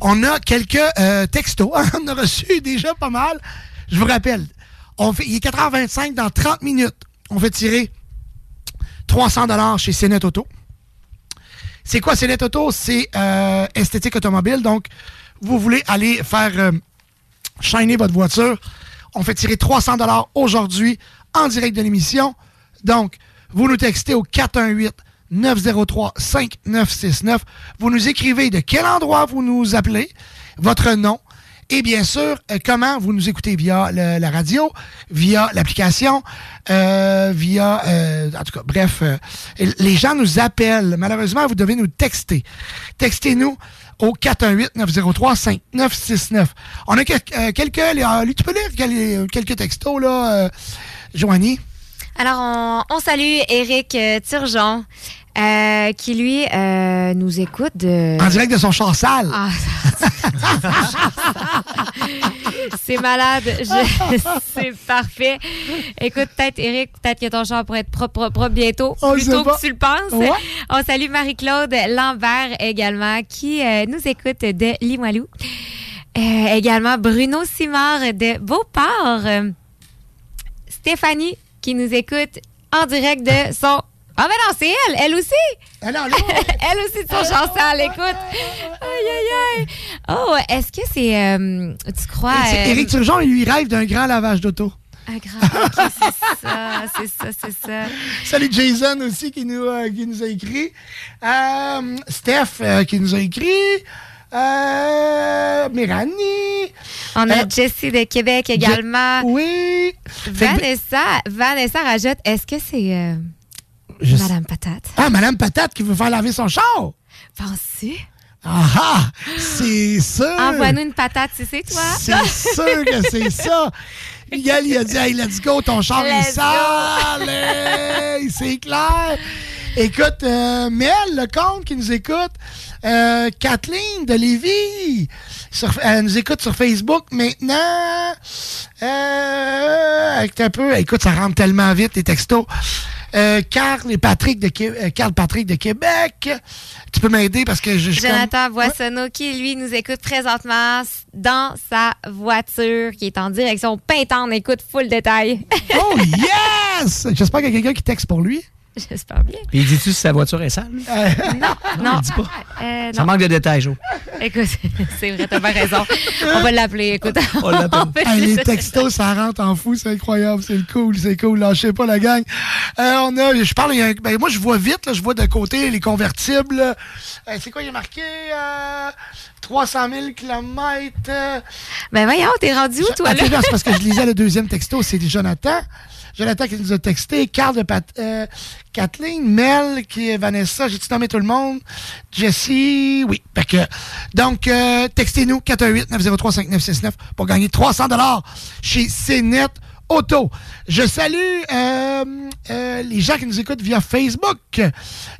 On a quelques euh, textos. on a reçu déjà pas mal. Je vous rappelle, on fait, il est 4h25 dans 30 minutes. On fait tirer 300 dollars chez Cénet Auto. C'est quoi Cénet Auto? C'est euh, esthétique automobile. Donc, vous voulez aller faire euh, shiner votre voiture. On fait tirer 300 dollars aujourd'hui en direct de l'émission. Donc, vous nous textez au 418 903 5969. Vous nous écrivez de quel endroit vous nous appelez, votre nom et bien sûr, euh, comment vous nous écoutez via la radio, via l'application, euh, via... euh, en tout cas, bref, euh, les gens nous appellent. Malheureusement, vous devez nous texter. Textez-nous au 418-903-5969. On a euh, quelques... tu peux lire quel- quelques textos, là, Joanie? Alors, on, on salue Eric euh, Turgeon, euh, qui lui euh, nous écoute de. En direct de son char sale. Ah, c'est malade. Je- c'est parfait. Écoute, peut-être, Eric, peut-être que ton char pourrait être propre, propre, propre bientôt, On plutôt que tu le penses. Ouais. On salue Marie-Claude Lambert également, qui euh, nous écoute de Limoilou. Euh, également Bruno Simard de Beauport. Euh, Stéphanie, qui nous écoute en direct de son... Ah, mais non, c'est elle, elle aussi. elle aussi de son char sale, écoute. Aïe, aïe, aïe. Oh, est-ce que c'est... euh, tu crois... Euh, Éric Turgeon, il lui rêve d'un grand lavage d'auto. un grand... c'est ça, c'est ça, c'est ça. Salut Jason aussi qui nous, euh, qui nous a écrit. Euh, Steph qui nous a écrit. Euh, Méranie. On a Euh, Jessie de Québec également. Oui. Vanessa, Vanessa rajoute, est-ce que c'est euh, Madame Patate? Ah, Madame Patate qui veut faire laver son char. Penses-tu? Ah ah, c'est sûr. Envoie-nous une patate si c'est toi. C'est sûr que c'est ça. Miguel, il a dit, hey, let's go, ton char est sale. Hey, c'est clair. Écoute, euh, Mel, le compte qui nous écoute, euh, Kathleen de Lévis, sur- elle nous écoute sur Facebook maintenant. Euh, un peu, écoute, ça rentre tellement vite, les textos. Euh, Carl et Patrick de euh, Carl Patrick de Québec. Tu peux m'aider parce que je, je comme- Jonathan Boissonneau qui, lui, nous écoute présentement dans sa voiture qui est en direction Pintan. On écoute full détail. Oh yes! J'espère qu'il y a quelqu'un qui texte pour lui. J'espère bien. Puis il dit-tu si sa voiture est sale? Non, non. il dit pas. Euh, Ça non. manque de détails, Jo. Écoute, c'est vrai, t'as bien raison. On va l'appeler, écoute. On l'appelle. va Hey, les textos, ça rentre en fou, c'est incroyable, c'est cool, c'est cool. Lâchez pas la gang. Euh, on a, je parle, il y a un- ben, moi je vois vite, là, je vois de côté les convertibles. Euh, c'est quoi, il est marqué euh, 300 000 km. Ben voyons, t'es rendu où, toi, là? c'est parce que je lisais le deuxième texto, c'est Jonathan. Jonathan qui nous a texté, Carl de Pat, euh, Kathleen, Mel, qui est Vanessa, j'ai-tu nommé tout le monde? Jessie, oui. Fait que, donc, euh, textez-nous 418-903-5969 pour gagner 300 chez CNET Auto. Je salue euh, euh, les gens qui nous écoutent via Facebook.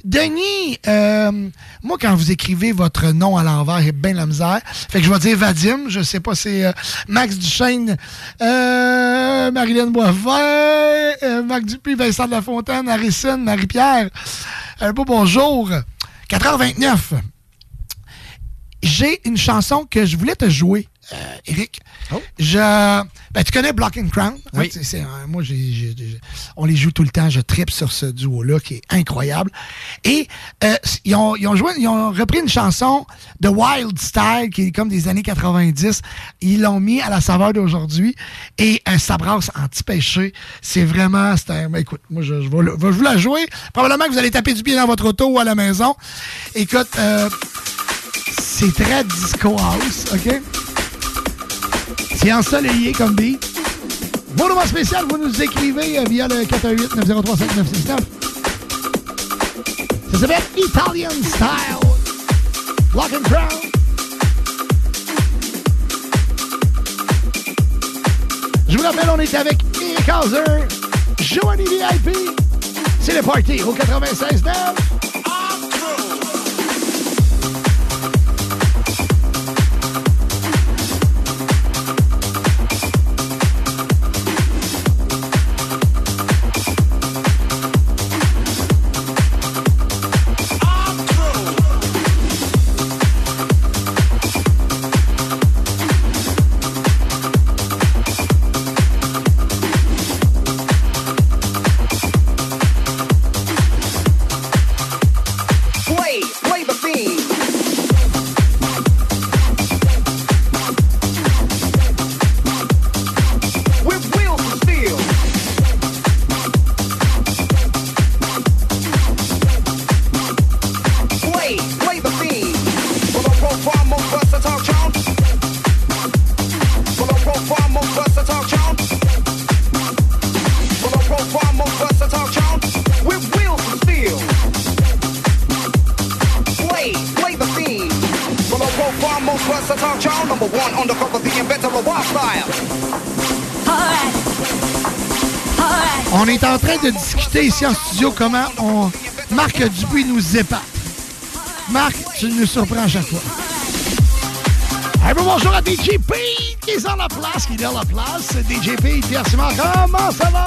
Denis, euh, moi, quand vous écrivez votre nom à l'envers, a bien la misère. Fait que je vais dire Vadim, je sais pas, c'est Max Duchesne, Marilyn Boisvert, Marc Dupuis, Vincent de la Fontaine, Harrison, Marie-Pierre. Un beau bonjour. 4h29. J'ai une chanson que je voulais te jouer, euh, Eric. Je, ben, tu connais Block and Crown? hein? Oui. C'est- euh, moi, on les joue tout le temps. Je tripe sur ce duo-là qui est incroyable. Et euh, ils, ont, ils, ont joué, ils ont repris une chanson de Wild Style qui est comme des années 90. Ils l'ont mis à la saveur d'aujourd'hui et ça brasse anti-péché. C'est vraiment... c'est un- ben, écoute, moi, je, je vais, le- je vais vous la jouer. Probablement que vous allez taper du pied dans votre auto ou à la maison. Écoute... euh, c'est très disco house, OK? C'est ensoleillé comme beat. Vos numéros spécial, vous nous écrivez euh, via le 418-903-5969. Ça s'appelle Italian Style. Lock and Crown. Je vous rappelle, on est avec Eric Hauser, Joanie VIP. C'est le party au 96.9. On est en train de discuter ici en studio comment on Marc Dupuis nous épate. Marc, tu nous surprends à chaque fois. Hey, bon, bonjour à DJ Pete qui est dans la place, qui est dans la place. DJ Pete, merci Marc. Comment ça va?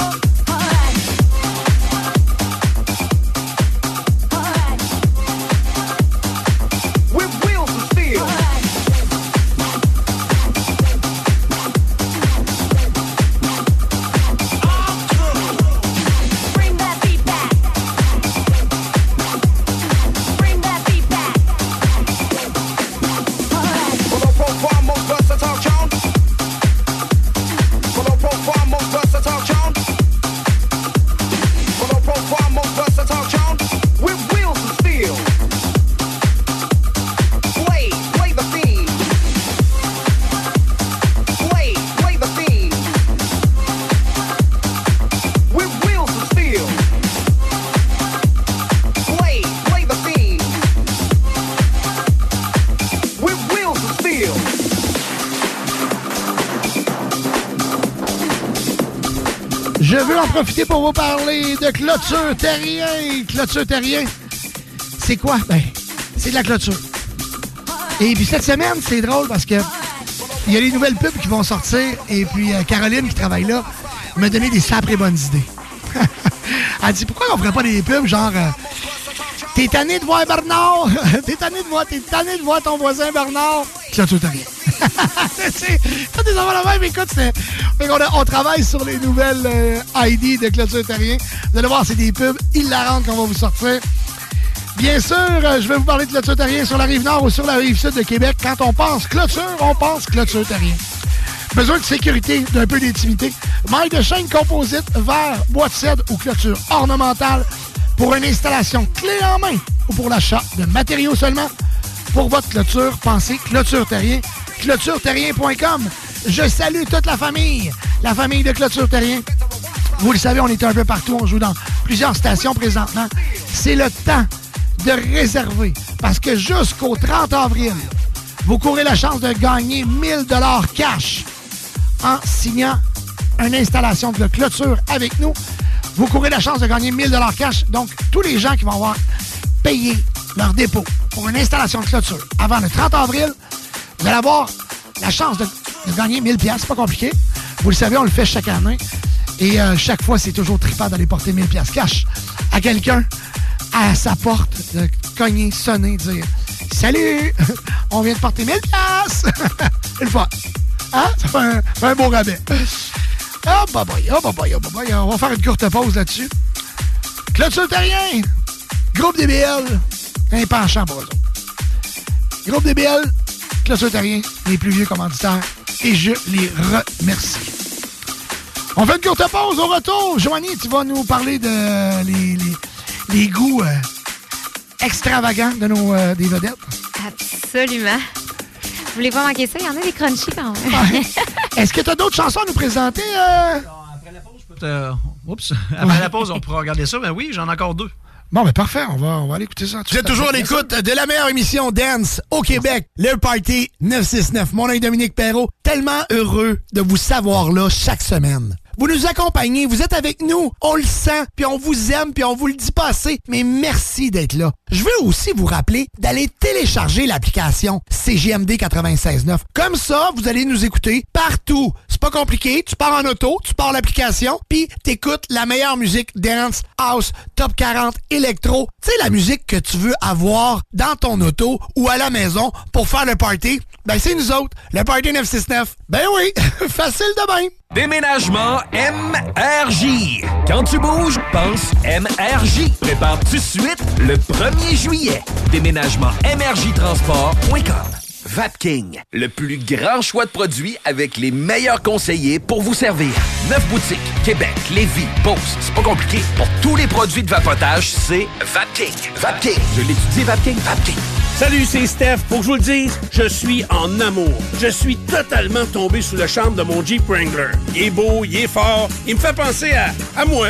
Pour vous parler de clôture terrien. Clôture terrien, c'est quoi? Ben, c'est de la clôture. Et puis cette semaine, c'est drôle parce que il y a les nouvelles pubs qui vont sortir. Et puis euh, Caroline, qui travaille là, m'a donné des saprées bonnes idées. Elle dit pourquoi on ferait pas des pubs genre euh, T'es tanné de voir Bernard? T'es tanné de voir, t'es tanné de voir ton voisin Bernard? Clôture terrien. pas des enfants la même, écoute. On, travaille sur les nouvelles euh, ID de Clôture Terrien. Vous allez voir, c'est des pubs hilarantes qu'on va vous sortir. Bien sûr, euh, je vais vous parler de Clôture Terrien sur la rive nord ou sur la rive sud de Québec. Quand on pense clôture, on pense Clôture Terrien. Besoin de sécurité, d'un peu d'intimité. Maille de chaîne composite, verre, bois de cèdre ou clôture ornementale pour une installation clé en main ou pour l'achat de matériaux seulement. Pour votre clôture, pensez Clôture Terrien. ClôtureTerrien.com. Je salue toute la famille, la famille de Clôture Terrien. Vous le savez, on est un peu partout, on joue dans plusieurs stations présentement. C'est le temps de réserver parce que jusqu'au 30 avril, vous courez la chance de gagner 1000 dollars cash en signant une installation de clôture avec nous. Vous courez la chance de gagner 1000 dollars cash. Donc, tous les gens qui vont avoir payé leur dépôt pour une installation de clôture avant le 30 avril, vous allez avoir la chance de, de gagner 1000 pièces. Pas compliqué. Vous le savez, on le fait chaque année. Et euh, chaque fois, c'est toujours trippant d'aller porter 1000 pièces cash à quelqu'un à sa porte, de cogner, sonner, dire Salut, on vient de porter 1000 pièces. Une fois. Hein? Ça fait un, un beau rabais. Ah, bah, bah, ah, bah, bah, ah, bah, bah, on va faire une courte pause là-dessus. Clôture Terrien, groupe DBL, un penchant pour eux autres. Groupe DBL, Clôture Terrien, les plus vieux commanditaires, et je les remercie. On fait une courte pause au retour. Joanie, tu vas nous parler de les, les, les goûts euh, extravagants de nos euh, des vedettes. Absolument. Vous voulez pas manquer ça? Il y en a des crunchy quand même. Est-ce que tu as d'autres chansons à nous présenter? euh? Euh, oups. Après la pause, on pourra regarder ça. Ben oui, j'en ai encore deux. Bon, ben parfait, on va, on va aller écouter ça. Vous êtes toujours à l'écoute de la meilleure émission Dance au Québec, le Party 969. Mon nom est Dominique Perrault. Tellement heureux de vous savoir là chaque semaine. Vous nous accompagnez, vous êtes avec nous, on le sent, puis on vous aime, puis on vous le dit pas assez, mais merci d'être là. Je veux aussi vous rappeler d'aller télécharger l'application CGMD 96.9. Comme ça, vous allez nous écouter partout. C'est pas compliqué, tu pars en auto, tu pars l'application, puis t'écoutes la meilleure musique dance, house, top 40, électro. Tu sais, la musique que tu veux avoir dans ton auto ou à la maison pour faire le party, ben c'est nous autres, le Party 969. Ben oui, facile de même. Déménagement MRJ. Quand tu bouges, pense MRJ. Prépare tout de suite le 1er juillet. Déménagement MRJtransport.com. Vapking, le plus grand choix de produits avec les meilleurs conseillers pour vous servir. Neuf boutiques, Québec, Lévis, Beauce. C'est pas compliqué. Pour tous les produits de vapotage, c'est Vapking. Vapking. Je l'étudie, Vapking. Vapking. Salut, c'est Steph. Faut que je vous le dise, je suis en amour. Je suis totalement tombé sous le charme de mon Jeep Wrangler. Il est beau, il est fort, il me fait penser à moi.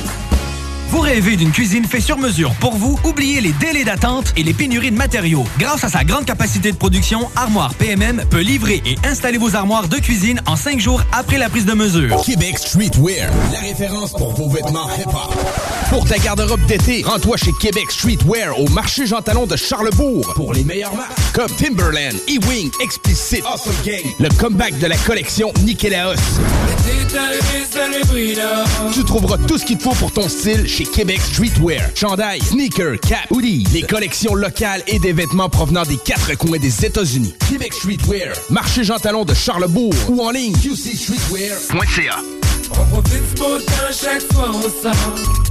Vous rêvez d'une cuisine faite sur mesure pour vous? Oubliez les délais d'attente et les pénuries de matériaux. Grâce à sa grande capacité de production, Armoire PMM peut livrer et installer vos armoires de cuisine en cinq jours après la prise de mesure. Québec Streetwear, la référence pour vos vêtements hip-hop. Pour ta garde-robe d'été, rends-toi chez Québec Streetwear au marché Jean Talon de Charlebourg pour les meilleures marques comme Timberland, E-Wing, Explicit, Awesome Gang, le comeback de la collection Nikélaos. Tu trouveras tout ce qu'il te faut pour ton style chez Québec Streetwear. Chandail, sneakers, cap, hoodie, les collections locales et des vêtements provenant des quatre coins des États-Unis. Québec Streetwear, marché Jean Talon de Charlebourg ou en ligne qcstreetwear.ca. On profite du beau temps chaque fois on sort.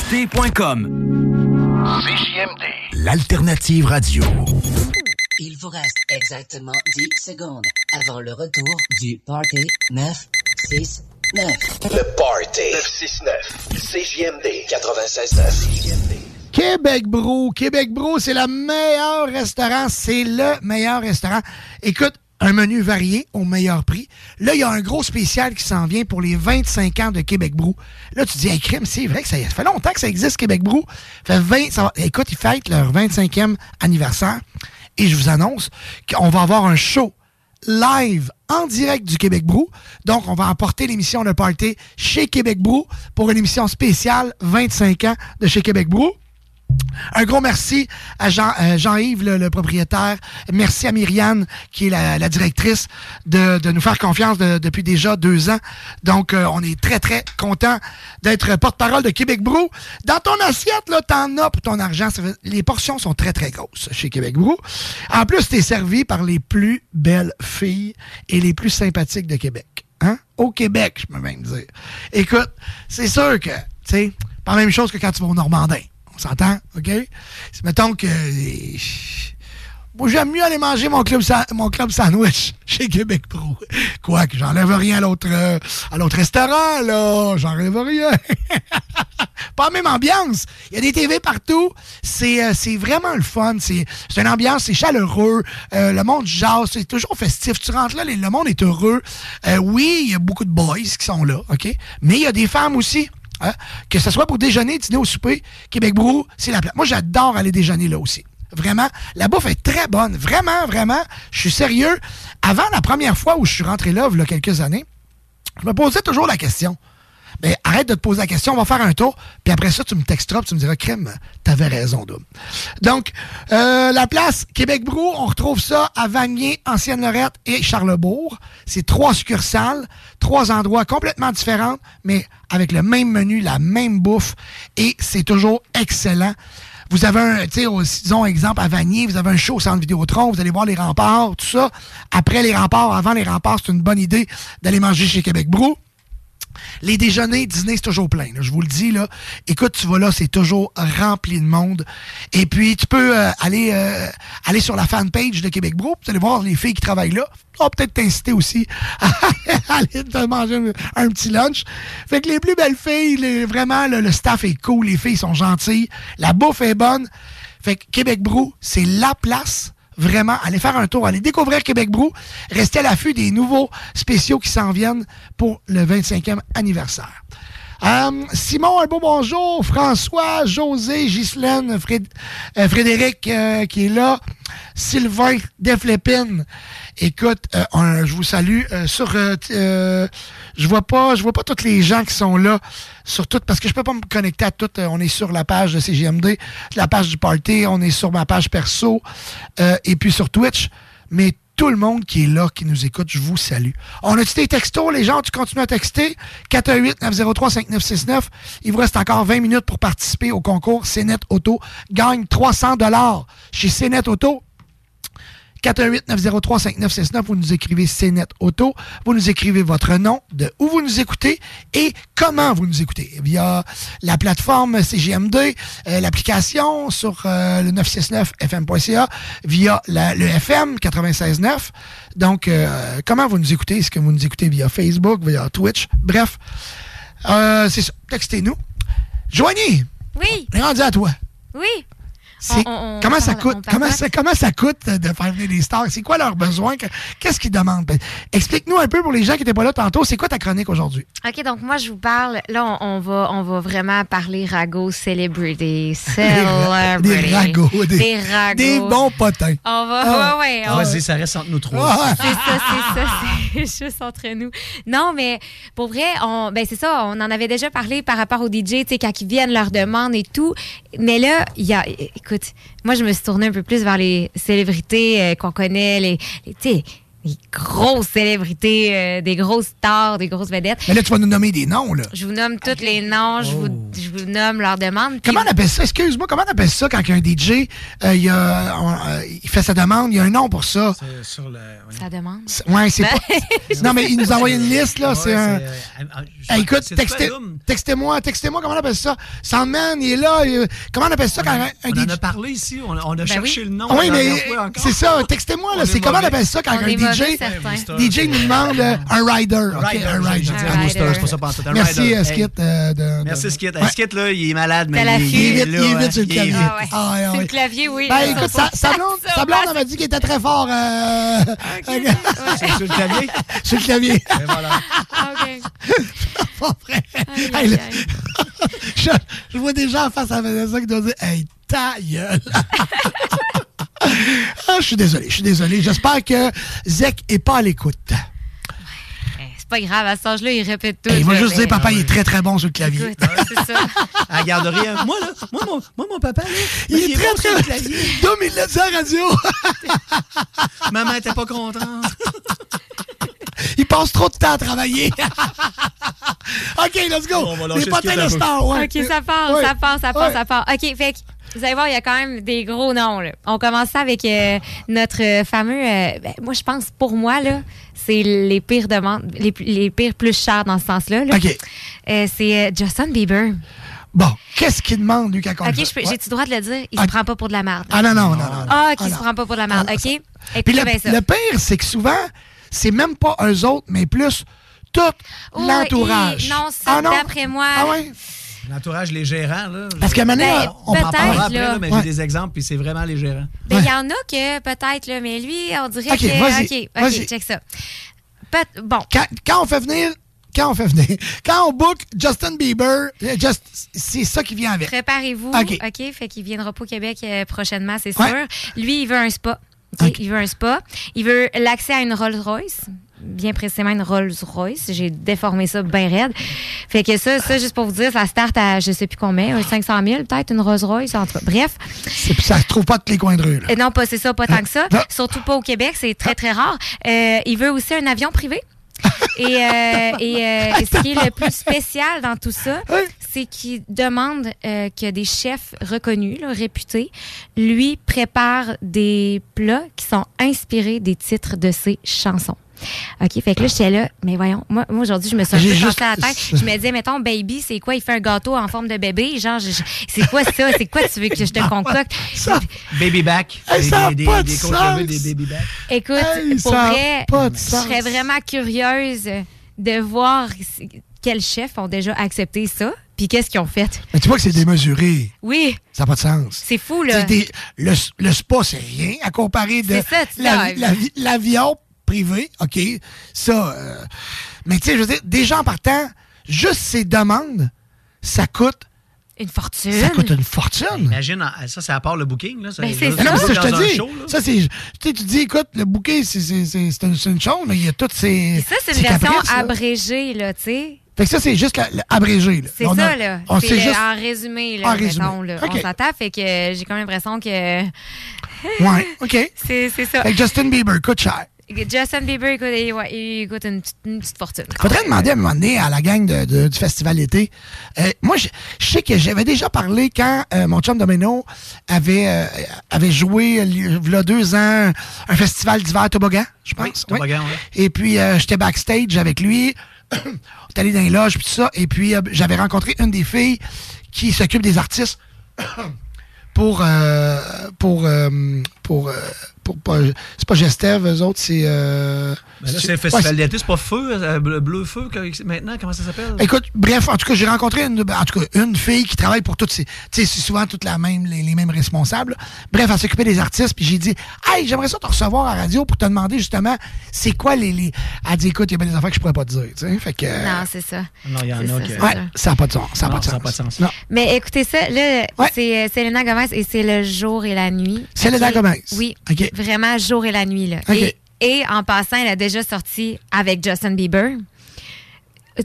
K-W-E-F-E-S-T.com. CJMD, l'alternative radio. Il vous reste exactement 10 secondes avant le retour du Party 969. Le Party 969. CJMD 96.9. Québec Bro. Québec Bro, c'est le meilleur restaurant. C'est le meilleur restaurant. Écoute, un menu varié au meilleur prix. Là, il y a un gros spécial qui s'en vient pour les 25 ans de Québec Brou. Là, tu dis, hey, crime, c'est vrai que ça, ça fait longtemps que ça existe, Québec Brou. Fait 20, ça va- écoute, ils fêtent leur 25e anniversaire. Et je vous annonce qu'on va avoir un show live en direct du Québec Brou. Donc, on va emporter l'émission de Party chez Québec Brou pour une émission spéciale 25 ans de chez Québec Brou. Un gros merci à euh, Jean-Yves, le, le propriétaire. Merci à Myriane, qui est la, directrice, de, nous faire confiance de- depuis déjà deux ans. Donc, euh, on est très, très content d'être porte-parole de Québec Brou. Dans ton assiette, là, t'en as pour ton argent. Les portions sont très, très grosses chez Québec Brou. En plus, t'es servi par les plus belles filles et les plus sympathiques de Québec. Hein? Au Québec, je peux même dire. Écoute, c'est sûr que, tu sais, pas la même chose que quand tu vas au Normandin. S'entend, OK? Mettons que. Moi, j'aime mieux aller manger mon club, mon club sandwich chez Québec Pro. Quoique, j'enlève rien à l'autre euh, à l'autre restaurant, là. J'enlève rien. Pas la même ambiance. Il y a des TV partout. C'est euh, c'est vraiment le fun. C'est une ambiance, c'est chaleureux. Euh, le monde jase, c'est toujours festif. Tu rentres là, le monde est heureux. Oui, il y a beaucoup de boys qui sont là, OK? Mais il y a des femmes aussi. Hein? Que ce soit pour déjeuner, dîner ou souper, Québec Brou, c'est la place. Moi, j'adore aller déjeuner là aussi. Vraiment, la bouffe est très bonne. Vraiment, vraiment. Je suis sérieux. Avant la première fois où je suis rentré là, il y a quelques années, je me posais toujours la question. Ben, arrête de te poser la question, on va faire un tour, puis après ça, tu me texteras, puis tu me diras, crème, t'avais raison, Dom. Donc, euh, la place Québec Brou, on retrouve ça à Vanier, Ancienne-Lorette et Charlebourg. C'est trois succursales, trois endroits complètement différents, mais avec le même menu, la même bouffe, et c'est toujours excellent. Vous avez un, tu sais, disons exemple à Vanier, vous avez un show au centre Vidéotron, vous allez voir les remparts, tout ça. Après les remparts, avant les remparts, c'est une bonne idée d'aller manger chez Québec Brou. Les déjeuners, dîners, c'est toujours plein. je vous le dis, là. Écoute, tu vas là, c'est toujours rempli de monde. Et puis, tu peux euh, aller, euh, aller sur la fanpage de Québec Bro. Vous allez voir les filles qui travaillent là. On va peut-être t'inciter aussi à aller te manger un, petit lunch. Fait que les plus belles filles, les- vraiment, là, le staff est cool. Les filles sont gentilles. La bouffe est bonne. Fait que Québec Brou, c'est la place. Vraiment, allez faire un tour, allez découvrir Québec Brou. Restez à l'affût des nouveaux spéciaux qui s'en viennent pour le 25e anniversaire. Euh, Simon, un beau bonjour. François, José, Ghislaine, euh, Frédéric euh, qui est là. Sylvain, Deflépine. Écoute, euh, je vous salue. euh, sur, euh, euh, je vois pas, je vois pas tous les gens qui sont là sur tout parce que je peux pas me connecter à tout. Euh, on est sur la page de CGMD, la page du party, on est sur ma page perso euh, et puis sur Twitch. Mais tout le monde qui est là, qui nous écoute, je vous salue. On a-tu des textos, les gens? Tu continues à texter? 418-903-5969. Il vous reste encore 20 minutes pour participer au concours CNET Auto. Gagne 300 chez CNET Auto. 418-903-5969. Vous nous écrivez CNET Auto. Vous nous écrivez votre nom, de où vous nous écoutez et comment vous nous écoutez. Via la plateforme CGM2, euh, l'application sur euh, le 969fm.ca, via la- le FM 96.9. Donc, euh, comment vous nous écoutez? Est-ce que vous nous écoutez via Facebook, via Twitch? Bref, euh, c'est ça. Textez-nous. Joignez! Oui. On est rendu à toi. Oui. C'est- On- on- on comment, ça coûte, comment, ça, comment ça coûte de faire venir des stars? C'est quoi leurs besoins? Que- Qu'est-ce qu'ils demandent? Ben, Explique-nous un peu pour les gens qui n'étaient pas là tantôt. C'est quoi ta chronique aujourd'hui? OK, donc moi, je vous parle. Là, on, on va, on va vraiment parler ragots celebrity. Celebrity. des ragots, des- Des ragots. Des bons potins. On va, Ah. ouais, ouais. on- Vas-y, ça reste entre nous trois. C'est ça, c'est ça, c'est juste entre nous. Non, mais pour vrai, on, ben c'est ça, on en avait déjà parlé par rapport aux DJ, tu sais, quand ils viennent, leur demandent et tout. Mais là, il y a, écoute, moi, je me suis tournée un peu plus vers les célébrités euh, qu'on connaît, les, les, les grosses célébrités, euh, des grosses stars, des grosses vedettes. Mais là, tu vas nous nommer des noms, là. Je vous nomme tous les noms, je, vous, je vous nomme leurs demandes. Comment on appelle ça? Excuse-moi, comment on appelle ça quand un DJ euh, il, y a- on- euh, il fait sa demande? Il y a un nom pour ça. Sur le... Ça demande. C'est- Ouais, c'est pas. non, mais il nous envoie une liste, là. Ouais, c'est un. écoute, c'est textez- Palum. textez-moi, textez-moi, comment on appelle ça? Sandman, il est là. il- comment on appelle ça quand un, un On en DJ a parlé ici, on a, on a cherché oui. le nom. Ah oui, mais c'est ça, textez-moi, là. On C'est est comment on appelle ça quand un est DJ. DJ nous demande euh, un rider. OK, Rider, un j'ai- rider. j'ai dit un booster, c'est pas ça pantoute, un Merci, rider. Skit. euh, de- Merci, Skit. Ouais. Skit, là, il est malade, mais il, Il est vite, il est hein. vite sur le clavier. Ah ouais. Ah, ouais, Sur ouais. le clavier, oui. Ben écoute, sa, blonde, sa m'a dit qu'il était très fort. euh, Sur, sur le clavier? sur le clavier. Et voilà. OK. Pas vrai. Aïe, Hey, aïe, là, aïe. je, je vois des gens face à Vanessa qui doivent dire Hey, ta gueule. Ah, je suis désolé, je suis désolé. J'espère que Zek est pas à l'écoute. C'est pas grave, à cet âge-là, il répète tout. Il va juste mais- dire Papa, il est très très bon sur le clavier. Écoute, c'est ça. À la garderie, hein. moi, là, moi, mon, moi, mon papa, là, Il est très bon sur le très. clavier. Dom, il l'a dit à la radio. Maman était pas contente. il passe trop de temps à travailler. OK, let's go. On va Les potins de star, ouais. OK, ça part, Ouais. ça part, ça part, Ouais. ça part. OK, fait que vous allez voir, il y a quand même des gros noms. Là. On commence ça avec euh, notre fameux. euh, ben, moi, je pense, pour moi, là, c'est les pires demandes, les, les pires plus chers dans ce sens-là. là. OK. Euh, c'est Justin Bieber. Bon, qu'est-ce qu'il demande, lui, quand on OK, Ouais. j'ai-tu le droit de le dire? Il Ah. se prend pas pour de la merde. Ah non, non, non, non. Ah, OK, Ah, se prend pas pour de la merde. Ah, OK? Écoutez Puis bien ça. le, pire, c'est que souvent, c'est même pas eux autres, mais plus tout Oh, l'entourage. Non, ça, Ah d'après moi. Ah ouais? L'entourage, les gérants, là. Parce qu'à un moment donné, Ben, on parle. parlera après, là. là, mais Ouais. j'ai des exemples, puis c'est vraiment les gérants. Ben, il Ouais. y en a que peut-être, là, mais lui, on dirait OK, que. vas-y, OK, OK, check ça. Peut- bon, Quand, quand on fait venir. Quand on fait venir. Quand on book Justin Bieber, euh, just- c'est ça qui vient avec. préparez-vous. OK. OK, fait qu'il viendra pas au Québec euh, prochainement, c'est Ouais. sûr. Lui, il veut un spa. Il veut un spa. Il veut l'accès à une Rolls-Royce. Bien précisément une Rolls-Royce. J'ai déformé ça bien raide. Fait que ça, ça, juste pour vous dire, ça start à je sais plus combien, un 500 000 peut-être, une Rolls-Royce. En tout cas, bref. C'est- Ça se trouve pas tous les coins de rue. là. Euh, non, pas c'est ça, pas tant que ça. Non. Surtout pas au Québec, c'est très, très rare. Euh, il veut aussi un avion privé. et euh, et euh, ce qui est le plus spécial dans tout ça, c'est qu'il demande euh, que des chefs reconnus, là, réputés, lui préparent des plats qui sont inspirés des titres de ses chansons. OK, fait que là, j'étais là, mais voyons, moi, moi aujourd'hui, je me suis un peu juste- cassé la tête. Je me disais, mettons, baby, c'est quoi? Il fait un gâteau en forme de bébé? Genre, je- je- c'est quoi ça? C'est quoi tu veux que je te concocte? Baby back. Hey, ça a des, pas des de conservés, sens. des baby back. Écoute, Hey, pour vrai, je serais vraiment curieuse de voir quels chefs ont déjà accepté ça, puis qu'est-ce qu'ils ont fait. Mais tu vois que c'est démesuré. Oui, Ça n'a pas de sens. c'est fou, là. Des- le, le spa, c'est rien à comparer de C'est ça, tu la- la- l'avion privé. OK, ça. euh, mais tu sais, je veux dire, déjà en partant, juste ces demandes, ça coûte. Une fortune. Ça coûte une fortune. Imagine, ça, c'est à part le booking. Là, ça, Ben, c'est non, ça, vas je te dis. show, ça, c'est. Tu sais, tu dis, écoute, le bouquet, c'est une, chose, mais il y a toutes ces. Ça, c'est ces une version caprices, abrégée, là, tu sais. Fait que ça, c'est juste abrégé. là. C'est ça, a- là. On sait juste. en résumé, là, En résumé. mettons, là. OK. On s'entend, fait que j'ai comme l'impression que... Ouais, OK. C'est c'est ça. Fait que Justin Bieber coûte cher. Justin Bieber, écoute, il, ouais, il coûte une, petite- une petite fortune. Faudrait demander à un moment donné à la gang de- de- du festival d'été. Euh, moi, je, je sais que j'avais déjà parlé quand euh, mon chum Domino avait, euh, avait joué, il y a deux ans, un festival d'hiver toboggan, je pense. Oui, toboggan, ouais. Et puis, euh, j'étais backstage avec lui. On est allé dans les loges, puis tout ça. Et puis, euh, j'avais rencontré une des filles qui s'occupe des artistes pour, euh, pour, euh, pour, euh, pour, pas- c'est pas Gestev, eux autres, c'est... euh, Ben là, c'est un ouais, festival d'été, c'est pas feu, euh, bleu, feu, que- maintenant, comment ça s'appelle? Écoute, bref, en tout cas, j'ai rencontré une, en tout cas, une fille qui travaille pour toutes ces. Tu sais, c'est souvent toutes la même, les, les mêmes responsables. Bref, elle s'occupait des artistes, puis j'ai dit Hey, j'aimerais ça te recevoir à la radio pour te demander justement c'est quoi les. les... Elle dit écoute, il y a bien des affaires que je pourrais pas te dire. Tu sais, fait que. Non, c'est ça. Non, il y en a ça, que- Ouais, ça. n'a pas de sens. Ça n'a pas de ça sens. a pas de sens. Non. Mais écoutez ça, là, c'est euh, Selena Gomez et c'est le jour et la nuit. Selena Ok? Gomez. Oui, OK. Vraiment jour et la nuit. Là. Et, et en passant, elle a déjà sorti avec Justin Bieber.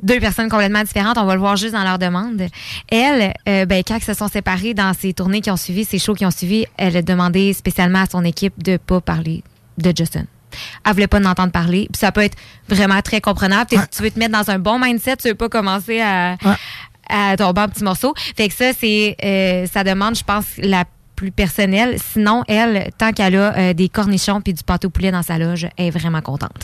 Deux personnes complètement différentes, on va le voir juste dans leur demande. Elle, euh, ben, quand ils se sont séparés dans ses tournées qui ont suivi, ses shows qui ont suivi, elle a demandé spécialement à son équipe de pas parler de Justin. Elle voulait pas en entendre parler. Puis ça peut être vraiment très comprenable. T'es- Tu veux te mettre dans un bon mindset, tu veux pas commencer à, à tomber en petits morceaux. Fait que ça, c'est euh, ça demande, je pense, la plus personnelle. Sinon, elle, tant qu'elle a euh, des cornichons puis du pâté au poulet dans sa loge, elle est vraiment contente.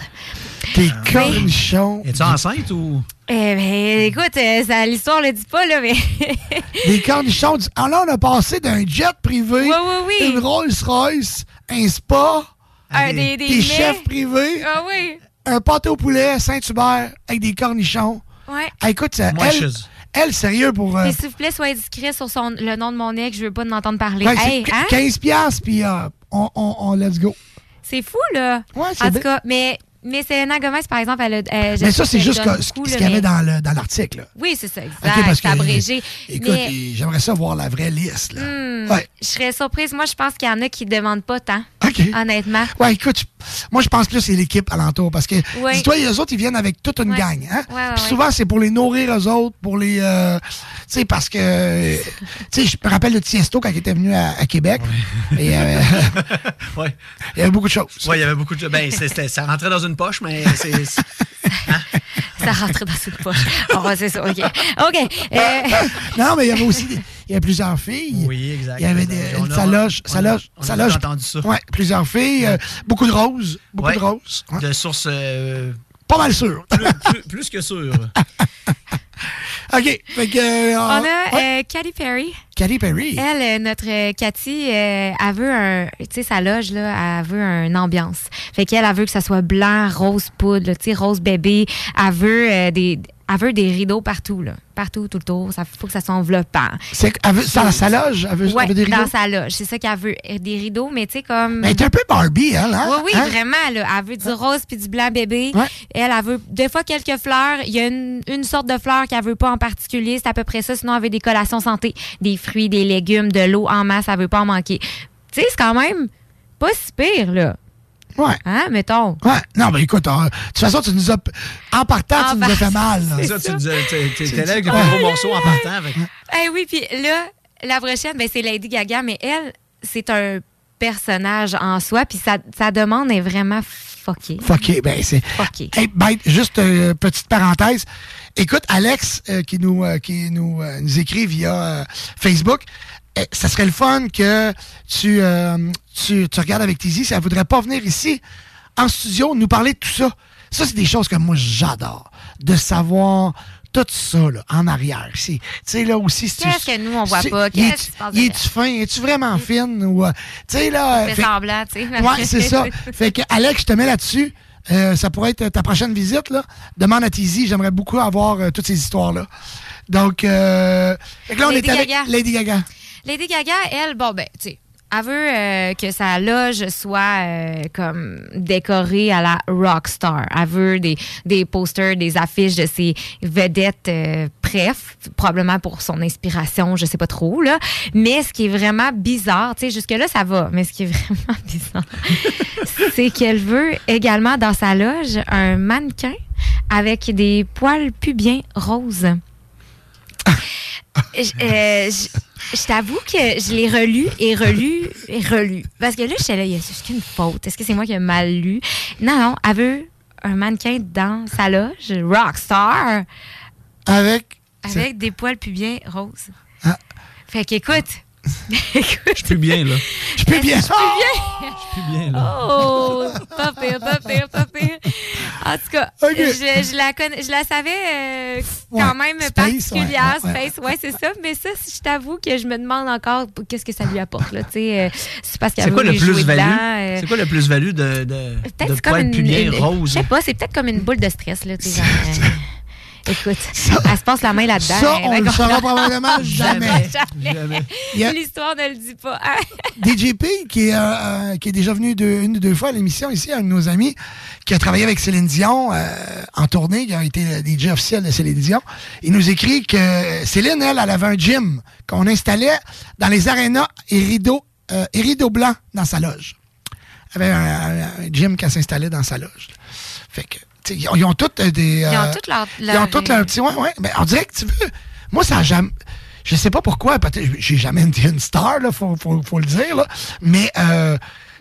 Des cornichons. Es-tu enceinte ou? Eh ben, écoute, euh, ça, l'histoire le dit pas, là, mais. Des cornichons. du- Ah là, on a passé d'un jet privé, Oui, oui, oui. une Rolls-Royce, un spa, des- des des mets. chefs privés, Ah oui. un pâté au poulet à Saint-Hubert avec des cornichons. Ouais. Ah, écoute, ça, Moi, elle, je- elle, sérieux, pour... euh, Mais s'il vous plaît, soyez discret sur son, le nom de mon ex, je veux pas en entendre parler. ouais, Hey, c'est hein? 15 puis euh, on, on, on let's go. C'est fou, là. Ouais, c'est En tout cas, mais, mais Selena Gomez, par exemple, elle a. elle- Mais ça, c'est juste que- ce qu'il y avait mais- dans le- dans l'article. Oui, c'est ça, exact. OK, parce que, abrégé. Écoute, mais, j'aimerais ça voir la vraie liste. Là. hmm, Ouais. je serais surprise. Moi, je pense qu'il y en a qui ne demandent pas tant. OK. Honnêtement. Ouais, écoute, moi, je pense plus que c'est l'équipe alentour. Parce que, Ouais. dis-toi, les autres, ils viennent avec toute une Ouais. gang. Hein? Ouais, ouais, Puis ouais. souvent, c'est pour les nourrir eux autres, pour les. euh, tu sais, parce que. Tu sais, je me rappelle de Tiesto quand il était venu à, à Québec. Et, euh, Ouais. il y avait beaucoup de choses. Ouais, il y avait beaucoup de. Ben, c'est- c'était- ça rentrait dans une poche, mais c'est. Ça rentrait dans une poche. Oh, c'est ça, OK. OK. euh, non, mais il y avait aussi. des- Il y avait plusieurs filles. Oui, exact. Il y avait des, On a- sa loge. On a- loge. on a déjà loge. entendu ça. Ouais, plusieurs filles. euh, beaucoup de roses. Beaucoup Ouais. de roses. Ouais. De sources. euh, Pas mal sûr. plus, plus- plus que sûr. OK. Fait que. euh, on a ouais. euh, Katy Perry. Katy Perry. Elle, euh, notre euh, Cathy, euh, elle veut un, tu sais, sa loge, là, elle veut une ambiance. Fait qu'elle, elle veut que ça soit blanc, rose poudre, tu sais, rose bébé. Elle veut euh, des, elle veut des rideaux partout, là. Partout, tout le tour. Ça faut que ça soit enveloppant. C'est elle dans sa loge. Elle veut, elle Ouais, veut des rideaux? dans sa loge. C'est ça qu'elle veut. Des rideaux, mais tu sais, comme. Mais elle est un peu Barbie, elle, hein? Oui, oui, Hein? vraiment. Là, elle veut du rose puis du blanc bébé. Ouais. Elle, elle veut des fois quelques fleurs. Il y a une, une sorte de fleur qu'elle veut pas en particulier. C'est à peu près ça. Sinon, veut des collations santé. Des fruits, des légumes, de l'eau en masse. Elle veut pas en manquer. Tu sais, c'est quand même pas si pire, là. Ouais. Hein, mettons? Ouais. Non, mais écoute, euh, de toute façon, tu nous as. En partant, En tu nous as fait mal. là. C'est ça, tu T'es C'est t'es là avec ça. un gros morceau en partant. avec- Eh oui, puis là, la prochaine, ben, c'est Lady Gaga, mais elle, c'est un personnage en soi, puis sa, sa demande est vraiment fuckée. Fucké. Ben, c'est. Fucké. Hey, ben, juste euh, petite parenthèse. Écoute, Alex, euh, qui nous, euh, qui nous, euh, nous écrit via Facebook, eh, ça serait le fun que tu, tu, tu regardes avec Tizi si elle voudrait pas venir ici en studio nous parler de tout ça. Ça, c'est des choses que moi, j'adore. De savoir tout ça, là, en arrière. C'est- Tu sais, là aussi, si tu- Qu'est-ce que nous, on voit c'est- pas? Qu'est-ce qui se passe Il est-tu fin? Es-tu vraiment fine? Ou, tu sais, là... Fait- semblant, tu sais. Ouais, c'est ça. Fait que, Alex, je te mets là-dessus. Euh, ça pourrait être ta prochaine visite. Là. Demande à Tizi. J'aimerais beaucoup avoir euh, toutes ces histoires-là. Donc, euh, là, on Lady est avec Gaga. Lady Gaga. Lady Gaga, elle, bon, ben, tu sais, elle veut euh, que sa loge soit euh, comme décorée à la rockstar. Elle veut des, des posters, des affiches de ses vedettes euh, probablement pour son inspiration, je sais pas trop, là. Mais ce qui est vraiment bizarre, tu sais, jusque-là, ça va, mais ce qui est vraiment bizarre, c'est qu'elle veut également dans sa loge un mannequin avec des poils pubiens roses. Je, euh, je- je t'avoue que je l'ai relu et relu et relu. Parce que là, j'étais là, est-ce qu'il y a une faute? Est-ce que c'est moi qui ai mal lu? Non, non, elle veut un mannequin dans sa loge, rockstar, Avec? avec des poils pubiens roses. Ah. Fait qu'écoute. Je suis bien, là. Je peux bien. Je suis bien. Je suis bien, là. Oh, pas pire, pas pire, pas pire. En tout cas, je, je la connais, je la savais euh, quand Ouais, même space, particulière, ouais, space, ouais, c'est ça. Mais ça, je t'avoue que je me demande encore qu'est-ce que ça lui apporte là. Tu sais, euh, c'est parce qu'elle C'est quoi veut le plus-value? dedans, euh, C'est quoi le plus-value de, de, Peut-être de c'est comme poils une, pubiens une- roses? Je sais pas, c'est peut-être comme une boule de stress là. tu sais, Écoute, elle se passe la main là-dedans. Ça, elle on va le saura probablement jamais. Jamais. A- L'histoire ne le dit pas. DJP, qui est, euh, euh, qui est déjà venu deux- une ou deux fois à l'émission ici, un de nos amis, qui a travaillé avec Céline Dion euh, en tournée, qui a été DJ officiel de Céline Dion. Il nous écrit que Céline, elle, elle avait un gym qu'on installait dans les arénas et rideaux, euh, et rideaux blancs dans sa loge. Elle avait un, un- un gym qu'elle s'installait dans sa loge. Fait que, ils ont, ils ont toutes euh, des... Ils ont euh, toutes leur- Ils leur- ont toutes leur petit... Ouais, ouais. Mais on dirait que, tu veux... Moi, ça a jamais... Je sais pas pourquoi, peut-être, j'ai jamais été une star, là, faut, faut, faut le dire, là. Mais, euh,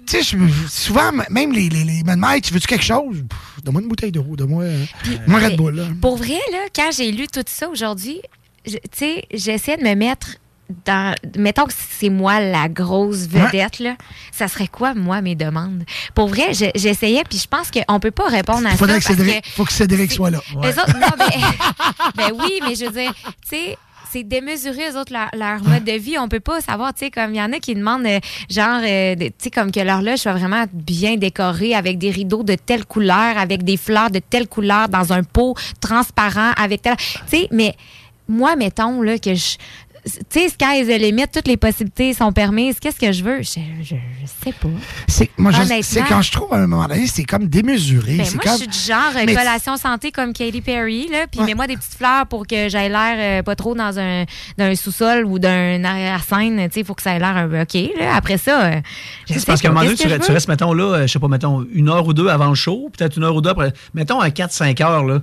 tu sais, souvent, même les, les, les Mike, tu veux-tu quelque chose? Donne-moi une bouteille d'eau, donne-moi euh, moi Red Bull, là. Pour vrai, là, quand j'ai lu tout ça aujourd'hui, tu sais, j'essaie de me mettre dans. Mettons que c'est moi la grosse vedette, là. Ça serait quoi, moi, mes demandes? Pour vrai, je- j'essayais, puis je pense qu'on peut pas répondre à Il faudrait ça. que parce Cédric, faut que Cédric soit là. Eux autres, non, mais, ben oui, mais je veux dire, tu sais, c'est démesuré, eux autres, leur, leur mode de vie. On peut pas savoir, tu sais, comme il y en a qui demandent, euh, genre, euh, tu sais, comme que leur loge soit vraiment bien décorée avec des rideaux de telle couleur, avec des fleurs de telle couleur, dans un pot transparent, avec telle. Tu sais, mais moi, mettons, là, que je. Tu sais, sky is the limit, toutes les possibilités sont permises. Qu'est-ce que je veux? Je, je, je sais pas. C'est, moi, c'est quand je trouve à un moment donné, c'est comme démesuré. Ben, c'est moi, comme... je suis du genre euh, Mais- collation santé comme Katy Perry, là, puis mets-moi des petites fleurs pour que j'aille l'air euh, pas trop dans un, dans un sous-sol ou d'un arrière-scène. Tu sais, il faut que ça ait l'air un peu OK. Là. Après ça, euh, je C'est sais parce qu'à un moment donné, tu, restes, mettons, là, euh, je sais pas, mettons, une heure ou deux avant le show, peut-être une heure ou deux après. Mettons, à 4-5 heures, là.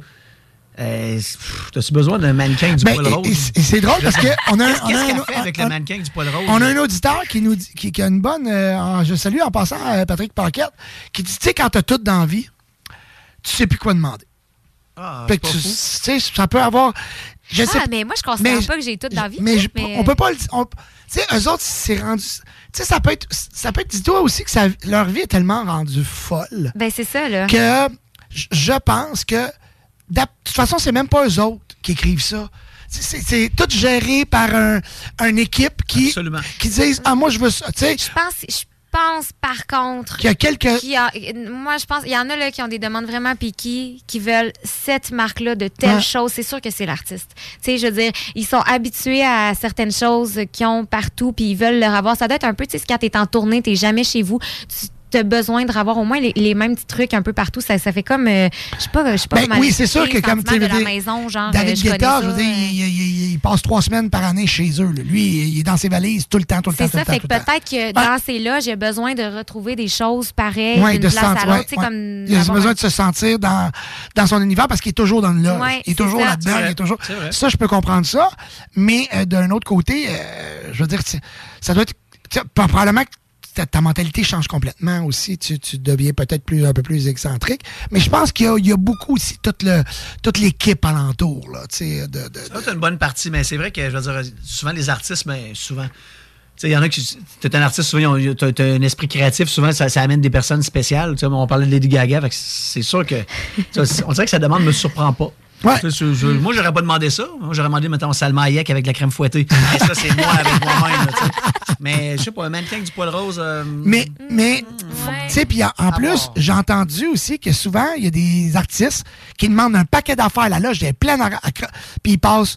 Euh, T'as-tu besoin d'un mannequin du Ben, poil et- rose? c'est drôle parce que on a un- Qu'est-ce on a qu'est-ce un- qu'elle fait avec un- le mannequin du poil rose? On a un auditeur qui nous dit, qui, qui a une bonne. euh, je salue en passant euh, Patrick Paquette, qui dit Tu sais, quand t'as tout dans la vie, tu sais plus quoi demander. Ah, Fait que tu sais, ça peut avoir. Je sais Ah, mais moi, je considère mais- pas que j'ai tout dans la vie. Mais, je- mais, on peut pas le dire. Tu sais, eux autres, c'est rendu. Tu sais, ça peut être. Ça peut être. Dis-toi aussi que ça- leur vie est tellement rendue folle Ben, c'est ça, là. que je pense que. De toute façon, c'est même pas eux autres qui écrivent ça. C'est- tout géré par un, une équipe qui, qui disent Ah, moi, je veux ça. Tu sais, Je pense, je pense par contre Qu'il y a quelques- qu'il y a- moi, je pense il y en a là qui ont des demandes vraiment piquées, qui veulent cette marque-là de telle Ouais. chose. C'est sûr que c'est l'artiste. Tu sais, je veux dire, ils sont habitués à certaines choses qu'ils ont partout, puis ils veulent leur avoir. Ça doit être un peu, tu sais, quand t'es en tournée, t'es jamais chez vous. Tu as besoin de revoir au moins les, les mêmes petits trucs un peu partout. Ça, ça fait comme, euh, je sais pas, je sais pas Ben oui, c'est sûr que comme tu la maison, genre, David euh, je Guetta, ça, je veux dire, il, il- il passe trois semaines par année chez eux. là. Lui, il est dans ses valises tout le temps, tout le temps, C'est ça, temps. fait que peut-être que dans ces loges, j'ai besoin de retrouver des choses pareilles Ouais, de se à sentir- l'autre. ouais, tu sais, ouais. comme Il a besoin un- de se sentir dans, dans son univers parce qu'il est toujours dans le loge. Ouais, il est toujours là-dedans. Il est toujours... Ça, je peux comprendre ça. Mais euh, d'un autre côté, euh, je veux dire, ça doit être. tu sais, Probablement que ta, ta mentalité change complètement aussi. Tu, tu deviens peut-être plus, un peu plus excentrique. Mais je pense qu'il y y a beaucoup aussi toute, le, toute l'équipe alentour. Là, de, de- Ça, c'est une bonne partie, mais c'est vrai que, je veux dire, souvent les artistes, mais souvent, sais, il y en a qui. T'es un artiste, souvent, t'as un esprit créatif, souvent, ça, ça amène des personnes spéciales. On parlait de Lady Gaga, c'est sûr que. on dirait que sa demande me surprend pas. Je- je- moi, j'aurais pas demandé ça. Moi, j'aurais demandé, mettons, Salma Hayek avec la crème fouettée. Mais ça, c'est moi avec moi-même. Mais je sais pas, un mannequin avec du poil rose. euh, Mais, mais tu sais, puis en, en plus, j'ai entendu aussi que souvent, il y a des artistes qui demandent un paquet d'affaires. La loge est pleine, à- à cra- puis ils passent,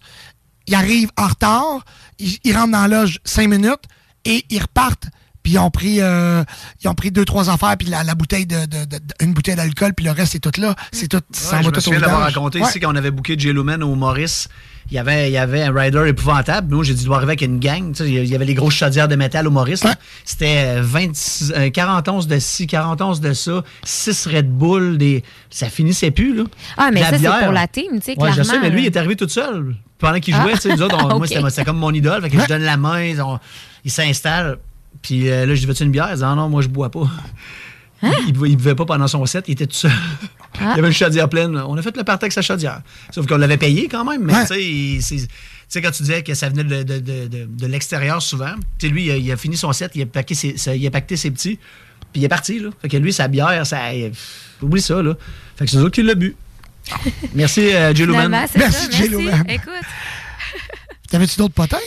ils arrivent en retard, ils, ils rentrent dans la loge cinq minutes et ils repartent. Puis ils ont pris, euh, ils ont pris deux trois affaires puis la, la bouteille de, de- de- de- une bouteille d'alcool puis le reste c'est tout là, c'est tout, ça Ouais, va je me tout au souviens vidange. raconté Ouais. ici quand on avait booké J. Lumen au Maurice. Il y, avait, il y avait un rider épouvantable. Nous, j'ai dit, il doit arriver avec une gang. Tu sais, il y avait les grosses chaudières de métal au Maurice. là. C'était euh, 26, euh, 40 onces de ci, 40 onces de ça, 6 Red Bull. Des... Ça finissait plus. Là. Ah, mais la ça, c'est pour la team, tu sais, Ouais, je clairement. sais, mais lui, il est arrivé tout seul. Pendant qu'il Ah. jouait, tu sais, nous autres, on- moi, c'était comme mon idole. Fait que je donne la main, on- il s'installe. Puis euh, là, je veux-tu une bière? Il dit, ah non, moi, je bois pas. Il, buvait, il buvait pas pendant son set, il était tout seul. Il y avait une chaudière pleine. On a fait le party avec sa chaudière. Sauf qu'on l'avait payé quand même. Mais tu sais, il- c'est- tu sais, quand tu disais que ça venait de, de- de- de- de l'extérieur souvent, tu sais, lui, il a, il a fini son set, il a, paqué ses, il a pacté ses petits, puis il est parti. Là. Fait que lui, sa bière, ça, oublie ça. Là. Fait que c'est eux autres qui l'ont bu. Merci, euh, J. Merci, J. Écoute, T'avais-tu d'autres potins?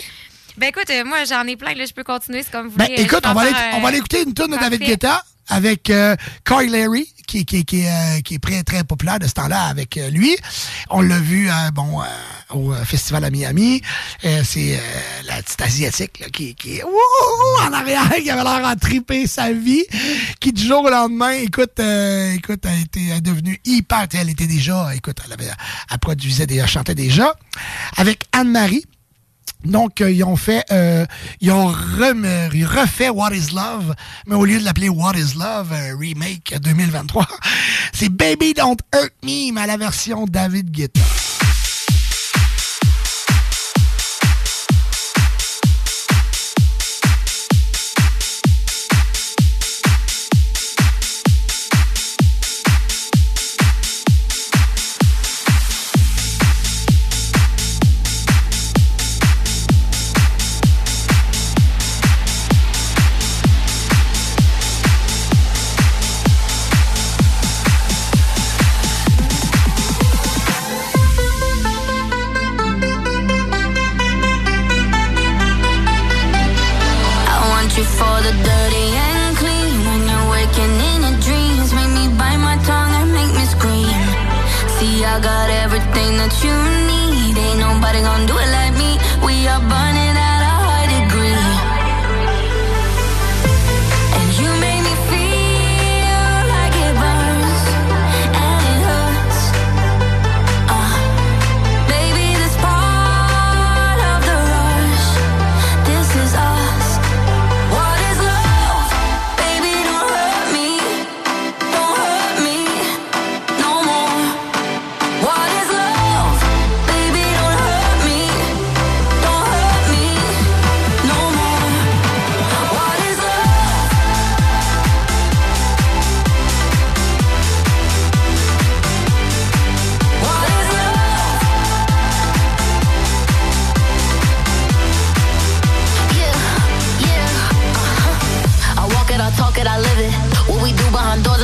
Ben écoute, euh, moi, j'en ai plein, là, je peux continuer, c'est comme vous Ben, voulez. écoute, Je peux on va, aller, on va aller écouter une tune de David. Guetta avec euh, Kyle Larry, qui, qui, qui, euh, qui est très, très populaire de ce temps-là avec euh, lui. On l'a vu euh, bon, euh, au euh, festival à Miami. Euh, C'est euh, la petite asiatique là, qui, qui est en arrière, qui avait l'air à triper sa vie, qui du jour au lendemain, écoute, euh, écoute, était elle est devenue hyper, elle était déjà, écoute, elle, avait, elle produisait déjà, chantait déjà, avec Anne-Marie. Donc, euh, ils ont fait, euh, ils ont refait What is Love, mais au lieu de l'appeler What is Love euh, Remake 2023, c'est Baby Don't Hurt Me, mais à la version David Guetta.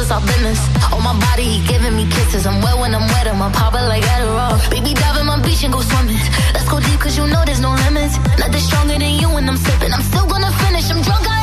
Is our business. On my body, he giving me kisses. I'm wet when I'm wet, I'm a popper like Adderall. Baby, dive in my beach and go swimming. Let's go deep, cause you know there's no limits. Nothing stronger than you when I'm sipping. I'm still gonna finish, I'm drunk, I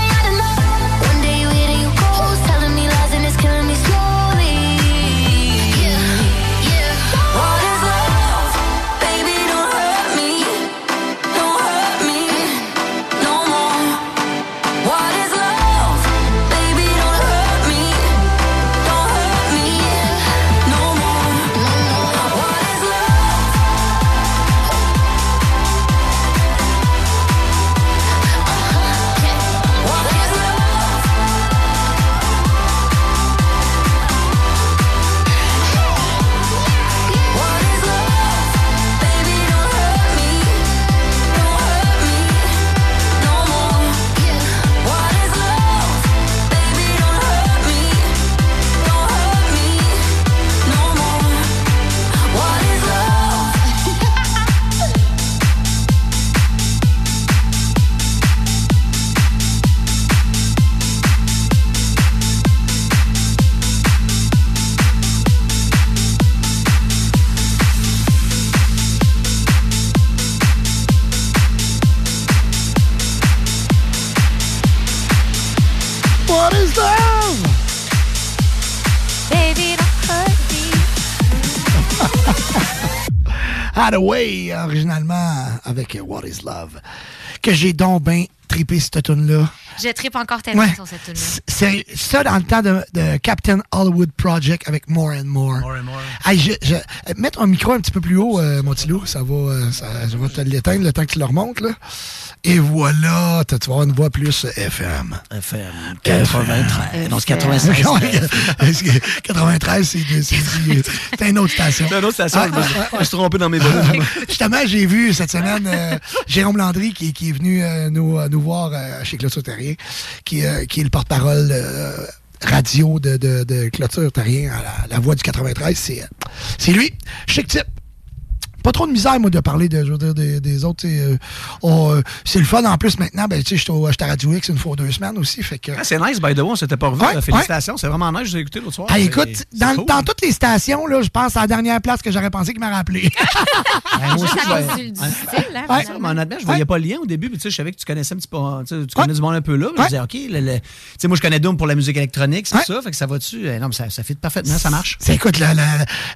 Hathaway, originalement avec What is Love. Que j'ai donc bien trippé cette tune-là. Je tripe encore tellement Ouais. sur cette tune C'est ça dans le temps de, de Captain Hollywood Project avec More and More. More and more. Hey, je, je, euh, mettre un micro un petit peu plus haut, euh, mon petit loup, ça va, euh, ça, je vais te l'éteindre le temps que tu le remontes. Là. Et voilà, tu vas avoir une voix plus FM. FM 93. Non, c'est 96. 93, c'est une autre station. C'est une autre station, Ah, je me- ah, ah, je me suis trompé dans mes volumes. Justement, j'ai vu cette semaine euh, Jérôme Landry qui, qui est venu euh, nous, nous voir euh, chez Clôture Euh, qui est le porte-parole euh, radio de, de, de Clôture à la, voix du 93. C'est euh, c'est lui, chic type. Pas trop de misère, moi, de parler de, je veux dire, des, des autres. euh, euh, c'est le fun en plus maintenant. Ben, tu sais, j'étais à Radio X une fois ou deux semaines aussi. Fait que, Ah, c'est nice, by the way, on s'était pas revu. Ouais, là. Félicitations, c'est vraiment nice. Je vous ai écouté l'autre soir. Ah, écoute, dans, cool. dans toutes les stations, là, je pense à la dernière place que j'aurais pensé qu'il m'a rappelé. Ouais, moi aussi, Ouais. hein, Ouais, finalement. mais honnêtement, je voyais pas le lien au début, puis tu sais, je savais que tu connaissais un petit peu, tu sais, tu connais du monde un peu là. Je disais, OK, le- le- tu sais, moi, je connais Doom pour la musique électronique, c'est ça, fait que ça va-tu? Eh, Non, mais ça, ça fit parfaitement, ça marche. C'est, écoute,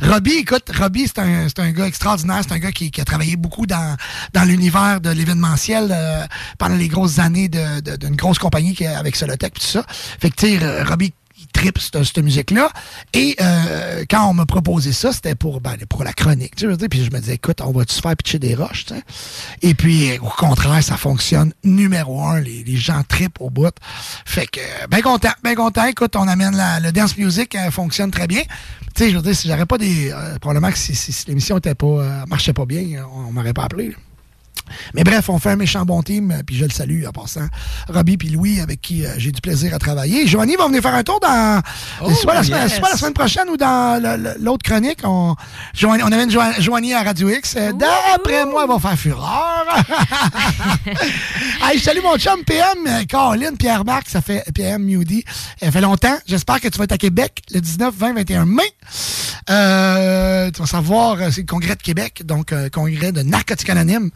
Robbie, écoute, Robbie, c'est un, c'est un gars extraordinaire. C'est un gars qui, a travaillé beaucoup dans, dans l'univers de l'événementiel euh, pendant les grosses années d'une grosse compagnie qui, avec Solotech et tout ça. Fait que, tu sais, Robbie, il tripe cette, musique-là. Et euh, quand on m'a proposé ça, c'était pour, ben, pour la chronique. Tu sais, puis je me disais, écoute, on va-tu se faire pitcher des roches, tu sais? Et puis, au contraire, ça fonctionne numéro un. Les, les gens tripent au bout. Fait que, bien content, bien content. Écoute, on amène la, le dance music, euh, fonctionne très bien. Tu sais, je veux dire, si j'aurais pas des. euh, probablement que si, si- si l'émission était pas, euh, marchait pas bien, on, on m'aurait pas appelé. Mais bref, on fait un méchant bon team, euh, puis je le salue en passant. Robbie puis Louis, avec qui euh, j'ai du plaisir à travailler. Joanie va venir faire un tour dans Oh, soit, la semaine, yes. soit la semaine prochaine ou dans l'autre chronique. On, Joanie, on amène Jo- Joanie à Radio X. Euh, D'après moi, elle va faire fureur. hey, je salue mon chum PM, Caroline, Pierre-Marc, ça fait PM Moody. Ça fait longtemps. J'espère que tu vas être à Québec le 19, 20, 21 mai. Euh, tu vas savoir, c'est le congrès de Québec, donc euh, congrès de narcotiques anonymes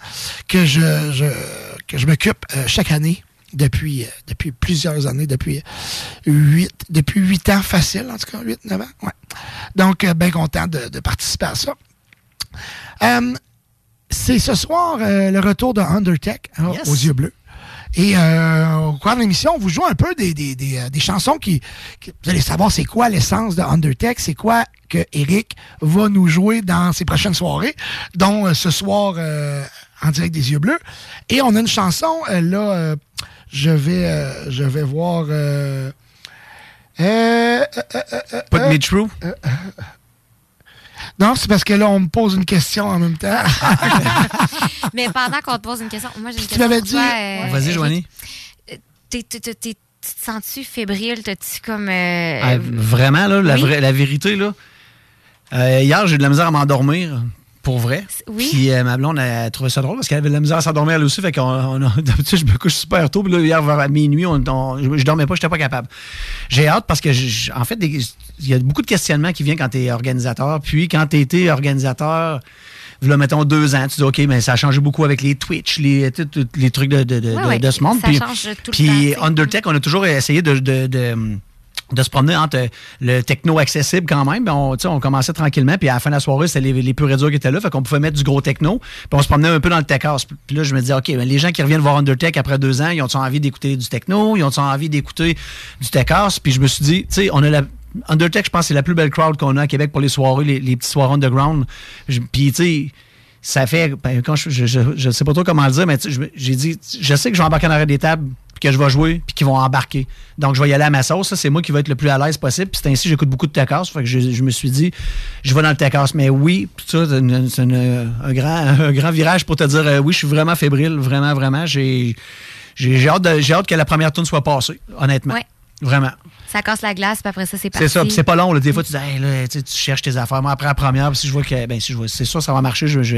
que je, je- que je m'occupe euh, chaque année depuis, euh, depuis plusieurs années, depuis huit, depuis huit ans facile, en tout cas, huit, neuf ans. Ouais. Donc, euh, bien content de, de participer à ça. Euh, c'est ce soir euh, le retour de Undertech hein, Yes. aux yeux bleus. Et euh, au cours de l'émission, on vous joue un peu des, des, des, des chansons qui, qui- Vous allez savoir c'est quoi l'essence de Undertech, c'est quoi que Eric va nous jouer dans ses prochaines soirées, dont euh, ce soir euh, en direct des yeux bleus. Et on a une chanson, euh, là, euh, je vais euh, je vais voir... euh, euh, euh, euh, euh, Put euh, me euh, euh, non, c'est parce que là, on me pose une question en même temps. Mais pendant qu'on te pose une question, moi j'ai une Tu question. l'avais pour dit. euh, Vas-y. Joanie. T'es- t'es- t'es- t'es- Tu te sens-tu fébrile? T'as-tu comme. euh, Ah, vraiment, là, la, oui. vraie- la vérité, là? euh, hier, j'ai eu de la misère à m'endormir. Pour vrai. Oui. Puis euh, ma blonde a trouvé ça drôle parce qu'elle avait de la misère à s'endormir elle aussi. Fait qu'on d'habitude, je me couche super tôt. Puis là, hier, vers minuit, on, on- je, je dormais pas, j'étais pas capable. J'ai hâte parce que, je- en fait, il y a beaucoup de questionnements qui viennent quand tu es organisateur. Puis quand tu été organisateur, là, mettons deux ans, tu dis, OK, mais ça a changé beaucoup avec les Twitch, les, tout- tout- les trucs de, de, de- Ouais, de- ouais, de ce monde. ça Puis, change tout le puis temps. Undertech, on a toujours essayé de, de- se promener entre le techno accessible quand même. Ben, On, on commençait tranquillement, puis à la fin de la soirée, c'était les, les et durs qui étaient là, fait qu'on pouvait mettre du gros techno, puis on se promenait un peu dans le tech house. Puis là, je me disais, OK, ben, les gens qui reviennent voir Undertech après deux ans, ils ont envie d'écouter du techno, ils ont envie d'écouter du tech house, puis je me suis dit, tu sais, on a la... Undertech, je pense, c'est la plus belle crowd qu'on a à Québec pour les soirées, les, les petits soirées underground. Puis, tu sais, ça fait. ben, quand je, je, je, sais pas trop comment le dire, mais j'ai dit, je sais que je vais embarquer en arrêt des tables, puis que je vais jouer, puis qu'ils vont embarquer. Donc, je vais y aller à ma sauce. Ça, c'est moi qui vais être le plus à l'aise possible. Puis c'est ainsi, j'écoute beaucoup de house. Fait que je, je me suis dit, je vais dans le house. Mais oui, ça, c'est une- un, grand, un grand virage pour te dire, euh, oui, je suis vraiment fébrile, vraiment, vraiment. J'ai hâte, de- j'ai hâte que la première tune soit passée, honnêtement. Ouais. Vraiment. Ça casse la glace, puis après ça, c'est parti. C'est ça, puis c'est pas long. Là. Des fois, tu dis, Hey, là, tu cherches tes affaires. Moi, après la première, puis si je vois que, ben, si je vois, c'est sûr, ça va marcher. Je, je,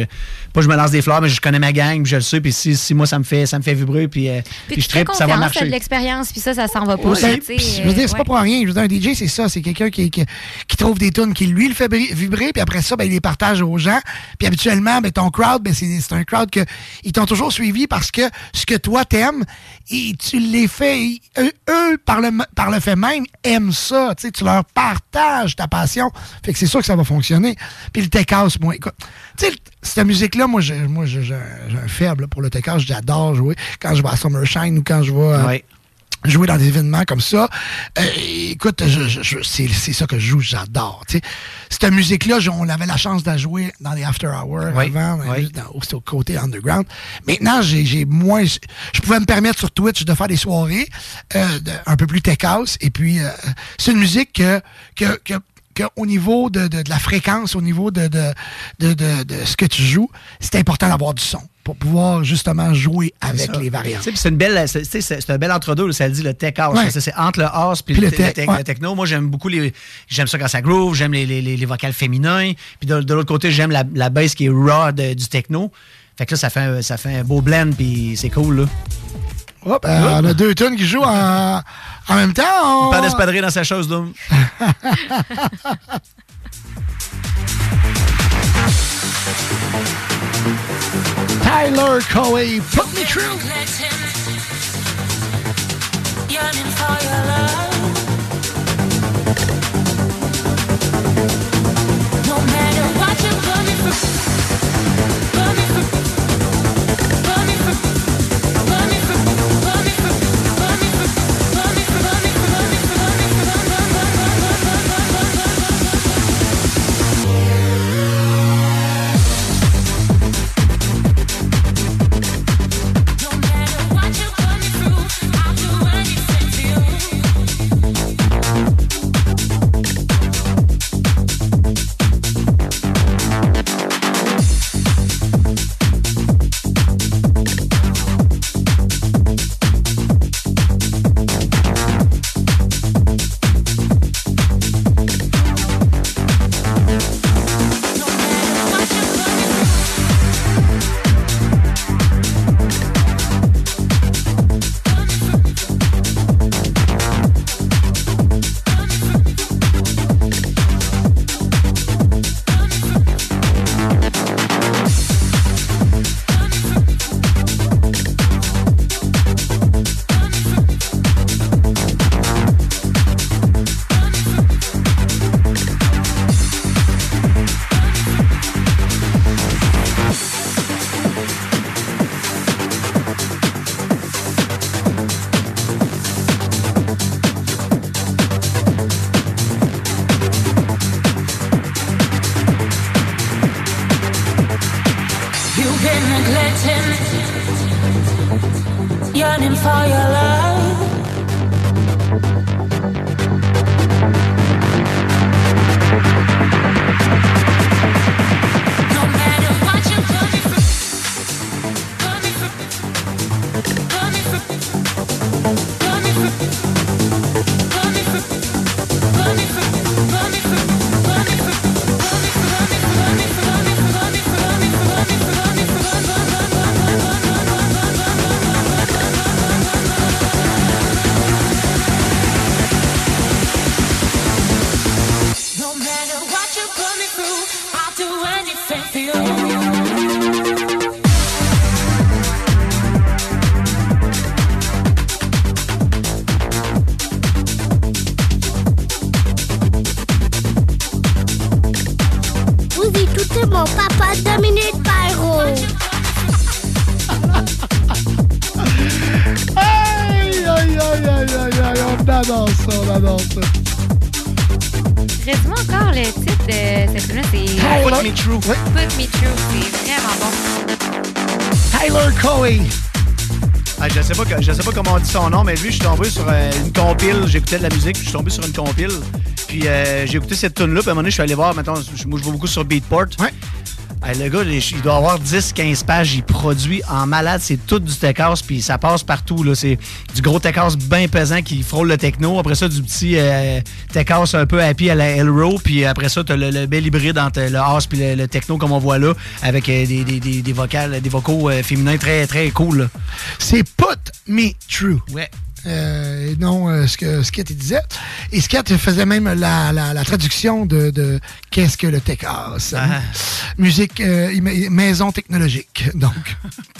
pas je me lance des fleurs, mais je connais ma gang, puis je le sais. Puis si, si moi, ça me fait, ça me fait vibrer, puis, euh, Puis, je tripe, ça va marcher. de l'expérience, puis ça, ça s'en va pas. Là, je veux dire, c'est euh, pas pour rien. Je veux dire, un DJ, c'est ça. C'est quelqu'un qui, qui, qui trouve des tunes qui, lui, le fait vibrer, puis après ça, ben, il les partage aux gens. Puis habituellement, ben, ton crowd, ben, c'est c'est un crowd que ils t'ont toujours suivi parce que ce que toi t'aimes, et tu les fais, eux, eux, par le, par le fait même, aiment ça. Tu leur partages ta passion. Fait que c'est sûr que ça va fonctionner. Puis le house, moi, écoute, tu sais, cette musique-là, moi, j'ai, un, faible pour le house. J'adore jouer quand je vais à Summershine ou quand je vais euh. Jouer dans des événements comme ça. Euh, écoute, je, je- je- c'est, ça que je joue, j'adore. tu sais. Cette musique-là, on avait la chance de la jouer dans les after hours Oui, avant, oui. dans- au, côté underground. Maintenant, j'ai, moins. Je, je pouvais me permettre sur Twitch de faire des soirées euh, de- un peu plus tech house. Et puis, euh, c'est une musique que, que, que que au niveau de, de- de la fréquence, au niveau de, de, de, ce que tu joues, c'est important d'avoir du son pour pouvoir justement jouer avec les variantes. C'est une belle, c'est, un bel entre-deux. Ça dit le tech house. Ouais. C'est entre le house puis Puis le, le te- le tech, tech- ouais. le techno. Moi, j'aime beaucoup les. J'aime ça quand ça groove. J'aime les, les, les, les vocales féminins. Puis de, de l'autre côté, j'aime la, la bass qui est raw du techno. Fait que là, ça fait un, ça fait un beau blend. Puis c'est cool. Là. Hop, euh, on a deux tunes qui jouent en, en même temps. on- Pas d'espadrille dans sa chose, là. Tyler Coey, Put Me Through. Tyler- Put Me. Put. C'est vraiment bon. Tyler Coey. Ah, je sais pas que- je sais pas comment on dit son nom, mais lui, je suis tombé sur euh, une compile. J'écoutais de la musique, puis je suis tombé sur une compile. Puis euh, j'ai écouté cette tune là puis à un moment donné, je suis allé voir, maintenant, moi je vais beaucoup sur Beatport. Ouais. le gars, il doit avoir 10-15 pages, il produit en malade, c'est tout du tech house, puis ça passe partout. là. C'est du gros tech house bien pesant qui frôle le techno. Après ça, du petit euh, tech house un peu happy à la Elro, puis après ça, t'as le, le bel hybride entre le house puis le, le techno comme on voit là, avec euh, des, des, des, des vocales, des vocaux euh, féminins très, très cool. C'est Put Me True. Ouais. euh, non euh, ce que Skit il disait. Et Skit faisait même la, la- la traduction de, de Qu'est-ce que le Texas? Ah. Musique euh, maison technologique. Donc.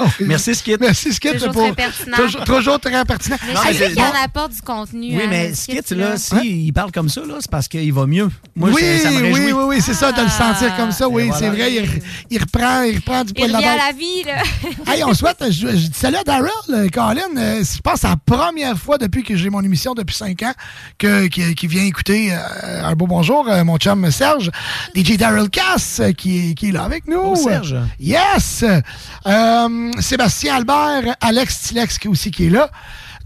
Ah. Merci, Skit. Merci, Skit. Toujours pour- très pertinent. Toujours, toujours très pertinent. Mais Non, en apporte du contenu. Oui, hein, mais Skit, là, s'il là. parle comme ça, là, c'est parce qu'il va mieux. Moi, oui, ça, ça me oui, réjouit. oui, oui, c'est ça, de le sentir comme ça. Oui, c'est vrai. Il, re- il reprend, il reprend du poil Il de la revient à la vie, là. Hey, on souhaite, je, je dis salut à Daryl, euh, Colin. euh, je pense que c'est la première fois depuis que j'ai mon émission depuis cinq ans que, qui, qui vient écouter euh, un beau bonjour, euh, mon chum Serge, DJ Daryl Cass, qui, est- qui est là avec nous. Oh, Serge. Yes! Euh, Sébastien Albert, Alex Tilex qui aussi qui est là.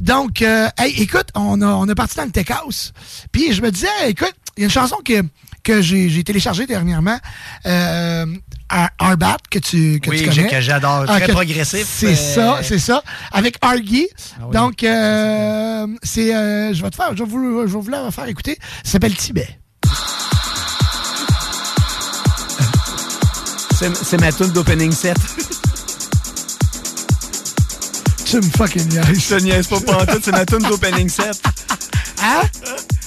Donc, euh, hey, écoute, on a, on a parti dans le Tech House. Puis je me disais, écoute, il y a une chanson que, que j'ai téléchargée dernièrement, euh, Ar- Arbat, que tu, que Oui, tu j'ai- connais. que j'adore. Ah, Très que- progressif, C'est euh, ça, c'est ça. Avec Argy. Ah oui. Donc, euh, c'est, euh, je vais te faire, je vais vous, je vais vous la faire écouter. Ça s'appelle Tibet. C'est c'est ma tune d'opening set. Tu me fucking niaises. Je te niaise pas pour tout, c'est ma tune d'opening set. Hein?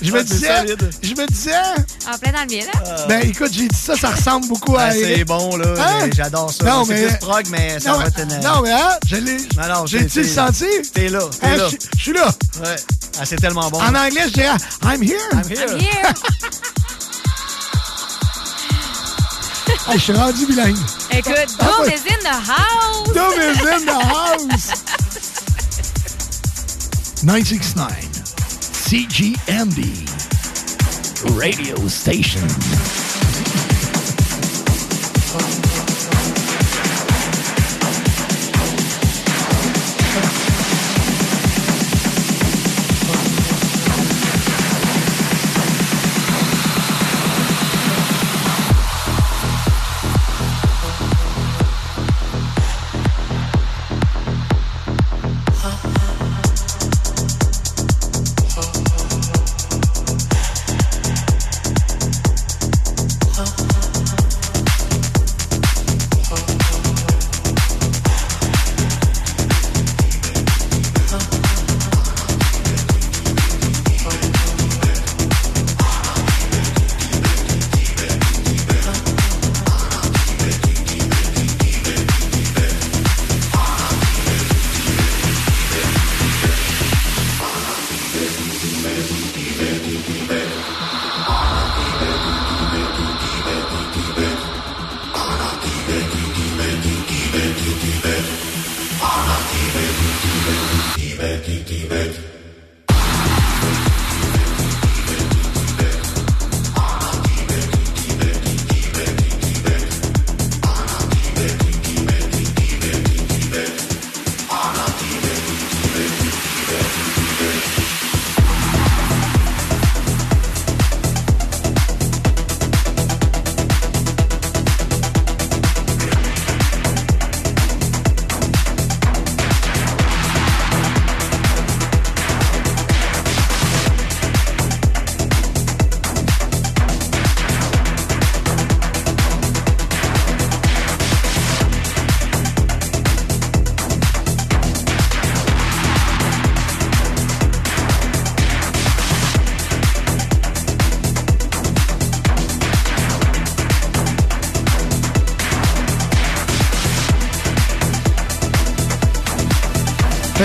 Je me c'est disais, je me disais, En plein dans le mille. là. ben écoute, j'ai dit ça, ça ressemble beaucoup à Ah, c'est bon, là. Hein? J'adore ça. Non, c'est mais- plus prog, mais ça non, va une... non, mais hein, je l'ai, Non, non, j'ai-tu t'es- le senti? T'es là, t'es Hein, là. je- suis là. Ouais. Ah, c'est tellement bon. En anglais, je dirais, I'm here. I'm here. I'm here. Hey, je suis rendu bilingue. Écoute, Ah, Doom ouais. is in the house. Doom is in the house. 969 CGMD Radio Station.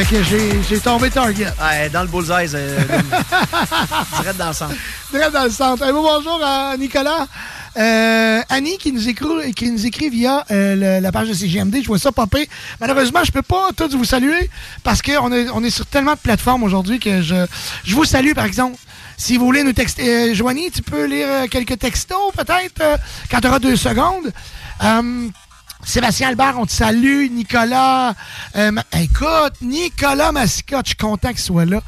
Fait que j'ai tombé Target. Ouais, dans le bullseye, euh, direct dans le centre. Direct dans le centre. Un beau bonjour à Nicolas. Euh, Annie qui nous écrit, qui nous écrit via euh, le- la page de CGMD. Je vois ça popper. Malheureusement, je peux pas tous vous saluer parce qu'on est, on est sur tellement de plateformes aujourd'hui que je, je vous salue, par exemple. Si vous voulez nous texter, euh, Joanie, tu peux lire quelques textos, peut-être, quand tu auras deux secondes. Sébastien Albert, on te salue. Nicolas, euh, ma- écoute, Nicolas Massicotte, je suis content qu'il soit là.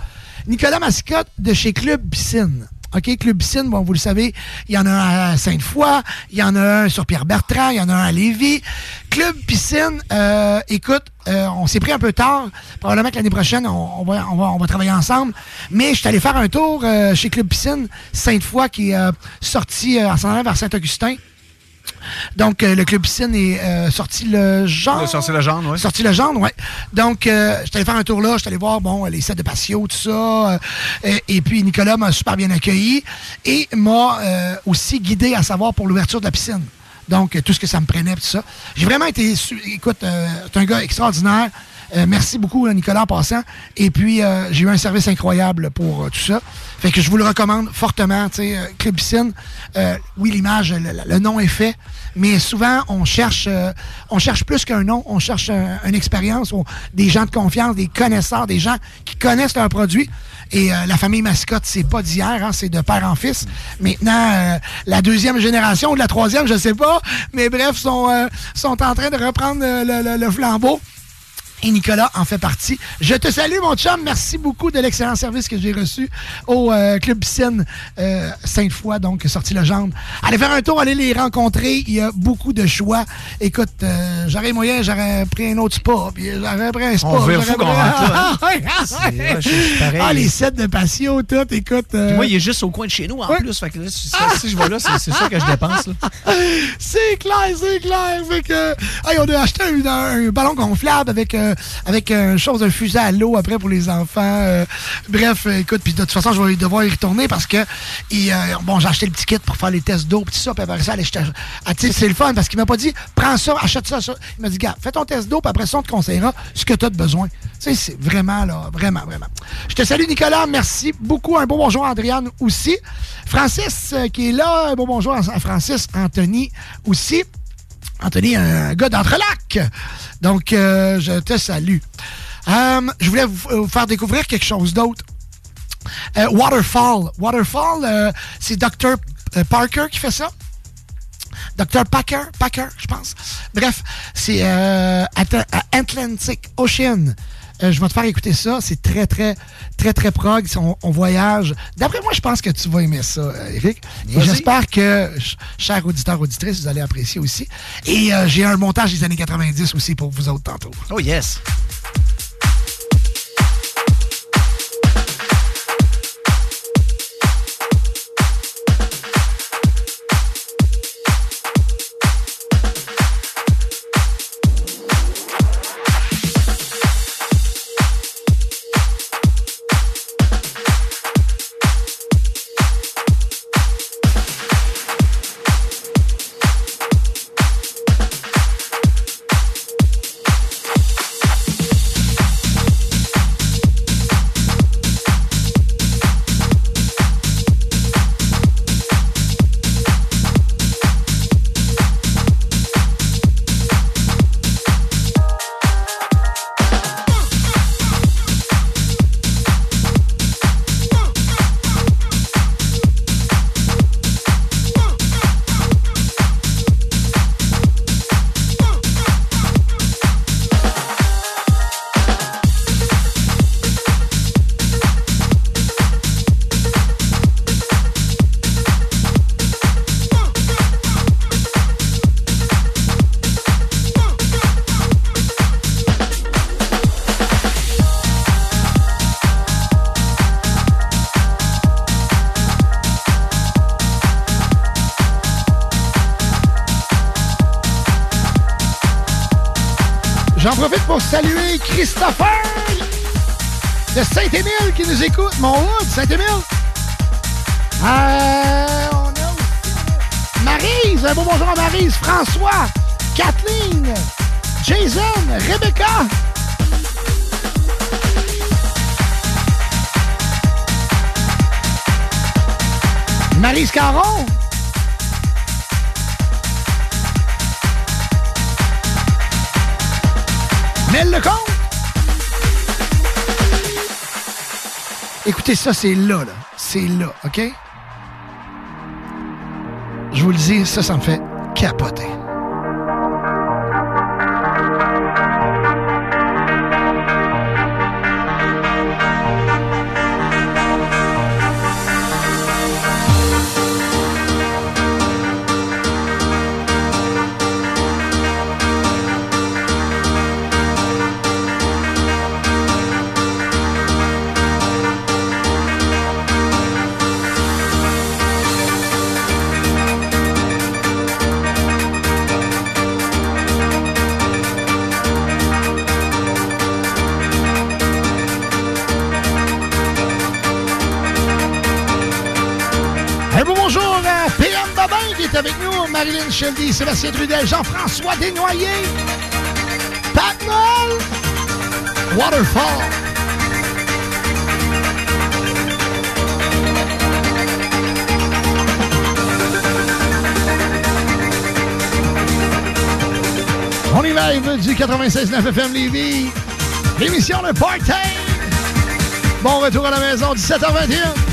Nicolas Massicotte de chez Club Piscine. OK, Club Piscine, bon, vous le savez, il y en a un à Sainte-Foy, il y en a un sur Pierre-Bertrand, il y en a un à Lévis. Club Piscine, euh, écoute, euh, on s'est pris un peu tard. Probablement que l'année prochaine, on, va, travailler ensemble. Mais je suis allé faire un tour euh, chez Club Piscine Sainte-Foy qui est euh, sorti en s'en vers Saint-Augustin. Donc, euh, le club piscine est euh, sorti le genre. Le Sorti Legendre, ouais. Sorti Legendre, ouais. Donc, euh, j'étais allé faire un tour là, j'étais allé voir, bon, les sets de patio, tout ça. et, et puis, Nicolas m'a super bien accueilli et m'a aussi guidé à savoir pour l'ouverture de la piscine. Donc, tout ce que ça me prenait, tout ça. J'ai vraiment été, écoute, c'est un gars extraordinaire. Euh, merci beaucoup, Nicolas, passant. Et puis, euh, j'ai eu un service incroyable pour euh, tout ça. Fait que je vous le recommande fortement. Tu sais, euh, Club Piscine, euh, oui, l'image, le, le- nom est fait, mais souvent, on cherche, on cherche plus qu'un nom, on cherche un- une expérience, des gens de confiance, des connaisseurs, des gens qui connaissent leur produit. Et la famille mascotte, c'est pas d'hier, hein, c'est de père en fils. Maintenant, la deuxième génération ou la troisième, je sais pas, mais bref, sont, sont en train de reprendre le- le- le flambeau. Et Nicolas en fait partie. Je te salue, mon chum. Merci beaucoup de l'excellent service que j'ai reçu au euh, Club Piscine euh, Sainte-Foy, donc sorti Legendre. Allez faire un tour, allez les rencontrer. Il y a beaucoup de choix. Écoute, euh, j'aurais moyen, j'aurais pris un autre spa, puis j'aurais pris un spa. On j'aurais fou qu'on rentre. Ah. Ah, les sets de patio, tout, écoute. moi, il est juste au coin de chez nous en plus. Fait que là, si, si je vais là, c'est sûr que je dépense. C'est clair, c'est clair. Fait que, hey, on a acheté un, un ballon gonflable avec, euh, avec une chose, un fusil à l'eau après pour les enfants. euh, bref, euh, écoute, puis de toute façon, je vais devoir y retourner parce que, euh, bon, j'ai acheté le petit kit pour faire les tests d'eau, puis ça, puis après ça, allez, ah, c'est le fun parce qu'il m'a pas dit, prends ça, achète ça, ça. Il m'a dit, gars, fais ton test d'eau, puis après ça, on te conseillera ce que tu as de besoin. Tu sais, c'est vraiment, là, vraiment, vraiment. Je te salue, Nicolas. Merci beaucoup. Un beau bonjour à Adriane aussi. Francis, euh, qui est là. Un beau bonjour à Francis. Anthony aussi. Anthony, un gars d'Entrelac. Donc, euh, je te salue. Euh, je voulais vous, faire découvrir quelque chose d'autre. Euh, Waterfall. Waterfall, c'est Dr. Parker qui fait ça. Dr. Packer, Packer, je pense. Bref, c'est At- Atlantic Ocean. Euh, je vais te faire écouter ça. C'est très, très, très, très prog. On, on voyage. D'après moi, je pense que tu vas aimer ça, euh, Eric. Et j'espère que, ch- chers auditeurs, auditrices, vous allez apprécier aussi. Et euh, j'ai un montage des années 90 aussi pour vous autres tantôt. Oh yes. Ça, c'est là, là. C'est là, OK? Je vous le dis, ça, ça me fait capoter. Sébastien Trudel, Jean-François Desnoyers, Pat Noël, Waterfall. On est live du 96.9 FM Lévis. L'émission Le Party. Bon retour à la maison, 17h21.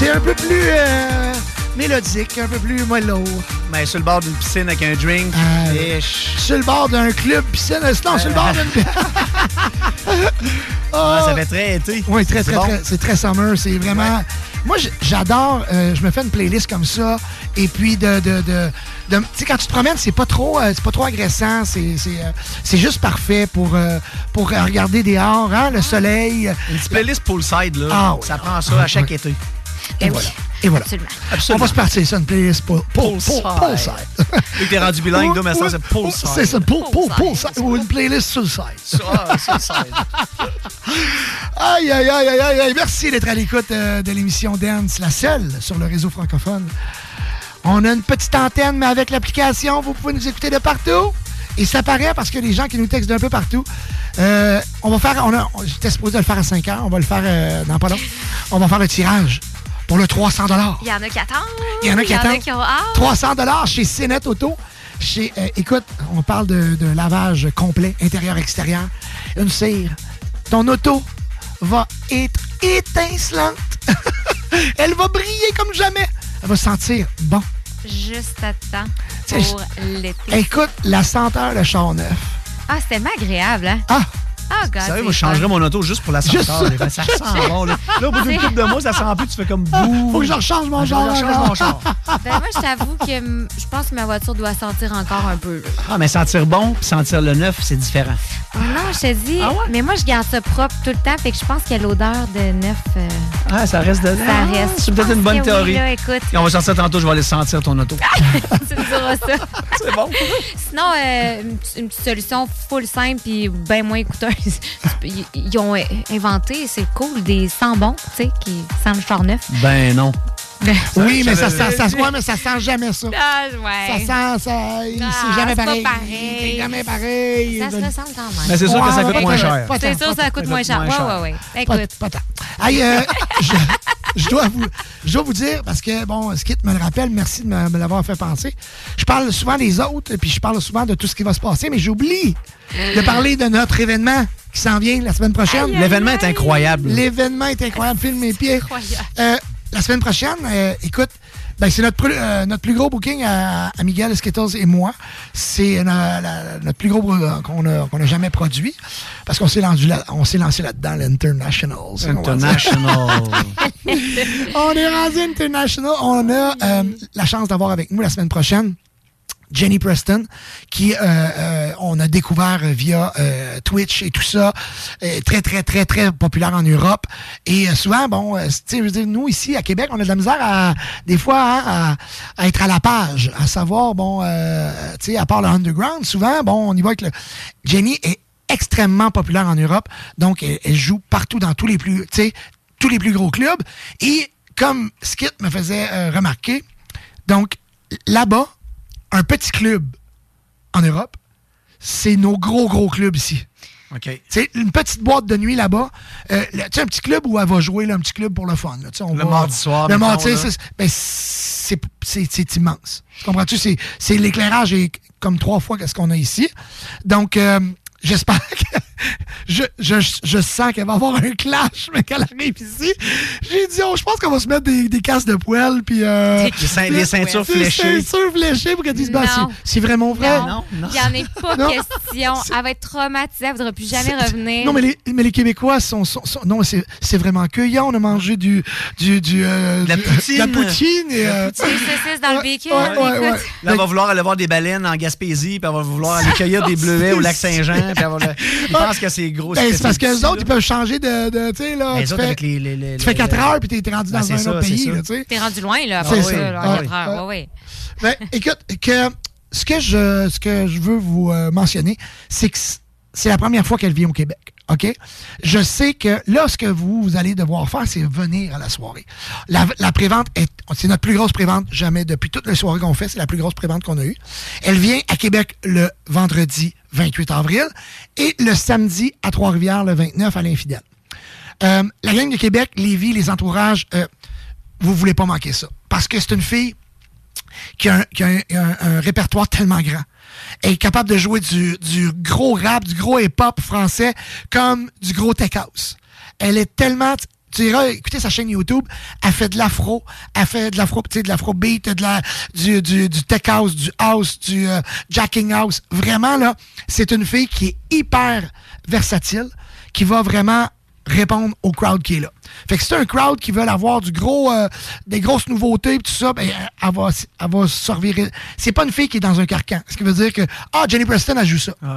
C'est un peu plus euh, mélodique, un peu plus mollo. Mais sur le bord d'une piscine avec un drink. Euh, sur le bord d'un club piscine. euh, Non, sur le bord d'une. Ah, ça fait très été. Oui, très, très, bon? très. C'est très summer. C'est vraiment. Moi, j'adore. euh, je me fais une playlist comme ça. Et puis, de. de, de, de- tu sais, quand tu te promènes, c'est pas trop, euh, c'est pas trop agressant. C'est, euh, juste parfait pour, euh, pour euh, regarder dehors, hein, le soleil. Une petite playlist poolside, là. Ah oui. ça prend ça à chaque Oui. été. Et voilà. Et voilà. On va se partir ça, une playlist pour, Poolside. Vu que t'es rendu bilingue, mais ça, c'est poolside. C'est ça, pool, pool, poolside. Ou une playlist suicide. Ah, suicide. Aïe, aïe, aïe, aïe, aïe, aïe. Merci d'être à l'écoute euh, de l'émission Dance, la seule sur le réseau francophone. On a une petite antenne, mais avec l'application, vous pouvez nous écouter de partout. Et ça paraît parce que les gens qui nous textent d'un peu partout, euh, on va faire, on a, on- j'étais supposé le faire à 5 heures, on va le faire euh, dans pas long. On va faire le tirage pour le 300 Il y en a qui attendent. il y en a qui attendent. qui ont hâte. 300 chez Cénet Auto. Chez, euh, écoute, on parle de, de lavage complet, intérieur-extérieur. Une cire. Ton auto va être étincelante. Elle va briller comme jamais. Elle va sentir bon. Juste à temps pour l'été. Écoute, la senteur de char neuf. Ah, c'était tellement agréable, hein? Ah! Ah, God, Sérieux, moi, je changerais mon auto juste pour la Juste senteur. ça. les- Ça sent bon. Là, Là, au bout d'une couple de mois, ça sent plus, tu fais comme bouh. Faut que je rechange mon char. Je rechange mon char. Ben, moi, je t'avoue que je pense que ma voiture doit sentir encore un peu. là. Ah, mais sentir bon puis sentir le neuf, c'est différent. Non, je te dis. Ah Mais moi, je garde ça propre tout le temps. Fait que je pense que l'odeur de neuf. euh, Ah, ça reste dedans. Ça reste. C'est peut-être pense une bonne oui, théorie. là, écoute. Et on va sortir tantôt, je vais aller sentir ton auto. tu me diras ça. C'est bon. Sinon, euh, une, petite- une petite solution full simple puis bien moins coûteuse. Ils, ils ont inventé, c'est cool, des sambons, tu sais, qui sentent le char neuf. Ben non. Oui, mais ça, Ça, ça, ça- ça, ouais, mais ça sent jamais ça. Ah, ouais. Ça sent, ça, Ah, c'est jamais pas pareil. C'est jamais pareil. Ça se ressemble quand même. Mais c'est sûr que ça coûte moins cher. C'est sûr, pas ça coûte moins cher. ouais, ouais. Pas, Écoute. pas tant. Hey, euh, je, je dois vous, je dois vous dire, parce que, bon, Skit me le rappelle, merci de me, me l'avoir fait penser. Je parle souvent des autres, puis je parle souvent de tout ce qui va se passer, mais j'oublie de parler de notre événement qui s'en vient la semaine prochaine. L'événement est incroyable. L'événement est incroyable. Filme mes pieds. Euh, la semaine prochaine, euh, écoute, ben, c'est notre, plus- euh, notre plus gros booking à, à Miguel Skittles et moi. C'est euh, notre plus gros euh, qu'on a, qu'on a jamais produit parce qu'on s'est lancé, là, on s'est lancé là-dedans, l'International. International. on est rendu international. On a euh, la chance d'avoir avec nous la semaine prochaine Jenny Preston, qui euh, euh, on a découvert via euh, Twitch et tout ça, euh, très très très très populaire en Europe. Et euh, souvent, bon, euh, je veux dire, nous ici à Québec, on a de la misère à des fois hein, à, à être à la page, à savoir, bon, euh, tu sais, à part le underground, souvent, bon, on y va avec le. Jenny est extrêmement populaire en Europe, donc elle, elle joue partout dans tous les plus, tu sais, tous les plus gros clubs. Et comme Skit me faisait euh, remarquer, donc là-bas, un petit club en Europe, c'est nos gros, gros clubs ici. OK. C'est une petite boîte de nuit là-bas. Euh, sais, un petit club où elle va jouer, là, un petit club pour le fun. là. On Le va- mardi soir, Le mardi, là. c'est- ben, immense. Tu comprends-tu? C'est- l'éclairage est comme trois fois ce qu'on a ici. Donc, euh, j'espère que... Je, je, je sens qu'elle va avoir un clash, mais qu'elle arrive ici. J'ai dit, oh, je pense qu'on va se mettre des, des casques de poêle, puis... Euh, Des ceint- des ceintures des fléchées. ceintures fléchées pour qu'elle dise, Non. c'est- c'est vraiment vrai. Non, il n'y en a pas Non. question. Elle va être traumatisée, elle ne voudra plus jamais C'est- revenir. Non, mais les, mais les Québécois sont. sont- sont- non, c'est c'est vraiment cueillant. On a mangé du. du, du euh, La du- poutine. la poutine. Et, euh, Des saucisses dans le ouais, ouais. Là, elle va vouloir aller voir des baleines en Gaspésie, puis elle va vouloir aller cueillir des bleuets au lac Saint-Jean, puis le- Je pense que c'est gros. Ben, c'est parce que qu'eux autres, ils peuvent changer de. de tu sais, là. Ben, tu autres, fais, avec les- les- les- tu fais les- 4 les- heures, puis t'es t'es rendu Ben, dans c'est un ça, autre c'est pays, ça. là, tu sais. T'es rendu loin, là, C'est après ça. ça, là, en Ouais, quatre heures. ouais. Ouais, ouais. Ben, écoute, que. ce que je, ce que je veux vous euh, mentionner, c'est que c- c'est la première fois qu'elle vient au Québec. OK? Je sais que là, ce que vous, vous allez devoir faire, c'est venir à la soirée. La, la prévente, est, c'est notre plus grosse prévente jamais depuis toutes les soirées qu'on fait. C'est la plus grosse prévente qu'on a eue. Elle vient à Québec le vendredi 28 avril et le samedi à Trois-Rivières le 29 à l'Infidèle. Euh, la gang de Québec, Lévis, les entourages, euh, vous voulez pas manquer ça. Parce que c'est une fille qui a un, répertoire tellement grand. Elle est capable de jouer du, du gros rap, du gros hip-hop français comme du gros tech house. Elle est tellement... Tu iras écouter sa chaîne YouTube, elle fait de l'afro, elle fait de l'afro, tu sais, de l'afro beat, de la, du, du, du tech house, du house, du euh, jacking house. Vraiment, là, c'est une fille qui est hyper versatile, qui va vraiment répondre au crowd qui est là. Fait que c'est un crowd qui veut avoir du gros, euh, des grosses nouveautés et tout ça, ben, elle va, elle va se revirer. C'est pas une fille qui est dans un carcan. Ce qui veut dire que, ah, Jenny Preston, elle joue ça. un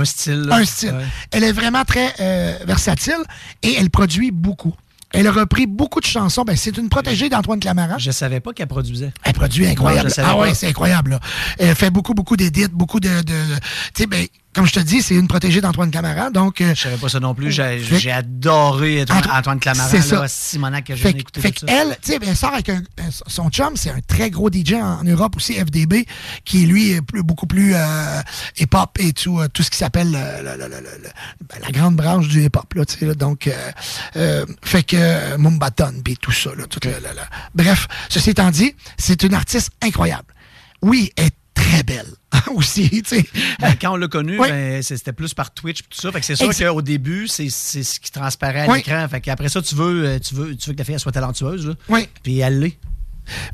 Euh, style, là. Un style. Ouais. Elle est vraiment très euh, versatile et elle produit beaucoup. Elle a repris beaucoup de chansons. Ben, c'est une protégée d'Antoine Clamaran. Je savais pas qu'elle produisait. Elle produit incroyable. Non, ah ouais, c'est incroyable. là. Elle fait beaucoup, beaucoup d'édits, beaucoup de... de tu sais, ben, comme je te dis, c'est une protégée d'Antoine Clamaran. Donc, euh, Je savais pas ça non plus. J'ai Fait- adoré Antoine, Anto- Antoine Clamaran. c'est ça. là, Simonac, que j'ai fait, écouté fait tout ça. qu'elle, tu sais, ben, elle sort avec un, son chum, c'est un très gros DJ en, en Europe aussi, FDB, qui lui est plus, beaucoup plus euh, hip-hop et tout, euh, tout ce qui s'appelle euh, ben, la grande branche du hip-hop. Là, tu sais, là, donc, euh, euh, fait que Mumbaton, puis tout ça. Là, tout Bref, ceci étant dit, c'est une artiste incroyable. Oui, elle est très belle aussi. tu sais. Ben, quand on l'a connu, Ouais. ben, c'est- c'était plus par Twitch et tout ça. Fait que c'est sûr qu'au début, c'est c'est ce qui transparaît à Oui. l'écran. Fait qu'après ça, tu veux, euh, tu veux, tu veux que ta fille elle soit talentueuse. Là. Oui. Puis elle l'est.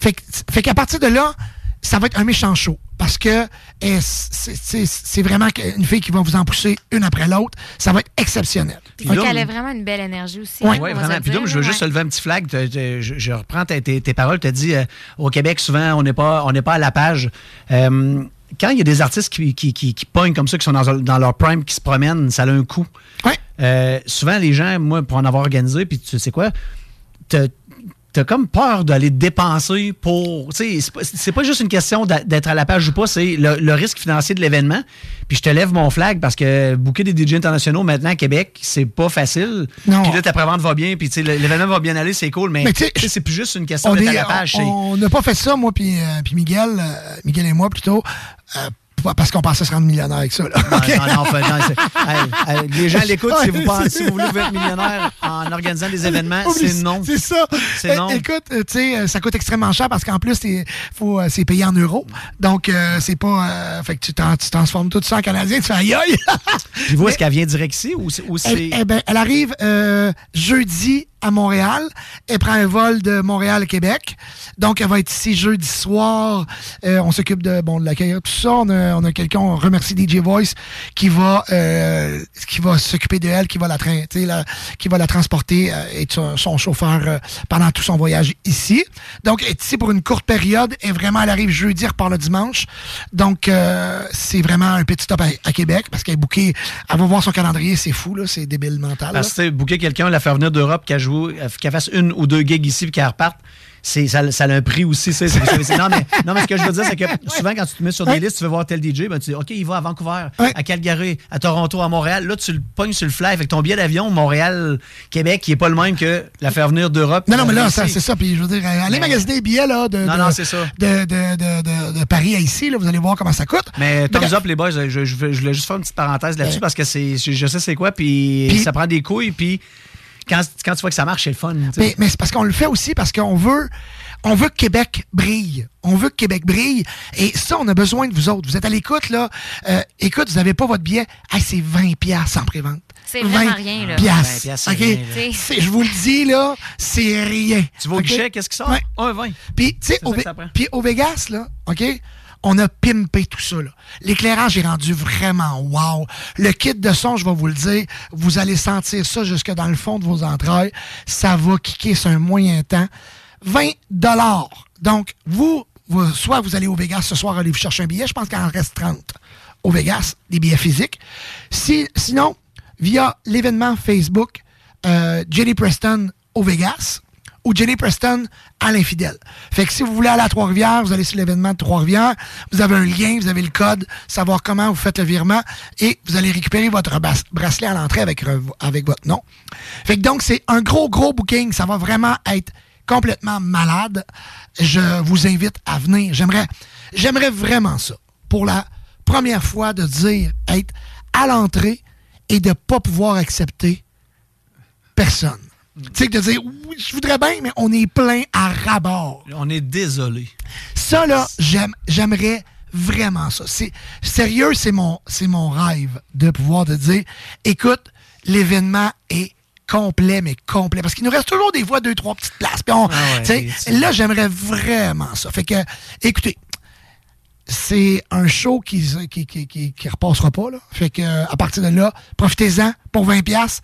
Fait, qu'à partir de là, ça va être un méchant show. Parce que eh, c'est- c'est c'est vraiment une fille qui va vous en pousser une après l'autre. Ça va être exceptionnel. Puis Ok? qu'elle a vraiment une belle énergie aussi. Oui, hein, se vraiment. Puis je veux juste ouais. lever un petit flag. Te- te- Je, je reprends tes, tes- tes paroles. Tu as dit, euh, au Québec, souvent, on n'est pas, on n'est pas à la page. Euh, quand il y a des artistes qui, qui, qui, qui pognent comme ça, qui sont dans, dans leur prime, qui se promènent, ça a un coût. Euh, souvent, les gens, moi, pour en avoir organisé, puis tu sais quoi, t'as comme peur d'aller dépenser pour. C'est pas- juste une question d'être à la page ou pas, c'est le, le risque financier de l'événement. Puis je te lève mon flag parce que booker des DJ internationaux maintenant à Québec, c'est pas facile. Non. Puis là, ta prévente va bien, puis l'événement va bien aller, c'est cool, mais, c'est plus juste une question on d'être à la page. on on n'a pas fait ça, moi puis euh, puis Miguel, euh, Miguel et moi plutôt, euh, pas parce qu'on pensait se rendre millionnaire avec ça. Là. Non, non, non, non, c'est- hey, hey, les gens l'écoutent, si vous pensez, si vous voulez vous être millionnaire en organisant des événements, c'est non. C'est ça. C'est Eh, non. Écoute, euh, tu sais, euh, ça coûte extrêmement cher parce qu'en plus, faut, euh, c'est payé en euros. Donc, euh, c'est pas. euh, fait que tu, tu transformes tout ça en canadien, tu fais aïe aïe. Puis vous, est-ce qu'elle vient direct ici ou c'est. ou Elle, c'est- eh ben, elle arrive euh, jeudi à Montréal. Elle prend un vol de Montréal à Québec. Donc, elle va être ici jeudi soir. On s'occupe de bon de l'accueillir, tout ça. On a, on a quelqu'un, on remercie DJ Voice, qui va euh, qui va s'occuper de elle, qui va la, qui va la transporter euh, et son, son chauffeur euh, pendant tout son voyage ici. Donc, elle est ici pour une courte période. Et vraiment, elle arrive jeudi, repart le dimanche. Donc, c'est vraiment un petit stop à, Québec parce qu'elle est bookée. Elle va voir son calendrier, c'est fou, là, c'est débile mental. Parce que booker quelqu'un, la faire venir d'Europe, qu'elle joue, qu'elle fasse une ou deux gigs ici puis qu'elle reparte, ça, ça a un prix aussi. c'est- non, mais, non, mais ce que je veux dire, c'est que souvent, quand tu te mets sur des listes, tu veux voir tel DJ, ben, tu dis, OK, il va à Vancouver, à Calgary, à Toronto, à Montréal. Là, tu le pognes sur le fly avec ton billet d'avion, Montréal-Québec, qui n'est pas le même que la faire venir d'Europe. Non, non, mais là, euh, ça, ici. c'est ça. Puis je veux dire, allez Mais- magasiner des billets là, de, Non, de, non, ça. de, de, de, de- de Paris à ici. Là, vous allez voir comment ça coûte. Mais thumbs up, les boys, je, je, je voulais juste faire une petite parenthèse là-dessus parce que c'est, je, sais c'est quoi, puis, Puis- ça prend des couilles, puis quand, quand tu vois que ça marche, c'est le fun. Mais, mais c'est parce qu'on le fait aussi parce qu'on veut, on veut que Québec brille. On veut que Québec brille. Et ça, on a besoin de vous autres. Vous êtes à l'écoute, là. Euh, écoute, vous n'avez pas votre billet. Hey, c'est 20 piastres en prévente. C'est vraiment rien, là. 20 piastres. 20 piastres, rien, là. Je vous le dis, là, c'est rien. Tu vas au OK? guichet, qu'est-ce qui sort? Ouais. Un 20. Puis, tu sais, au Vegas, là, OK? On a pimpé tout ça. L'éclairage est rendu vraiment wow. Le kit de son, je vais vous le dire, vous allez sentir ça jusque dans le fond de vos entrailles. Ça va kicker sur un moyen temps. 20 dollars. Donc, vous, soit vous allez au Vegas ce soir, allez vous chercher un billet. Je pense qu'il en reste 30 au Vegas, des billets physiques. Si, sinon, via l'événement Facebook, euh, Jenny Preston au Vegas, ou Jenny Preston à l'infidèle. Fait que si vous voulez aller à Trois-Rivières, vous allez sur l'événement de Trois-Rivières, vous avez un lien, vous avez le code, savoir comment vous faites le virement et vous allez récupérer votre bracelet à l'entrée avec, avec votre nom. Fait que donc, c'est un gros, gros booking. Ça va vraiment être complètement malade. Je vous invite à venir. J'aimerais, j'aimerais vraiment ça. Pour la première fois, de dire, être à l'entrée et de pas pouvoir accepter personne. Tu sais, de dire, oui, je voudrais bien, mais on est plein à rabord. On est désolé. Ça, là, j'aime, j'aimerais vraiment ça. C'est, sérieux, c'est mon, c'est mon rêve de pouvoir te dire, écoute, l'événement est complet, mais complet. Parce qu'il nous reste toujours des fois deux, trois petites places. On- Ah ouais, là, j'aimerais vraiment ça. Fait que, écoutez, c'est un show qui, qui, qui, qui, qui repassera pas. Là. Fait que, à partir de là, profitez-en pour 20$.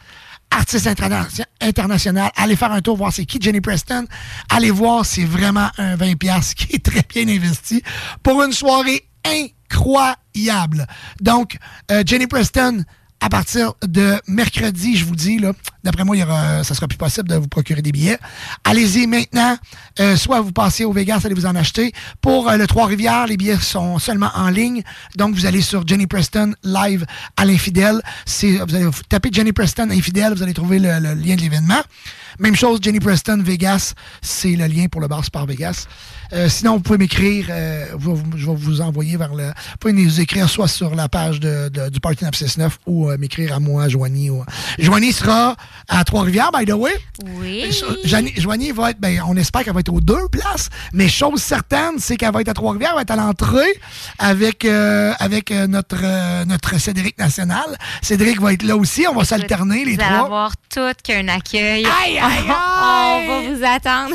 Artiste interna- international, allez faire un tour, voir c'est qui Jenny Preston. Allez voir, c'est vraiment un 20$ piastres qui est très bien investi pour une soirée incroyable. Donc, euh, Jenny Preston, à partir de mercredi, je vous dis, là, d'après moi, il y ça sera plus possible de vous procurer des billets. Allez-y maintenant. Euh, soit vous passez au Vegas, allez vous en acheter. Pour euh, le Trois-Rivières, les billets sont seulement en ligne. Donc, vous allez sur Jenny Preston live à l'infidèle. Vous allez taper Jenny Preston infidèle, vous allez trouver le, lien de l'événement. Même chose, Jenny Preston Vegas, c'est le lien pour le bar Sport Vegas. Euh, sinon, vous pouvez m'écrire, je vais vous envoyer vers le. Vous pouvez nous écrire soit sur la page de, du Party 969 ou m'écrire à moi, Joanie. Joanie sera à Trois-Rivières, by the way. Oui. Joanie, Joanie va être, ben, on espère qu'elle va être aux deux places, mais chose certaine, c'est qu'elle va être à Trois-Rivières, elle va être à l'entrée avec, euh, avec euh, notre, euh, notre Cédric National. Cédric va être là aussi, on va s'alterner les Vous allez trois. avoir tout qu'un accueil. Aïe, aïe, On va vous attendre.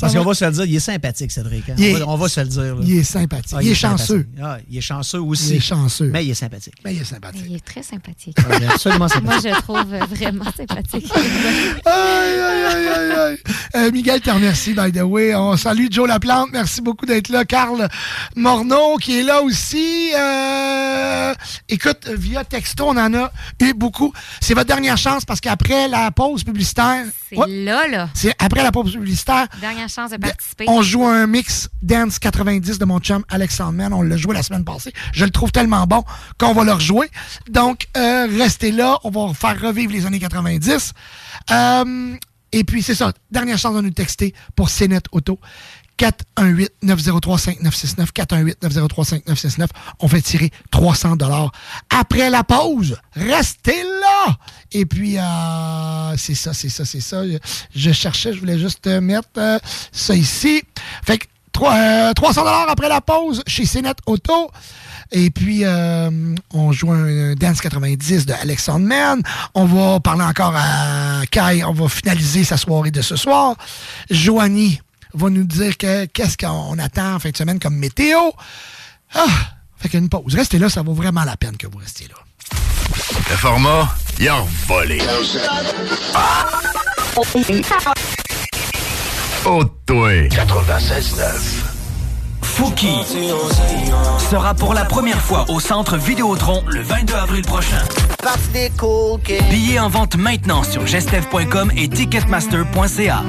Parce qu'on va se le dire, il est sympathique, Cédric. hein. Il On, va, on va se le dire. là. Il est sympathique. Ah, il est chanceux. sympathique. Ah, il est chanceux aussi. Il est chanceux. Mais il est sympathique. Mais il est sympathique. Il est très sympathique. Ah, il est absolument sympathique. Moi, je trouve vraiment sympathique. Aïe, aïe, aïe, aïe, aïe. Euh, Miguel te remercie, by the way. On salue Joe Laplante. Merci beaucoup d'être là. Carl Morneau qui est là aussi. Euh, écoute, via texto, on en a eu beaucoup. C'est votre dernière chance parce qu'après la pause publicitaire. C'est Ouais, là, là. c'est après la pause publicitaire. Dernière chance de participer. On joue un mix Dance 90 de mon chum Alexandre Mann. On l'a joué la semaine passée. Je le trouve tellement bon qu'on va le rejouer. Donc, euh, restez là. On va faire revivre les années 90. Euh, et puis, c'est ça. Dernière chance de nous texter pour CNET Auto. 418-903-5969. 418-903-5969. On fait tirer 300 dollars après la pause. Restez là! Et puis, euh, c'est ça, c'est ça, c'est ça. Je, cherchais, je voulais juste mettre euh, ça ici. Fait que trois- euh, 300 dollars après la pause chez CNET Auto. Et puis, euh, on joue un, Dance 90 de Alexandre Mann. On va parler encore à Kai. On va finaliser sa soirée de ce soir. Joanie va nous dire que- qu'est-ce qu'on attend en fin de semaine comme météo. Ah! Fait qu'une pause. Restez là, ça vaut vraiment la peine que vous restiez là. Le format, il a volé. Oh, toi. 96.9. Fouki sera pour la première fois au Centre Vidéotron le 22 avril prochain. Billets en vente maintenant sur gestev.com et ticketmaster.ca.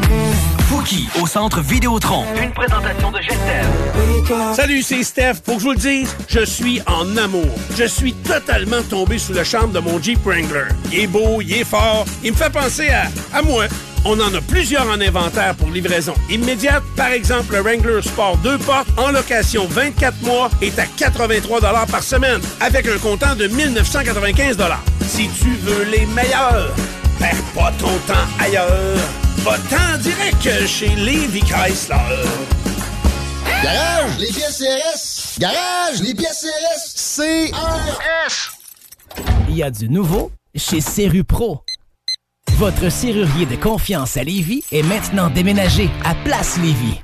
Fouki au Centre Vidéotron. Une présentation de Gestev. Salut, c'est Steph. Pour que je vous le dise, je suis en amour. Je suis totalement tombé sous le charme de mon Jeep Wrangler. Il est beau, il est fort, il me fait penser à, à moi. On en a plusieurs en inventaire pour livraison immédiate. Par exemple, le Wrangler Sport 2 portes en location 24 mois est à 83 par semaine avec un comptant de 1995 Si tu veux les meilleurs, perds pas ton temps ailleurs. Va-t'en direct chez Levi Chrysler. Garage, les pièces CRS. Garage, les pièces CRS. CRS. Il y a du nouveau chez Serru Pro. Votre serrurier de confiance à Lévis est maintenant déménagé à Place Lévis.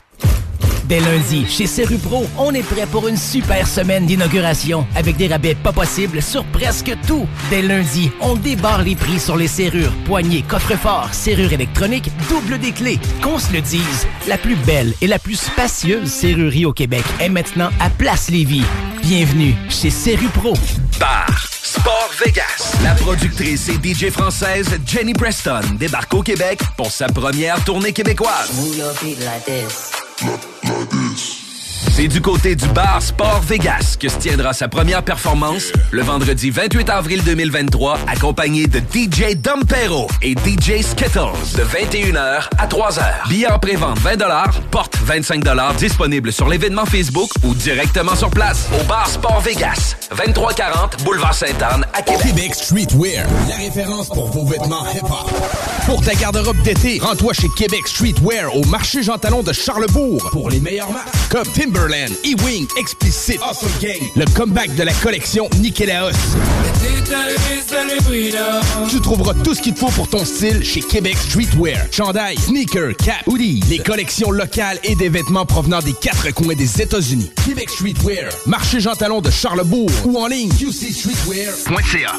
Dès lundi, chez Serupro, on est prêt pour une super semaine d'inauguration avec des rabais pas possibles sur presque tout. Dès lundi, on débarre les prix sur les serrures, poignées, coffres-forts, serrures électroniques, double des clés. Qu'on se le dise, la plus belle et la plus spacieuse serrurerie au Québec est maintenant à Place Lévis. Bienvenue chez Serupro. Bar Sport Vegas. La productrice et DJ française Jenny Preston débarque au Québec pour sa première tournée québécoise. like this. C'est du côté du bar Sport Vegas que se tiendra sa première performance le vendredi 28 avril 2023, accompagné de DJ Dompero et DJ Skittles de 21h à 3h. Billets en pré-vente 20 porte 25 disponible sur l'événement Facebook ou directement sur place au bar Sport Vegas, 2340 Boulevard Sainte-Anne à Québec. Québec Streetwear, la référence pour vos vêtements hip-hop. Pour ta garde-robe d'été, rends-toi chez Québec Streetwear au marché Jean Talon de Charlebourg pour les meilleures marques comme E-Wing, Explicit, Awesome Gang, le comeback de la collection Nikélaos. Tu trouveras tout ce qu'il te faut pour ton style chez Québec Streetwear. Chandail, sneakers, cap, hoodie, les collections locales et des vêtements provenant des quatre coins des États-Unis. Québec Streetwear, marché Jean Talon de Charlebourg ou en ligne qcstreetwear.ca.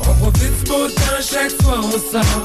On profite du beau temps chaque fois on sort.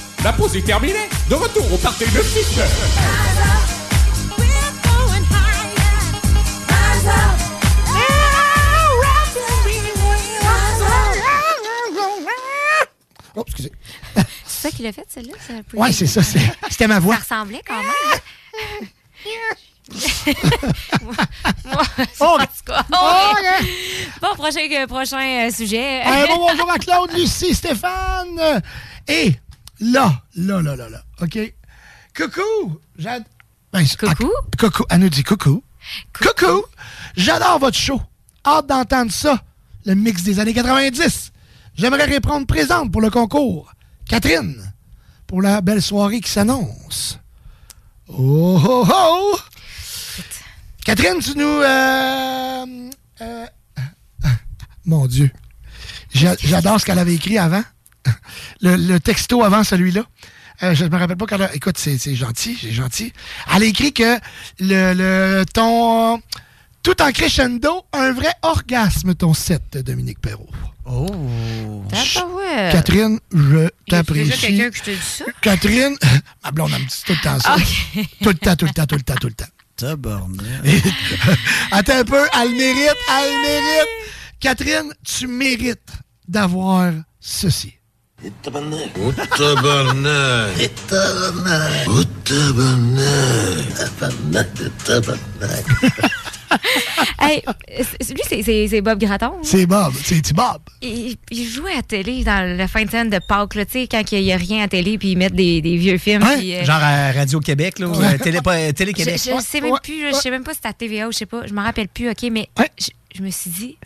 la pause est terminée. De retour au party de 6 Oh, excusez. C'est ça qu'il a fait, celle-là? c'est un peu- Ouais, c'est ça. c'est- C'était ma voix. Ça ressemblait quand même. Moi, Oh, oh. Bon, prochain, euh, prochain euh, sujet. Un bon bonjour à Claude, Lucie, Stéphane. Et là, là, là, là, là, OK? Coucou! J'ad- Ben, coucou? coucou, elle nous dit coucou. Coucou! J'adore votre show. Hâte d'entendre ça, le mix des années 90. J'aimerais répondre présente pour le concours. Catherine, pour la belle soirée qui s'annonce. Oh, oh, oh! Catherine, tu nous... euh, euh, mon Dieu. J'a- J'adore ce qu'elle avait écrit avant. Le, le texto avant celui-là. Euh, je me rappelle pas quand elle a- Écoute, c'est gentil, c'est gentil. Elle a écrit que le, le ton. Tout en crescendo, un vrai orgasme, ton set, de Dominique Perrault. Oh. Tabarouette. Catherine, je t'apprécie. quelqu'un qui te dit ça? Catherine, ma blonde, elle me dit tout le temps ça. Tout le temps, tout le temps, tout le temps, tout le temps. Tabarnak. Attends un peu, elle mérite, elle mérite. Catherine, tu mérites d'avoir ceci. Hey, c'est- lui, c'est- c'est c'est Bob Gratton. C'est Bob, c'est c'est Bob. Il, il jouait à télé dans la fin de semaine de Pâques, là, tu sais, quand il n'y a rien à télé, puis ils mettent des, des vieux films. euh, Genre à Radio-Québec, là, ou Ouais. euh, Télé, euh, Télé-Québec. Je, je sais même plus, je sais même pas si c'était à TVA ou je sais pas, je m'en rappelle plus, OK, mais je, je me suis dit,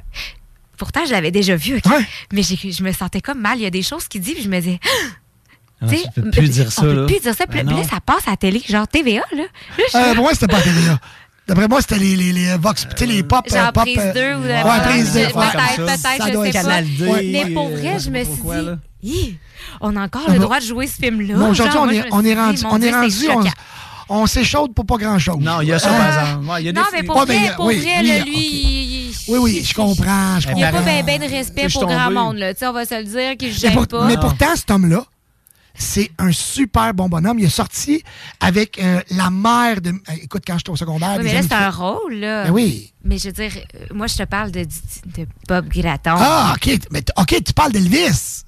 pourtant je l'avais déjà vu, OK, mais j'ai- je me sentais comme mal. Il y a des choses qu'il dit, puis je me disais, Ah, tu sais, tu peux plus dire ça, on peut plus dire ça. Puis Ben là, ça passe à la télé, genre TVA, là. Là, Euh, pour moi, c'était pas TVA. D'après moi, c'était les, les, les Vox, tu sais, les pop. Genre euh, pop, prise euh, 2 ou Ouais, prise 2. je- Peut-être, peut-être, je sais pas. Ouais. Mais pour euh, vrai, je me suis dit, Hi, on a encore Ah, le droit de jouer ce film-là. Bon, aujourd'hui, Genre, on est, je me on suis est dit, rendu, on est rendu, on, s'échaude pour pas grand-chose. Non, il y a ça, Euh, par exemple. Ouais, il y a des Non, mais pour Ouais, vrai, mais, pour vrai, lui, il- Oui, oui, je comprends, je il n'y a comprends. pas bien de respect pour grand monde, là. Tu sais, on va se le dire, qu'il ne pour- pas. mais pourtant, cet homme-là, c'est un super bon bonhomme. Il est sorti avec euh, la mère de. euh, Écoute, quand j'étais au secondaire. Oui, mais là, c'est un rôle, là. Ben oui. Mais je veux dire, euh, moi, je te parle de, Bob Gratton. Ah, OK. Mais, OK, tu parles d'Elvis.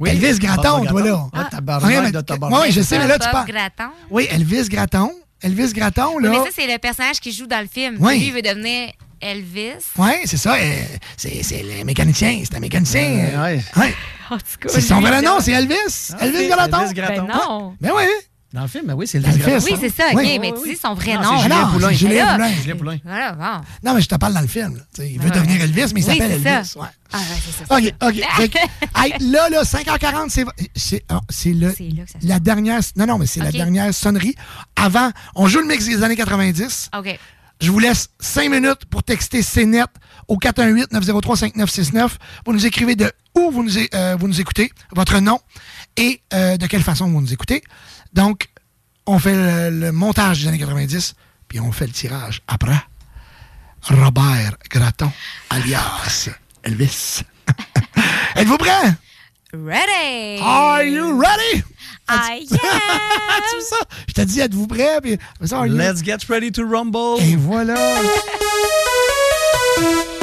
Oui, Elvis Gratton, Bob toi, là. Ah, tabarnak de tabarnak. ouais, je sais, mais là, tu Bob parles. Gratton. Oui, Elvis Gratton. Elvis Gratton, Oui, là. mais ça, c'est le personnage qui joue dans le film. Oui. Lui, il veut devenir Elvis. Oui, c'est ça. euh, c'est c'est le mécanicien. C'est un mécanicien. euh, ouais. En tout cas, C'est son vrai nom, c'est Elvis. Ah, Elvis c'est Gratton. Elvis Gratton. Ben non. Ben oui. Dans le film, ben oui, c'est Elvis film, Oui, c'est ça, OK, Oui. mais tu dis son vrai Non, nom. c'est Julien non, Poulain. Julien. Poulain. Julien Poulain. Voilà, bon. Non, mais je te parle dans le film. il veut Ouais. devenir Elvis, mais il Oui, s'appelle c'est Elvis. ça. ouais. Ah, ouais, c'est ça. OK, OK. Fait là, là, 5h40, c'est, c'est, ah, c'est le, C'est là que ça se la dernière. Non, non, mais c'est la dernière sonnerie. Avant, on joue le mix des années 90. OK. Je vous laisse 5 minutes pour texter CNET au 418-903-5969. Vous nous écrivez de où vous nous, euh, vous nous écoutez, votre nom et euh, de quelle façon vous nous écoutez. Donc, on fait le, le montage des années 90, puis on fait le tirage après. Robert Gratton, alias Elvis. Êtes-vous prêts? Ready! Are you ready? I Tu vois ça? Je t'ai dit, êtes-vous prêts? Puis, ça, Let's get ready to rumble. Et voilà.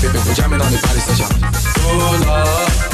baby, put your hand on the body, so ya.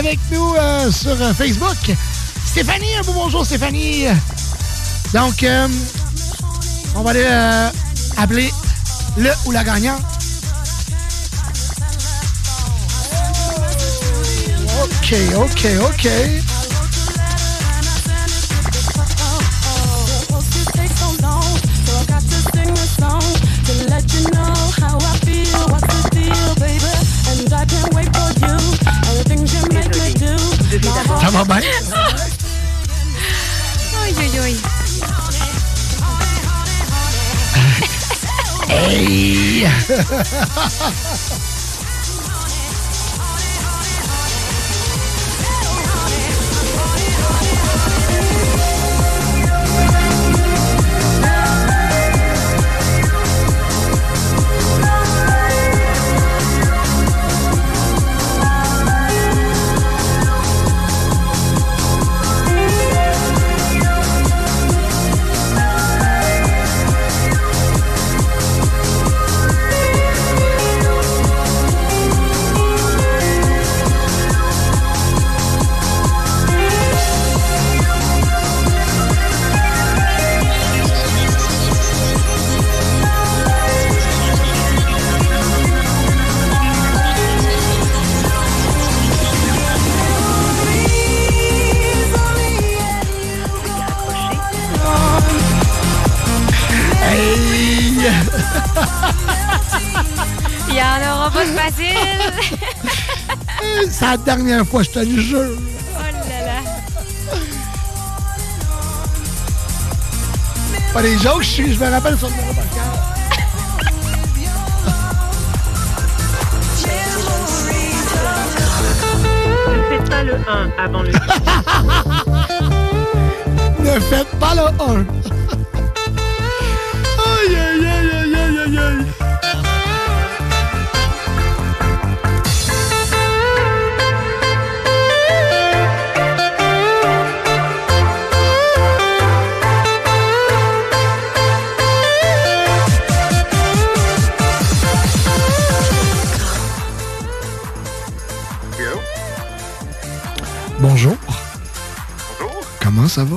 avec nous euh, sur euh, Facebook. Stéphanie, un beau bonjour Stéphanie. Donc, euh, on va aller appeler le ou la gagnante. OK, OK, OK. mamá. Ay, ay, ay. Il y en aura pas de facile. C'est la dernière fois, je te le jure. Oh là là. Pas les jokes, je, me rappelle sur le numéro par cœur. pas le 1 avant le Ne faites pas le 1. aïe, aïe. Bonjour. Bonjour. Comment ça va?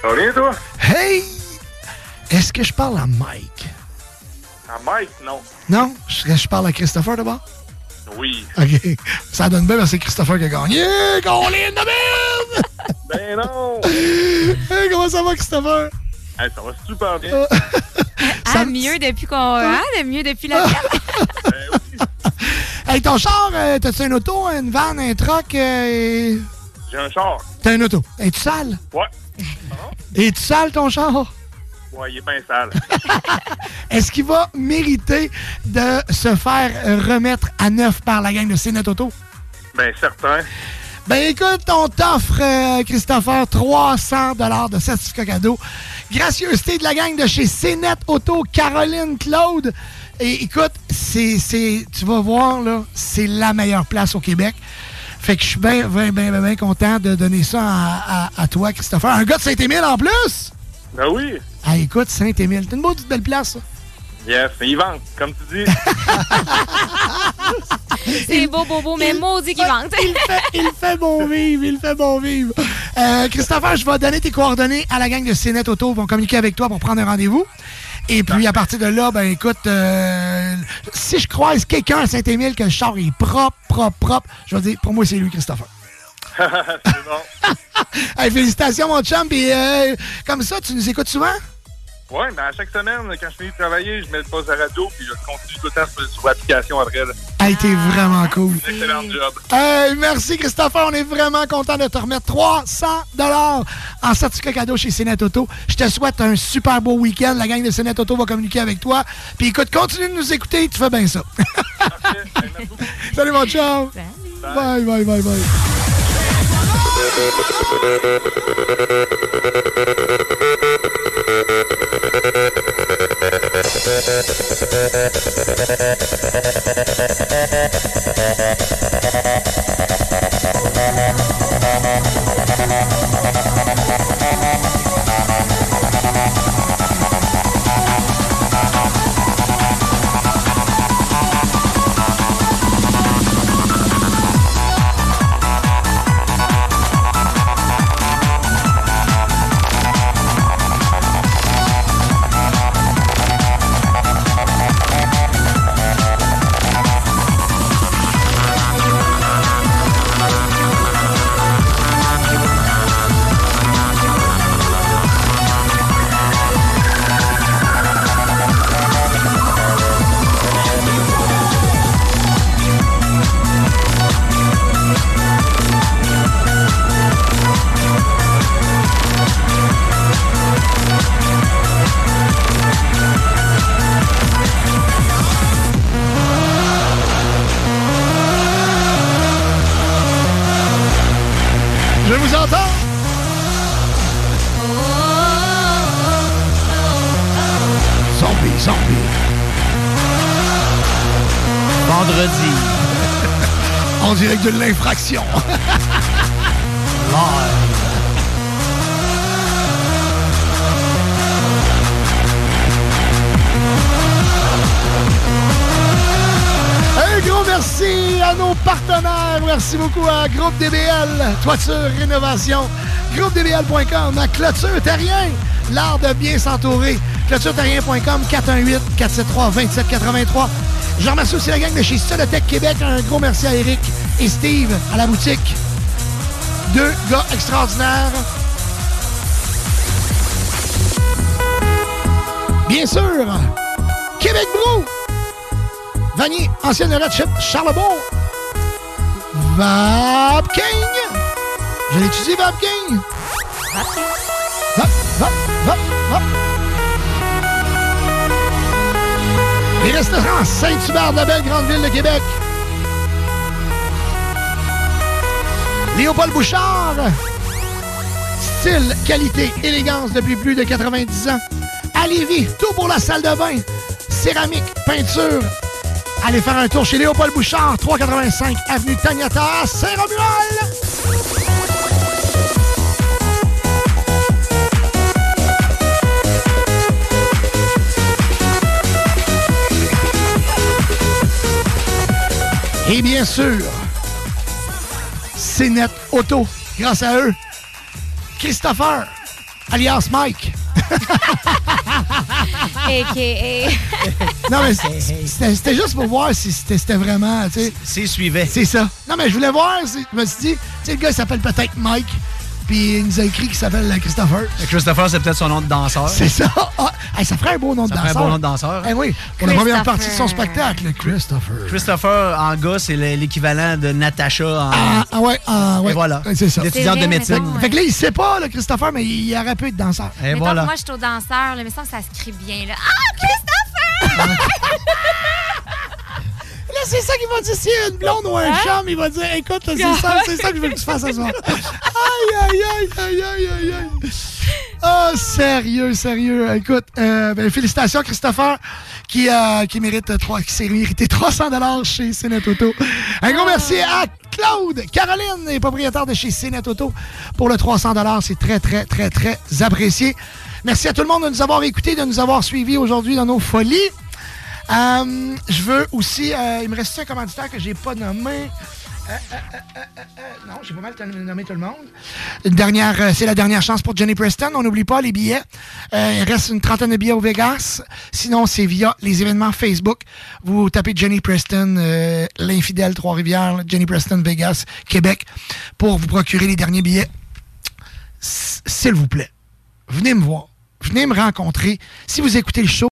Ça va bien, toi? Hey! Est-ce que je parle à Mike? Mike, non. Non? Je, je parle à Christopher d'abord? Oui. OK. Ça donne bien parce que c'est Christopher qui a gagné. Colin de merde! Ben non! Hey, comment ça va, Christopher? Hey, ça va super bien. Ah, mieux depuis qu'on. Ah, de mieux depuis la Hey, ton char, euh, t'as-tu une auto, une van, un truck? euh, J'ai un char. T'as une auto. Es-tu sale? Ouais. Es-tu sale, ton char? Ouais, il est bien sale. Est-ce qu'il va mériter de se faire remettre à neuf par la gang de CNET Auto? ben certain. Ben écoute, on t'offre, euh, Christopher, 300 de certificat cadeau. Gracieuseté de la gang de chez CNET Auto, Caroline Claude. Et écoute, c'est, c'est, tu vas voir, là, c'est la meilleure place au Québec. Fait que je suis bien, bien, bien, bien, bien content de donner ça à, à- à toi, Christopher. Un gars de Saint-Émile en plus! Ben oui. Ah, écoute, Saint-Émile, c'est une beau petite belle place, ça. Yes, il vente, comme tu dis. C'est beau, beau, beau, mais maudit qu'il vente. il, fait, il fait bon vivre, il fait bon vivre. Euh, Christopher, je vais donner tes coordonnées à la gang de CNET Auto. Ils vont communiquer avec toi pour prendre un rendez-vous. Et puis, à partir de là, ben écoute, euh, si je croise quelqu'un à Saint-Émile que le char est propre, propre, propre, je vais dire, pour moi, c'est lui, Christopher. C'est bon. Hey, félicitations, mon chum. Puis, euh, comme ça, tu nous écoutes souvent? Ouais, mais à chaque semaine, quand je finis de travailler, je mets le poste à radio puis je continue tout le temps sur, sur l'application après. là. Hey, t'es vraiment cool. Excellent job. Hey, merci Christopher, on est vraiment content de te remettre 300 dollars en certificat cadeau chez Cénet Auto. Je te souhaite un super beau week-end. La gang de Cénet Auto va communiquer avec toi. Puis écoute, continue de nous écouter, tu fais bien ça. Salut mon chum. Bye, bye, bye, bye. Je de l'infraction. Un gros merci à nos partenaires. Merci beaucoup à Groupe DBL, Toiture Rénovation, groupedbl.com, à Clôture Terrien, l'art de bien s'entourer. ClôtureTerrien.com, 418-473-2783. Je remercie aussi la gang de chez Solotech Québec. Un gros merci à Eric et Steve à la boutique. Deux gars extraordinaires. Bien sûr, Québec Brou. Vanier, ancienne Red Chip, Charlebourg. Vap King. Je l'ai étudié, Vap King. Vap, vap, vap, vap. Les restaurants Saint-Hubert de la belle grande ville de Québec. Léopold Bouchard. Style, qualité, élégance depuis plus de 90 ans. À Lévis, tout pour la salle de bain. Céramique, peinture. Allez faire un tour chez Léopold Bouchard, 385 Avenue Tagnata, Saint-Romuald. Et bien sûr, c'est Net Auto. Grâce à eux, Christopher, alias Mike. A.K.A. Non, mais c'était juste pour voir si c'était vraiment. C'est suivait. C'est ça. Non, mais je voulais voir. Je me suis dit, tu sais, le gars, il s'appelle peut-être Mike. Puis il nous a écrit qu'il s'appelle euh, Christopher. Christopher, c'est peut-être son nom de danseur. C'est ça. Ah, hey, ça ferait un beau nom de Ça ferait danseur. un beau nom de danseur. Eh oui, pour la première partie de son spectacle, Christopher. Christopher, en gars, c'est le- l'équivalent de Natacha en. Ah, ah ouais, ah ouais. Et voilà. C'est ça. L'étudiante de médecine. Fait que là, il sait pas, le Christopher, mais il aurait pu être danseur. Et Mettons voilà. que moi, je suis au danseur, là, mais ça, ça se crie bien. Là. Ah, Christopher! C'est ça qu'il va dire. S'il y a une blonde ou un Hein? chum, il va dire Écoute, c'est ça, c'est ça que je veux que tu fasses ce soir. Aïe, aïe, aïe, aïe, aïe, aïe, aïe. Oh, sérieux, sérieux. Écoute, euh, ben, félicitations, Christopher, qui, euh, qui mérite euh, trois, qui s'est mérité 300 chez Cénet Auto. Un gros merci à Claude, Caroline, les propriétaires de chez Cénet Auto, pour le 300 C'est très, très, très, très apprécié. Merci à tout le monde de nous avoir écoutés, de nous avoir suivis aujourd'hui dans nos folies. Euh, je veux aussi. euh, il me reste un commanditaire que j'ai pas nommé? Euh, non, j'ai pas mal nommé tout le monde. Dernière, c'est la dernière chance pour Jenny Preston. On n'oublie pas les billets. Il reste une trentaine de billets au Vegas. Sinon, c'est via les événements Facebook. Vous tapez Jenny Preston, l'infidèle Trois-Rivières, Jenny Preston Vegas, Québec, pour vous procurer les derniers billets. S'il vous plaît, venez me voir. Venez me rencontrer. Si vous écoutez le show,